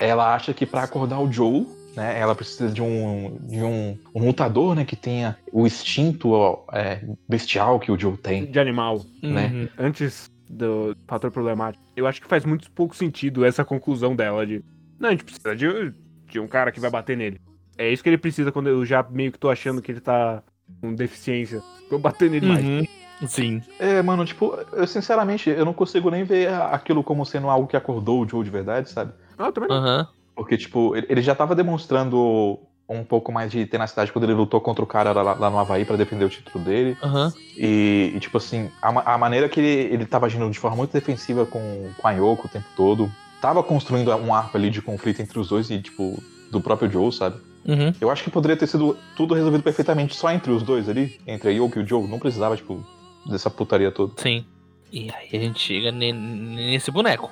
Ela acha que pra acordar o Joe, né, ela precisa de um, de um, um lutador, né, que tenha o instinto ó, é, bestial que o Joe tem. De animal. Né? Uhum. Antes do fator problemático. Eu acho que faz muito pouco sentido essa conclusão dela de. Não, a gente precisa de, de um cara que vai bater nele. É isso que ele precisa quando eu já meio que tô achando que ele tá com deficiência. Vou bater nele mais. Uhum. Sim. É, mano, tipo, eu sinceramente, eu não consigo nem ver aquilo como sendo algo que acordou o Joe de verdade, sabe? Ah, eu também não. Aham. Porque, tipo, ele ele já tava demonstrando um pouco mais de tenacidade quando ele lutou contra o cara lá, lá no Havaí pra defender o título dele. Aham. E, e, tipo assim, a, a maneira que ele, ele tava agindo de forma muito defensiva com, com a Yoko o tempo todo, tava construindo um arco ali de conflito entre os dois e, tipo, do próprio Joe, sabe? Uhum. Eu acho que poderia ter sido tudo resolvido perfeitamente só entre os dois ali, entre a Yoko e o Joe. Não precisava, tipo, dessa putaria toda. Sim. E aí a gente chega ne- nesse boneco.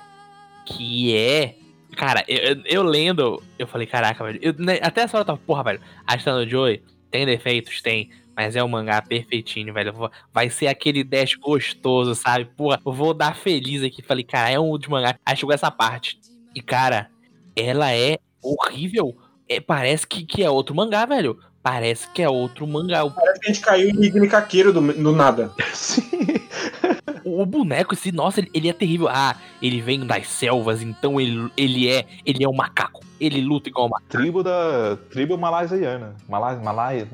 Que é. Cara, eu, eu- lendo, eu falei, caraca, velho. eu- né, até essa hora eu tava, porra, velho. Astano Joy tem defeitos? Tem. Mas é um mangá perfeitinho, velho. Vai ser aquele dash gostoso, sabe? Porra, eu vou dar feliz aqui. Falei, cara, é um de mangá. Aí chegou essa parte. E, cara, ela é horrível. É, parece que, que é outro mangá, velho. Parece que é outro mangá. O Parece que a gente caiu em Higni Kakeiro do, do nada. Sim. O boneco, esse, nossa, ele, ele é terrível. Ah, ele vem das selvas, então ele, ele é ele é um macaco. Ele luta igual um macaco. Tribo da. Tribo malaisiana. Malai, malai.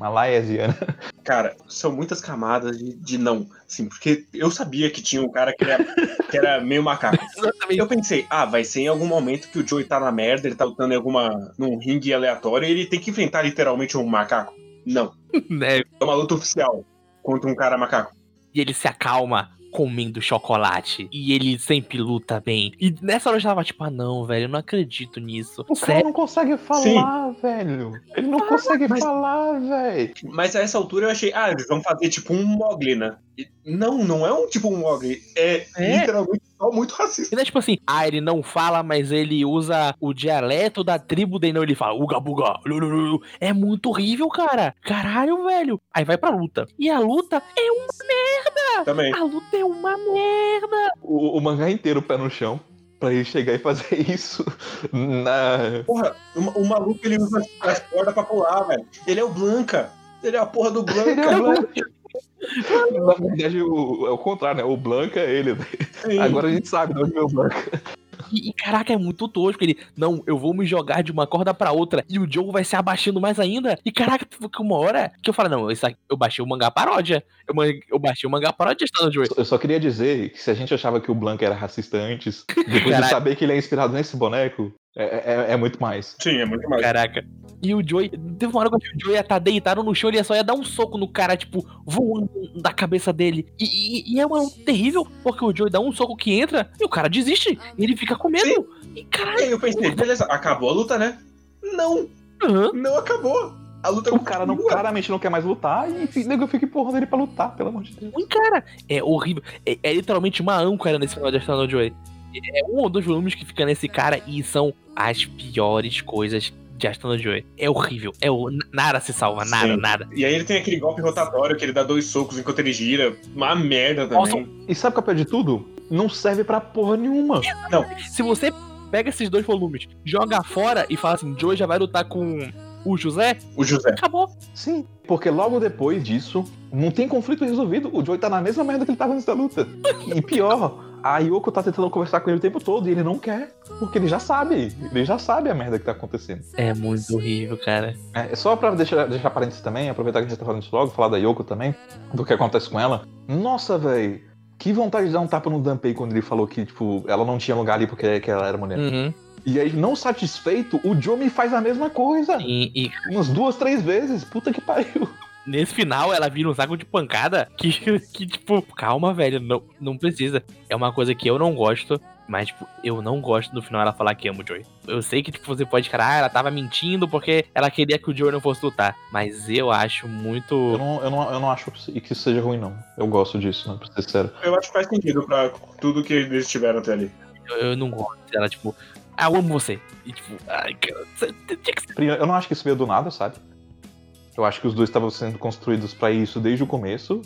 Cara, são muitas camadas de, de não. Assim, porque eu sabia que tinha um cara que era, que era meio macaco. Exatamente. Eu pensei, ah, vai ser em algum momento que o Joey tá na merda, ele tá lutando em alguma. num ringue aleatório e ele tem que enfrentar literalmente um macaco. Não. Né? É uma luta oficial contra um cara macaco. E ele se acalma comendo chocolate. E ele sempre luta bem. E nessa hora eu já tava tipo, ah não, velho, eu não acredito nisso. O cara não consegue falar, velho. Ele não consegue mas- falar, velho. Mas a essa altura eu achei, ah, eles vão fazer tipo um Mogli, né? Não, não é um tipo um Mogli. É, É. literalmente só muito racista. E não é tipo assim, ah, ele não fala, mas ele usa o dialeto da tribo dele, não, ele fala uga buga, lululu. É muito horrível, cara. Caralho, velho. Aí vai pra luta. E a luta é uma merda. Também. A luta é uma merda. O, o mangá inteiro pé no chão. Pra ele chegar e fazer isso na. Porra, o, o maluco ele usa as cordas pra pular, velho. Ele é o Blanca. Ele é a porra do Blanca. Ele é o Blanca. Na verdade, o, é o contrário, né? O Blanca é ele. Sim. Agora a gente sabe de onde veio o Blanca. E, e, caraca, é muito tosco. Ele, não, eu vou me jogar de uma corda pra outra e o Joe vai se abaixando mais ainda. E caraca, teve uma hora que eu falei, não, isso aqui, eu baixei o mangá paródia. Eu, eu baixei o mangá paródia de no Joe. Eu só queria dizer que se a gente achava que o Blanca era racista antes, depois de saber que ele é inspirado nesse boneco, é, é- é muito mais. Sim, é muito mais. Caraca. E o Joey, teve uma hora que eu o Joey ia estar deitado no chão, ele só ia dar um soco no cara, tipo, voando da cabeça dele. E, e- e é uma luta terrível, porque o Joey dá um soco que entra e o cara desiste. E ele fica com medo. E E caralho, aí eu pensei, beleza, acabou a luta, né? Não, aham. não acabou. A luta O cara não, claramente não quer mais lutar e fi- nego fica empurrando ele pra lutar, pelo amor de Deus. ruim, cara. É horrível. É, é literalmente uma âncora nesse final de Astronauta Joey. É um ou dois volumes que fica nesse cara e são as piores coisas de Astronauta Joey. É horrível. É o, nada se salva, nada, Sim. nada. E aí ele tem aquele golpe rotatório que ele dá dois socos enquanto ele gira. Uma merda também. E sabe o que é de tudo? Não serve pra porra nenhuma. Se você pega esses dois volumes, joga fora e fala assim, Joey já vai lutar com o José, O José. acabou. Sim, porque logo depois disso, não tem conflito resolvido. O Joey tá na mesma merda que ele tava antes da luta. E pior, a Yoko tá tentando conversar com ele o tempo todo e ele não quer. Porque ele já sabe. Ele já sabe a merda que tá acontecendo. É muito horrível, cara. É, só pra deixar, deixar parênteses também, aproveitar que a gente tá falando isso logo, falar da Yoko também, do que acontece com ela. Nossa, velho. Que vontade de dar um tapa no Dunpei quando ele falou que, tipo, ela não tinha lugar ali porque que ela era mulher. Uhum. E aí, não satisfeito, o Joe me faz a mesma coisa. E, e Umas duas, três vezes. Puta que pariu. Nesse final ela vira um saco de pancada que, que tipo, calma, velho, não, não precisa. É uma coisa que eu não gosto, mas, tipo, eu não gosto no final ela falar que ama o Joey. Eu sei que, tipo, você pode, cara, ah, ela tava mentindo porque ela queria que o Joey não fosse lutar. Mas eu acho muito. Eu não, eu não, eu não acho que isso seja ruim, não. Eu gosto disso, né? Pra ser sincero. Eu acho que faz sentido pra tudo que eles tiveram até ali. Eu, eu não gosto dela, tipo, ah, eu amo você. E, tipo, ai, cara, você tinha que ser. Eu não acho que isso veio do nada, sabe? Eu acho que os dois estavam sendo construídos pra isso desde o começo.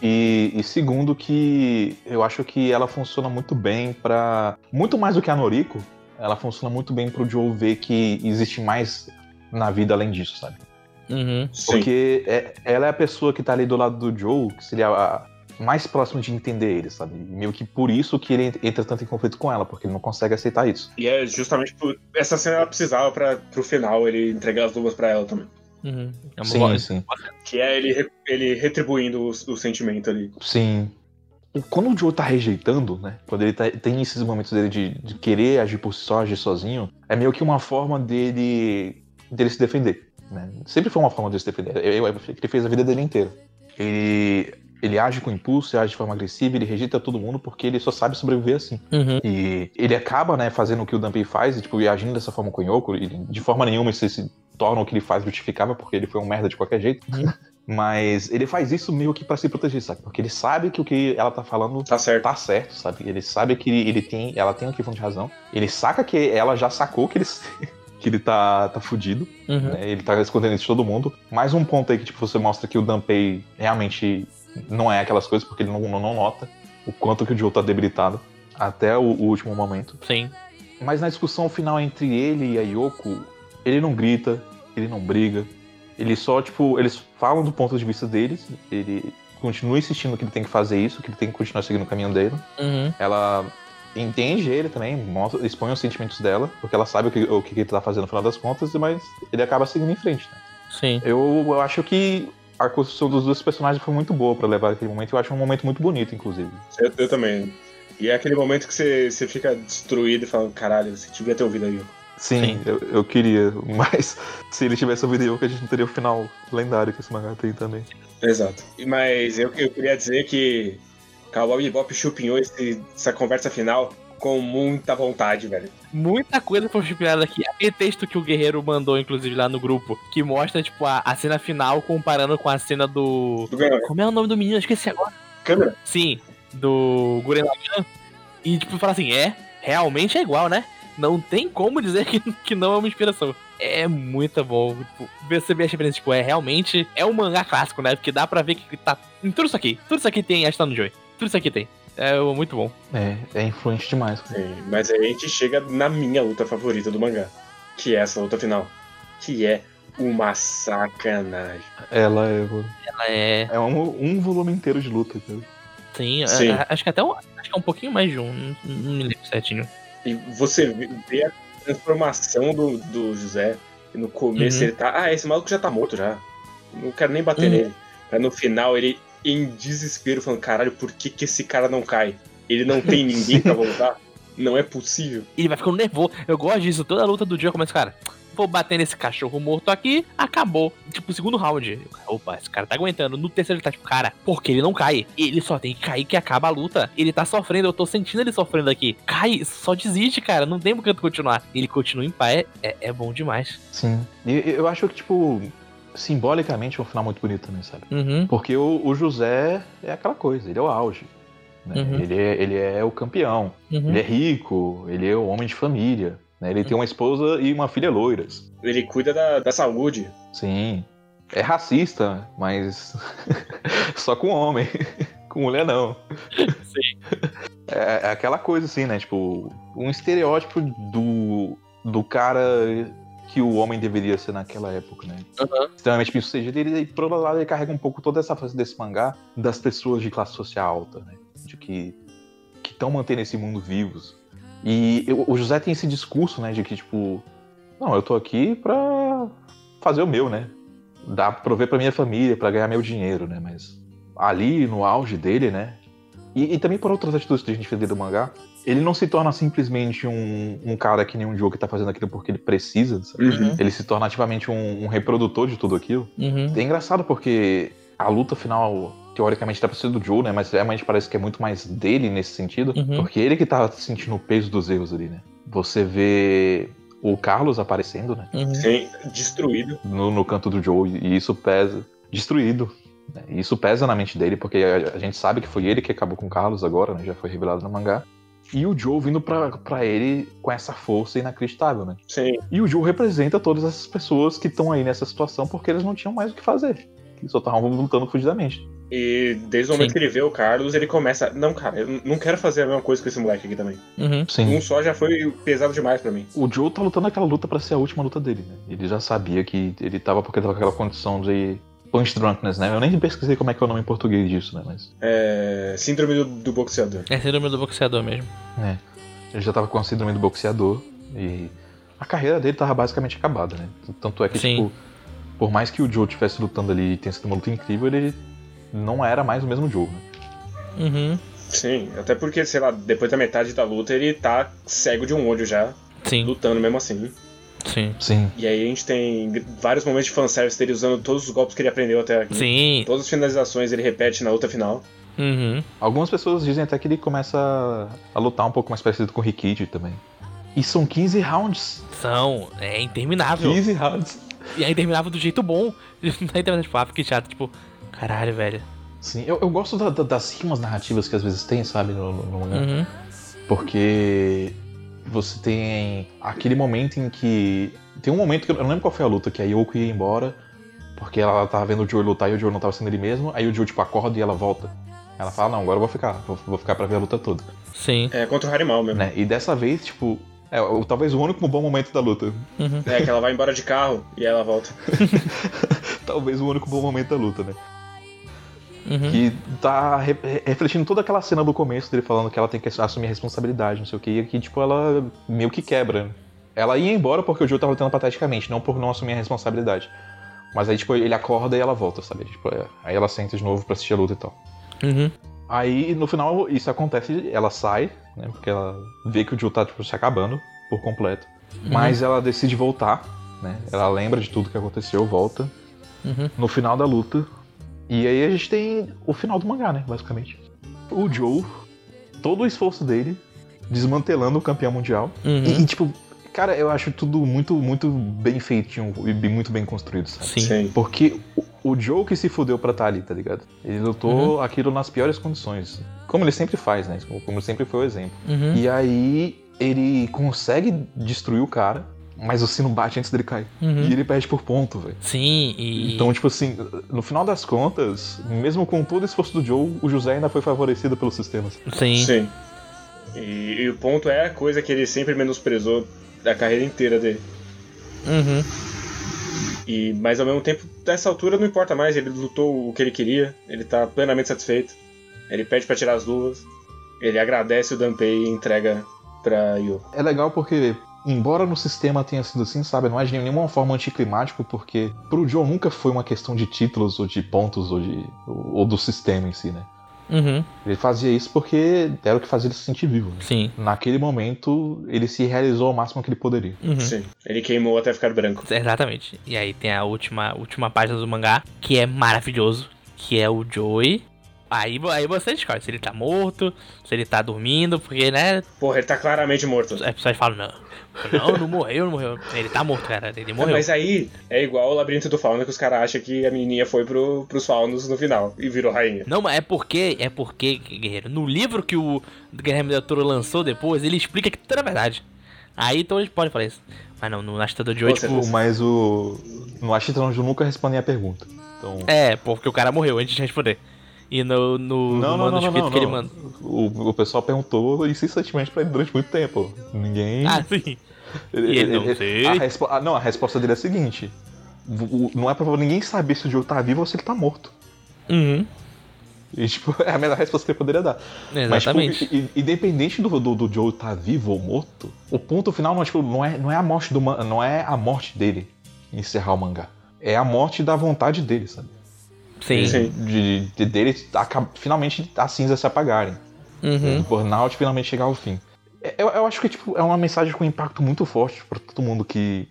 E, e segundo que eu acho que ela funciona muito bem pra. Muito mais do que a Noriko, ela funciona muito bem pro Joe ver que existe mais na vida além disso, sabe? Uhum. Sim. Porque é- ela é a pessoa que tá ali do lado do Joe, que seria a mais próximo de entender ele, sabe? Meio que por isso que ele entra tanto em conflito com ela, porque ele não consegue aceitar isso. E é justamente por. Essa cena ela precisava pra, pro final ele entregar as luvas pra ela também. Uhum. É uma Sim, boa- sim. Que é ele, ele retribuindo o, o sentimento ali. Sim. Quando o Joe tá rejeitando, né? Quando ele tá- tem esses momentos dele de, de querer agir por si só, agir sozinho, é meio que uma forma dele, dele se defender. Né? Sempre foi uma forma dele se defender. Eu- eu- Ele fez a vida dele inteira. Ele, ele age com impulso, ele age de forma agressiva, ele rejeita todo mundo porque ele só sabe sobreviver assim. Uhum. E ele acaba, né, fazendo o que o Dunphy faz, e, tipo, e agindo dessa forma com o Yoko, e de forma nenhuma isso se torna o que ele faz justificável, porque ele foi um merda de qualquer jeito. Uhum. Mas ele faz isso meio que pra se proteger, sabe? Porque ele sabe que o que ela tá falando Tá certo. tá certo, sabe? Ele sabe que ele tem, ela tem aqui fonte de razão. Ele saca que ela já sacou que ele, que ele tá, tá fudido, Uhum. né? Ele tá escondendo isso de todo mundo. Mais um ponto aí que, tipo, você mostra que o Dunpei realmente não é aquelas coisas, porque ele não, não, não nota o quanto que o Joe tá debilitado até o- o último momento. Sim. Mas na discussão final entre ele e a Yoko, ele não grita, ele não briga. Ele só, tipo, eles falam do ponto de vista deles. Ele continua insistindo que ele tem que fazer isso, que ele tem que continuar seguindo o caminho dele. Uhum. Ela entende ele também, mostra, expõe os sentimentos dela, porque ela sabe o que, o que ele tá fazendo no final das contas, mas ele acaba seguindo em frente. Né? Sim. Eu, eu acho que a construção dos dois personagens foi muito boa pra levar aquele momento. Eu acho um momento muito bonito, inclusive. Eu, eu também. E é aquele momento que você, você fica destruído e fala, caralho, você devia ter ouvido aí. Sim, Sim. Eu, eu queria, mas se ele tivesse ouvido eu, que a gente não teria o final lendário que esse mangá tem também. Exato. E- Mas eu, eu queria dizer que Cowboy Bebop chupinhou esse- essa conversa final com muita vontade, velho. Muita coisa foi chipada aqui. Aquele texto que o Guerreiro mandou, inclusive, lá no grupo, que mostra, tipo, a, a cena final comparando com a cena do. Do Como é o nome do menino? Eu Esqueci agora. câmera. Sim, do Guren Lagann. E, tipo, fala assim: é, realmente é igual, né? Não tem como dizer que, que não é uma inspiração. É muito bom. Tipo, perceber as referências, tipo, é realmente. É um mangá clássico, né? Porque dá pra ver que tá. Em tudo isso aqui. Tudo isso aqui tem esta no Joy. Tudo isso aqui tem. É muito bom. É, é influente demais. Sim, mas aí a gente chega na minha luta favorita do mangá. Que é essa luta final. Que é uma sacanagem. Ela é, Ela é. é um, um volume inteiro de luta, cara. Sim, Sim. a- a- acho que até um, acho que é um pouquinho mais de um. Não me lembro certinho. E você vê- a transformação do, do José. E no começo Uhum. ele tá. Ah, esse maluco já tá morto já. Não quero nem bater Uhum. nele. Aí no final ele, em desespero, falando: caralho, por que, que esse cara não cai? Ele não tem ninguém pra voltar? Não é possível. E ele vai ficando nervoso. Eu gosto disso. Toda luta do dia começa, cara. Vou bater nesse cachorro morto aqui, acabou. Tipo, segundo round. Opa, esse cara tá aguentando. No terceiro ele tá tipo, cara, por que ele não cai? Ele só tem que cair que acaba a luta. Ele tá sofrendo, eu tô sentindo ele sofrendo aqui. Cai, só desiste, cara. Não tem por que continuar. Ele continua em pé, é, é bom demais. Sim. E eu acho que, tipo, simbolicamente é um final muito bonito também, sabe? Uhum. Porque o, o José é aquela coisa, ele é o auge. né? Uhum. Ele, é, ele é o campeão. Uhum. Ele é rico, ele é o homem de família. Né? Ele tem uma esposa e uma filha loiras. Ele cuida da, da saúde. Sim. É racista, mas só com homem. com mulher não. Sim. É, é aquela coisa assim, né? Tipo, um estereótipo do, do cara que o homem deveria ser naquela época, né? Aham. Extremamente bem sucedido. Ele, ele, por outro lado, ele carrega um pouco toda essa fase desse mangá das pessoas de classe social alta, né? De que estão mantendo esse mundo vivos. E eu- o José tem esse discurso, né? De que, tipo, não, eu tô aqui pra fazer o meu, né? Dar, prover pra minha família, pra ganhar meu dinheiro, né? Mas ali, no auge dele, né? E, e também por outras atitudes que a gente vê dentro do mangá, ele não se torna simplesmente um, um cara que nem um Joe que tá fazendo aquilo porque ele precisa, sabe? Uhum. Ele se torna ativamente um, um reprodutor de tudo aquilo. Uhum. É engraçado porque a luta final, teoricamente, pra ser do Joe, né? Mas realmente parece que é muito mais dele nesse sentido. Uhum. Porque ele que tá sentindo o peso dos erros ali, né? Você vê o Carlos aparecendo, né? Uhum. Sim, destruído. No, no canto do Joe. E isso pesa. Destruído. né? E isso pesa na mente dele, porque a, a gente sabe que foi ele que acabou com o Carlos agora, né? Já foi revelado no mangá. E o Joe vindo pra, pra ele com essa força inacreditável, né? Sim. E o Joe representa todas essas pessoas que estão aí nessa situação porque eles não tinham mais o que fazer. Que só estavam lutando fugidamente. E desde o momento Sim. que ele vê o Carlos, ele começa. Não, cara, eu não quero fazer a mesma coisa com esse moleque aqui também. Uhum. Sim. Um só já foi pesado demais pra mim. O Joe tá lutando aquela luta pra ser a última luta dele, né? Ele já sabia que ele tava porque tava com aquela condição de punch drunkenness, né? Eu nem pesquisei como é que é o nome em português disso, né? Mas É. Síndrome do, do boxeador. É síndrome do boxeador mesmo. É. Ele já tava com a síndrome do boxeador e a carreira dele tava basicamente acabada, né? Tanto é que, Sim. tipo, por mais que o Joe estivesse lutando ali e tenha sido uma luta incrível, ele não era mais o mesmo Joe, né? Uhum. Sim, até porque, sei lá, depois da metade da luta ele tá cego de um olho já, Sim, lutando mesmo assim. sim. Sim. E aí a gente tem vários momentos de fanservice dele usando todos os golpes que ele aprendeu até aqui. Sim. Todas as finalizações ele repete na luta final. Uhum. Algumas pessoas dizem até que ele começa a lutar um pouco mais parecido com o Rikichi também. E são 15 rounds. São. É interminável. 15 rounds. E aí terminava do jeito bom. Não é interminável, tipo, ah, fiquei chato, tipo, caralho, velho. Sim, eu, eu gosto da- da- das rimas narrativas que às vezes tem, sabe, no, no, mangá. Uhum. Porque você tem aquele momento em que. Tem um momento que eu não lembro qual foi a luta, que a Yoko ia embora, porque ela tava vendo o Joe lutar e o Joe não tava sendo ele mesmo, aí o Joe, tipo, acorda e ela volta. Ela fala, não, agora eu vou ficar, vou, vou ficar pra ver a luta toda. Sim. É contra o Harimau mesmo. Né? E dessa vez, tipo, é talvez o único bom momento da luta. Uhum. É que ela vai embora de carro e aí ela volta. talvez o único bom momento da luta, né? Uhum. Que tá re- re- refletindo toda aquela cena do começo dele falando que ela tem que assumir a responsabilidade, não sei o que, e aqui, tipo, ela meio que quebra. Ela ia embora porque o Joe tava lutando pateticamente, não por não assumir a responsabilidade. Mas aí, tipo, ele acorda e ela volta, sabe? Tipo, é- aí ela senta de novo pra assistir a luta e tal. Uhum. Aí, no final, isso acontece, ela sai, né? Porque ela vê que o Joe tá, tipo, se acabando por completo. Mas ela decide voltar, né? Ela lembra de tudo que aconteceu, volta. Uhum. No final da luta. E aí a gente tem o final do mangá, né? Basicamente. O Joe, todo o esforço dele, desmantelando o campeão mundial. Uhum. E, e, tipo, cara, eu acho tudo muito, muito bem feitinho e muito bem construído, sabe? Sim. Sim. Porque o, o Joe que se fudeu pra estar ali, tá ligado? Ele lutou aquilo nas piores condições. Como ele sempre faz, né? Como, como sempre foi o exemplo. Uhum. E aí ele consegue destruir o cara, mas o sino bate antes dele cair. Uhum. E ele perde por ponto, velho. Sim, e. Então, tipo assim, no final das contas, mesmo com todo o esforço do Joe, o José ainda foi favorecido pelos sistemas. Sim. Sim. E, e o ponto é a coisa que ele sempre menosprezou da carreira inteira dele. Uhum. E, mas ao mesmo tempo, dessa altura não importa mais, ele lutou o que ele queria, ele tá plenamente satisfeito. Ele pede pra tirar as luvas, ele agradece o Danpei e entrega pra Yoko. É legal porque, embora no sistema tenha sido assim, sabe, não é de nenhuma forma anticlimático, porque pro Joe nunca foi uma questão de títulos ou de pontos ou, de, ou do sistema em si, né? Uhum. Ele fazia isso porque era o que fazia ele se sentir vivo. né? Sim. Naquele momento, ele se realizou ao máximo que ele poderia. Uhum. Sim. Ele queimou até ficar branco. Exatamente. E aí tem a última, última página do mangá, que é maravilhoso, que é o Joey. Aí, aí você escolhe se ele tá morto, se ele tá dormindo, porque, né, Porra, ele tá claramente morto. as pessoas falam, não, não, não morreu, não morreu. Ele tá morto, cara, ele morreu. Mas aí é igual o labirinto do fauno que os caras acham que a menininha foi pro, pros faunos no final e virou rainha. Não, mas é porque, é porque, Guerreiro, no livro que o Guilherme Del Toro lançou depois, ele explica que tudo é verdade. Aí então eles podem falar isso. Mas não, no Astador de hoje, tipo... Mas o. No Ashitron eu nunca respondi a pergunta. Então. É, porque o cara morreu antes de responder. E no, no, Não, no não, manuscrito não, que ele manda. O, o pessoal perguntou incessantemente pra ele durante muito tempo. Ninguém. Ah, sim. E ele não sei. A respo- ah, não, a resposta dele é a seguinte: o- não é pra ninguém saber se o Joe tá vivo ou se ele tá morto. Uhum. E, tipo, é a melhor resposta que ele poderia dar. Mas, Exatamente. tipo, i- i- independente do, do, do Joe tá vivo ou morto, o ponto final não, é, tipo, não, é, não é a morte do não é a morte dele encerrar o mangá. É a morte da vontade dele, sabe? Sim. Sim. De, de dele finalmente as cinzas se apagarem. Uhum. O burnout finalmente chegar ao fim. É, Eu, eu acho que tipo, é uma mensagem com impacto muito forte pra todo mundo que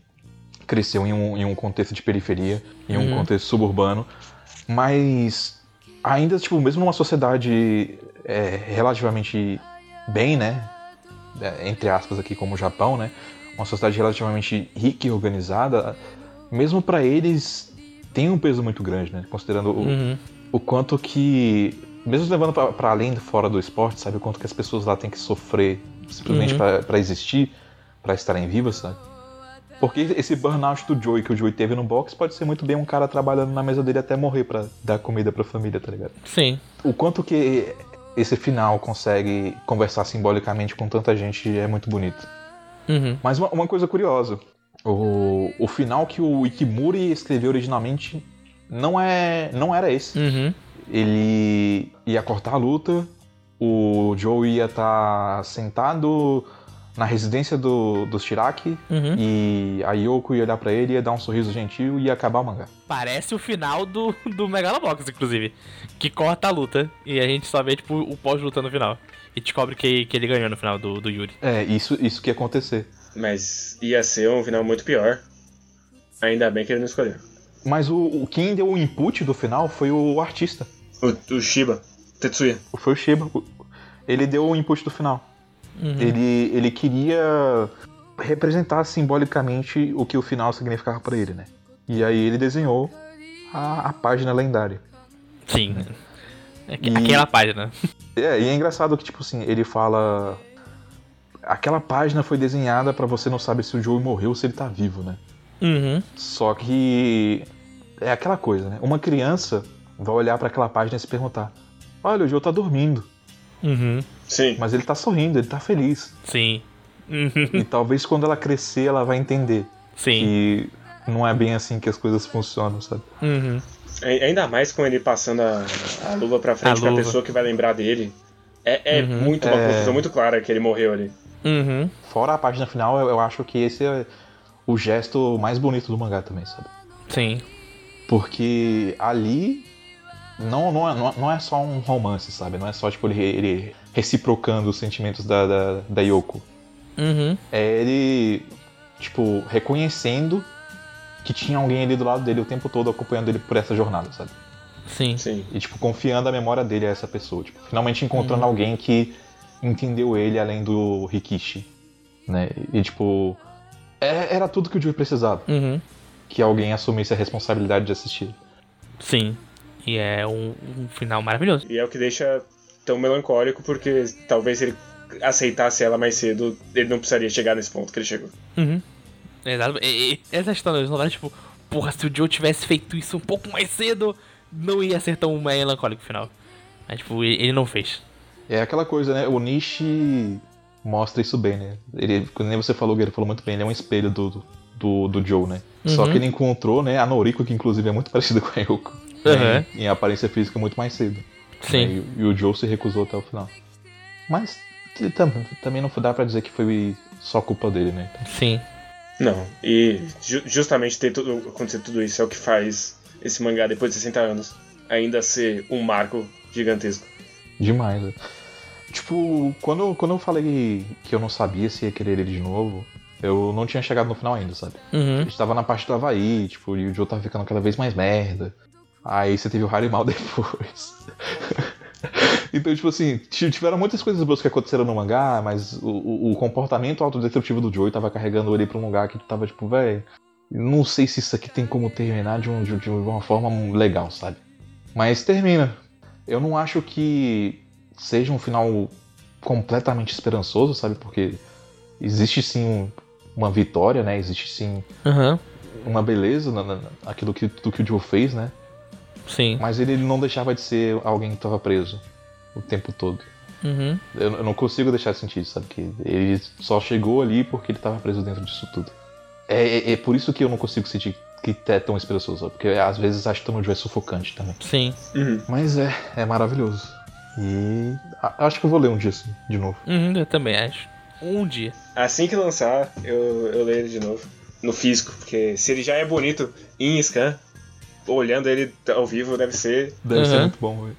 cresceu em um, em um contexto de periferia, em um Uhum. contexto suburbano. Mas ainda, tipo, mesmo numa sociedade é, relativamente bem, né? É, Entre aspas aqui, como o Japão, né? Uma sociedade relativamente rica e organizada, mesmo pra eles tem um peso muito grande, né? Considerando o, Uhum. o quanto que, mesmo levando pra- pra além fora do esporte, sabe? O quanto que as pessoas lá têm que sofrer simplesmente Uhum. pra pra existir, pra estarem vivas, sabe? Porque esse burnout do Joey que o Joey teve no box pode ser muito bem um cara trabalhando na mesa dele até morrer pra dar comida pra família, tá ligado? Sim. O quanto que esse final consegue conversar simbolicamente com tanta gente é muito bonito. Uhum. Mas uma, uma coisa curiosa, o, o final que o Ikimuri escreveu originalmente não é não era esse. Uhum. Ele ia cortar a luta, o Joe ia estar sentado na residência do, dos Shiraki Uhum. e a Yoko ia olhar pra ele, ia dar um sorriso gentil e ia acabar o mangá. Parece o final do, do Megalobox, inclusive. Que corta a luta e a gente só vê, tipo, o pós-luta no final. E descobre que, que ele ganhou no final do, do Yuri. É, isso, isso que ia acontecer. Mas ia ser um final muito pior. Ainda bem que ele não escolheu. Mas o, o quem deu o input do final foi o artista. O, o Shiba, Tetsuya. Foi o Shiba. Ele deu o input do final. Uhum. Ele, ele queria representar simbolicamente o que o final significava pra ele, né? E aí ele desenhou a, a página lendária. Sim. E- Aquela página. É, e é engraçado que, tipo assim, ele fala. Aquela página foi desenhada pra você não saber se o Joey morreu ou se ele tá vivo, né? Uhum. Só que. É aquela coisa, né? Uma criança vai olhar pra aquela página e se perguntar: Olha, o Joe tá dormindo, Uhum. Sim. mas ele tá sorrindo, ele tá feliz. Sim. Uhum. E talvez quando ela crescer ela vai entender Sim. que não é bem assim que as coisas funcionam, sabe? Uhum. Ai- Ainda mais com ele passando a, a luva pra frente A pra luva. pessoa que vai lembrar dele. É, é Uhum. muito uma É. confusão muito clara que ele morreu ali. Uhum. Fora a página final, eu, eu acho que esse é o gesto mais bonito do mangá também, sabe? Sim. Porque ali não, não, é, não é- não é só um romance, sabe? Não é só tipo, ele, ele reciprocando os sentimentos da, da, da Yoko. Uhum. É ele, tipo, reconhecendo que tinha alguém ali do lado dele o tempo todo acompanhando ele por essa jornada, sabe? Sim. Sim. E, tipo, confiando a memória dele a essa pessoa. Tipo, finalmente encontrando alguém que entendeu ele além do Rikishi, né? E, tipo, é- era tudo que o Joey precisava. Uhum. Que alguém assumisse a responsabilidade de assistir. Sim. E é um, um final maravilhoso. E é o que deixa tão melancólico, porque talvez se ele aceitasse ela mais cedo, ele não precisaria chegar nesse ponto que ele chegou. Uhum. Exato. E, e essa história novelas, tipo, porra, se o Joe tivesse feito isso um pouco mais cedo, não ia ser tão melancólico o final. Mas, tipo, ele ele não fez. É aquela coisa, né? O Nishi mostra isso bem, né? Ele, nem você falou, ele falou muito bem, ele é um espelho do, do, do Joe, né? Só Uhum. que ele encontrou, né, a Noriko, que inclusive é muito parecida com a Yoko. Uhum. né, em, aparência física muito mais cedo. Sim. né, e, e o Joe se recusou até o final. Mas tam- também não dá pra dizer que foi só culpa dele, né? Sim. Não. E ju- justamente ter tudo, acontecido tudo isso é o que faz esse mangá, depois de 60 anos, ainda ser um marco gigantesco. Demais, né? Tipo, quando, quando eu falei que eu não sabia se ia querer ele de novo, eu não tinha chegado no final ainda, sabe? A Uhum. gente tava na parte do Havaí, tipo, e o Joe tava ficando cada vez mais merda. Aí você teve o Harimal depois. então, tipo assim, ti- tiveram muitas coisas boas que aconteceram no mangá, mas o, o- o comportamento autodestrutivo do Joey tava carregando ele pra um lugar que tava, tipo, velho, não sei se isso aqui tem como terminar de, um- de uma forma legal, sabe? Mas termina. Eu não acho que seja um final completamente esperançoso, sabe? Porque existe sim um- uma vitória, né? Existe sim Uhum. uma beleza na, na, naquilo que, do que o Joe fez, né? Sim. Mas ele não deixava de ser alguém que estava preso o tempo todo. Uhum. Eu, eu não consigo deixar de sentir sabe? Que ele só chegou ali porque ele tava preso dentro disso tudo. É, é, é por isso que eu não consigo sentir que é tão esperançoso, porque às vezes acho que Tano Joe é sufocante também. Sim. Uhum. Mas é, é maravilhoso. E a- acho que eu vou ler um dia assim, de novo. Uhum, eu também acho. Um dia. Assim que lançar, eu, eu leio ele de novo. No físico, porque se ele já é bonito em scan, olhando ele ao vivo deve ser. Deve ser Uhum. muito bom, velho.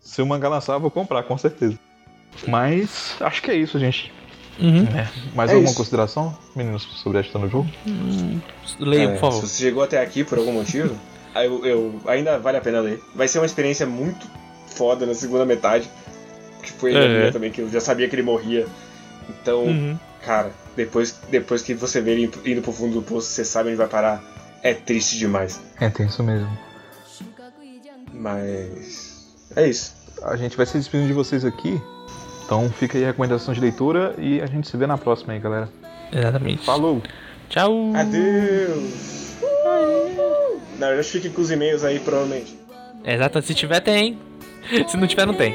Se o mangá lançar, eu vou comprar, com certeza. Mas acho que é isso, gente. Uhum. Mais É alguma isso. consideração, meninos, sobre esta no jogo? Leia, É, por favor. Se você chegou até aqui por algum motivo, aí eu, eu- ainda vale a pena ler. Vai ser uma experiência muito foda na segunda metade. Que foi a É. também, que eu já sabia que ele morria. Então, Uhum. cara, depois, depois que você vê ele indo- pro fundo do poço, você sabe onde vai parar. É triste demais. É tenso mesmo. Mas. É isso. A gente vai se despedindo de vocês aqui. Então fica aí a recomendação de leitura e a gente se vê na próxima aí, galera. Exatamente. Falou! Tchau. Adeus! Na verdade, fique com os e-mails aí, provavelmente. Exato, se tiver, tem. Se não tiver, não tem.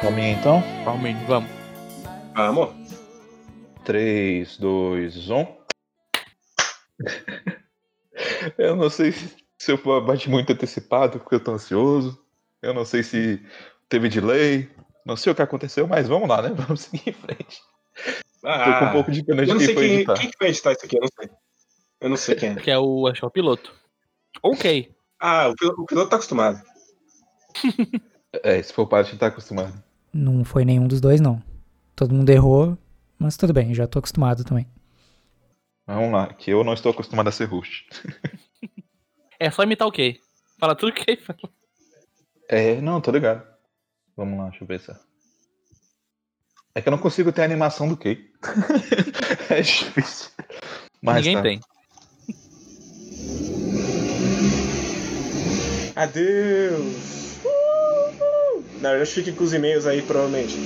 Vamos palminha então. Palmeiras, vamos. Vamos? 3, 2, 1. Eu não sei se eu bati muito antecipado porque eu tô ansioso. Eu não sei se teve delay. Não sei o que aconteceu, mas vamos lá, né? Vamos seguir em frente. Tô com um pouco de pena de Ah, quem foi quem, editar. quem que vai editar isso aqui, eu não sei. Eu não sei quem é. Que é o, acho o piloto. Ok. Ah, o piloto, o piloto tá acostumado. É, se for parte, tá acostumado. Não foi nenhum dos dois, não. Todo mundo errou, mas tudo bem, já tô acostumado também. Vamos lá, que eu não estou acostumado a ser host. É só imitar o Kay. Fala tudo que ele fala. É, não, tô ligado. Vamos lá, deixa eu ver se. É que eu não consigo ter a animação do Kay. é difícil. Mas Ninguém tá. tem. Adeus! Na verdade, fique com os e-mails aí, provavelmente.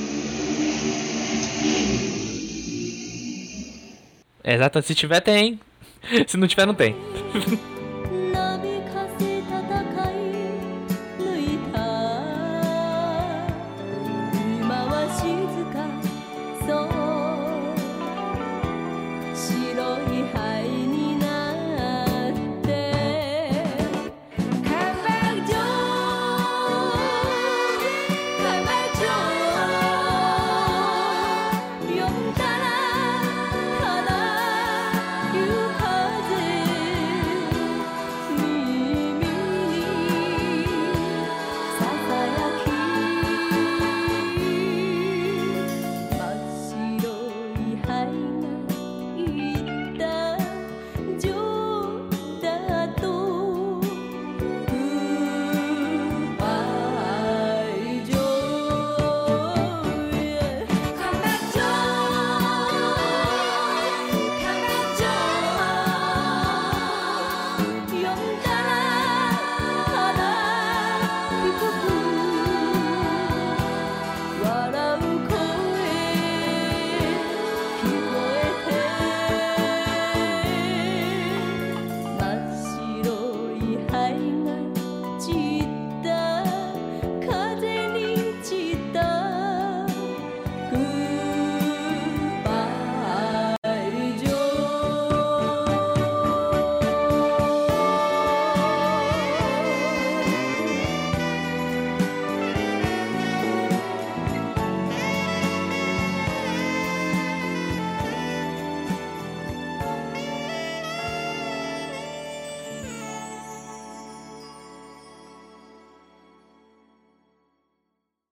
Exato, se tiver, tem. Se não tiver, não tem.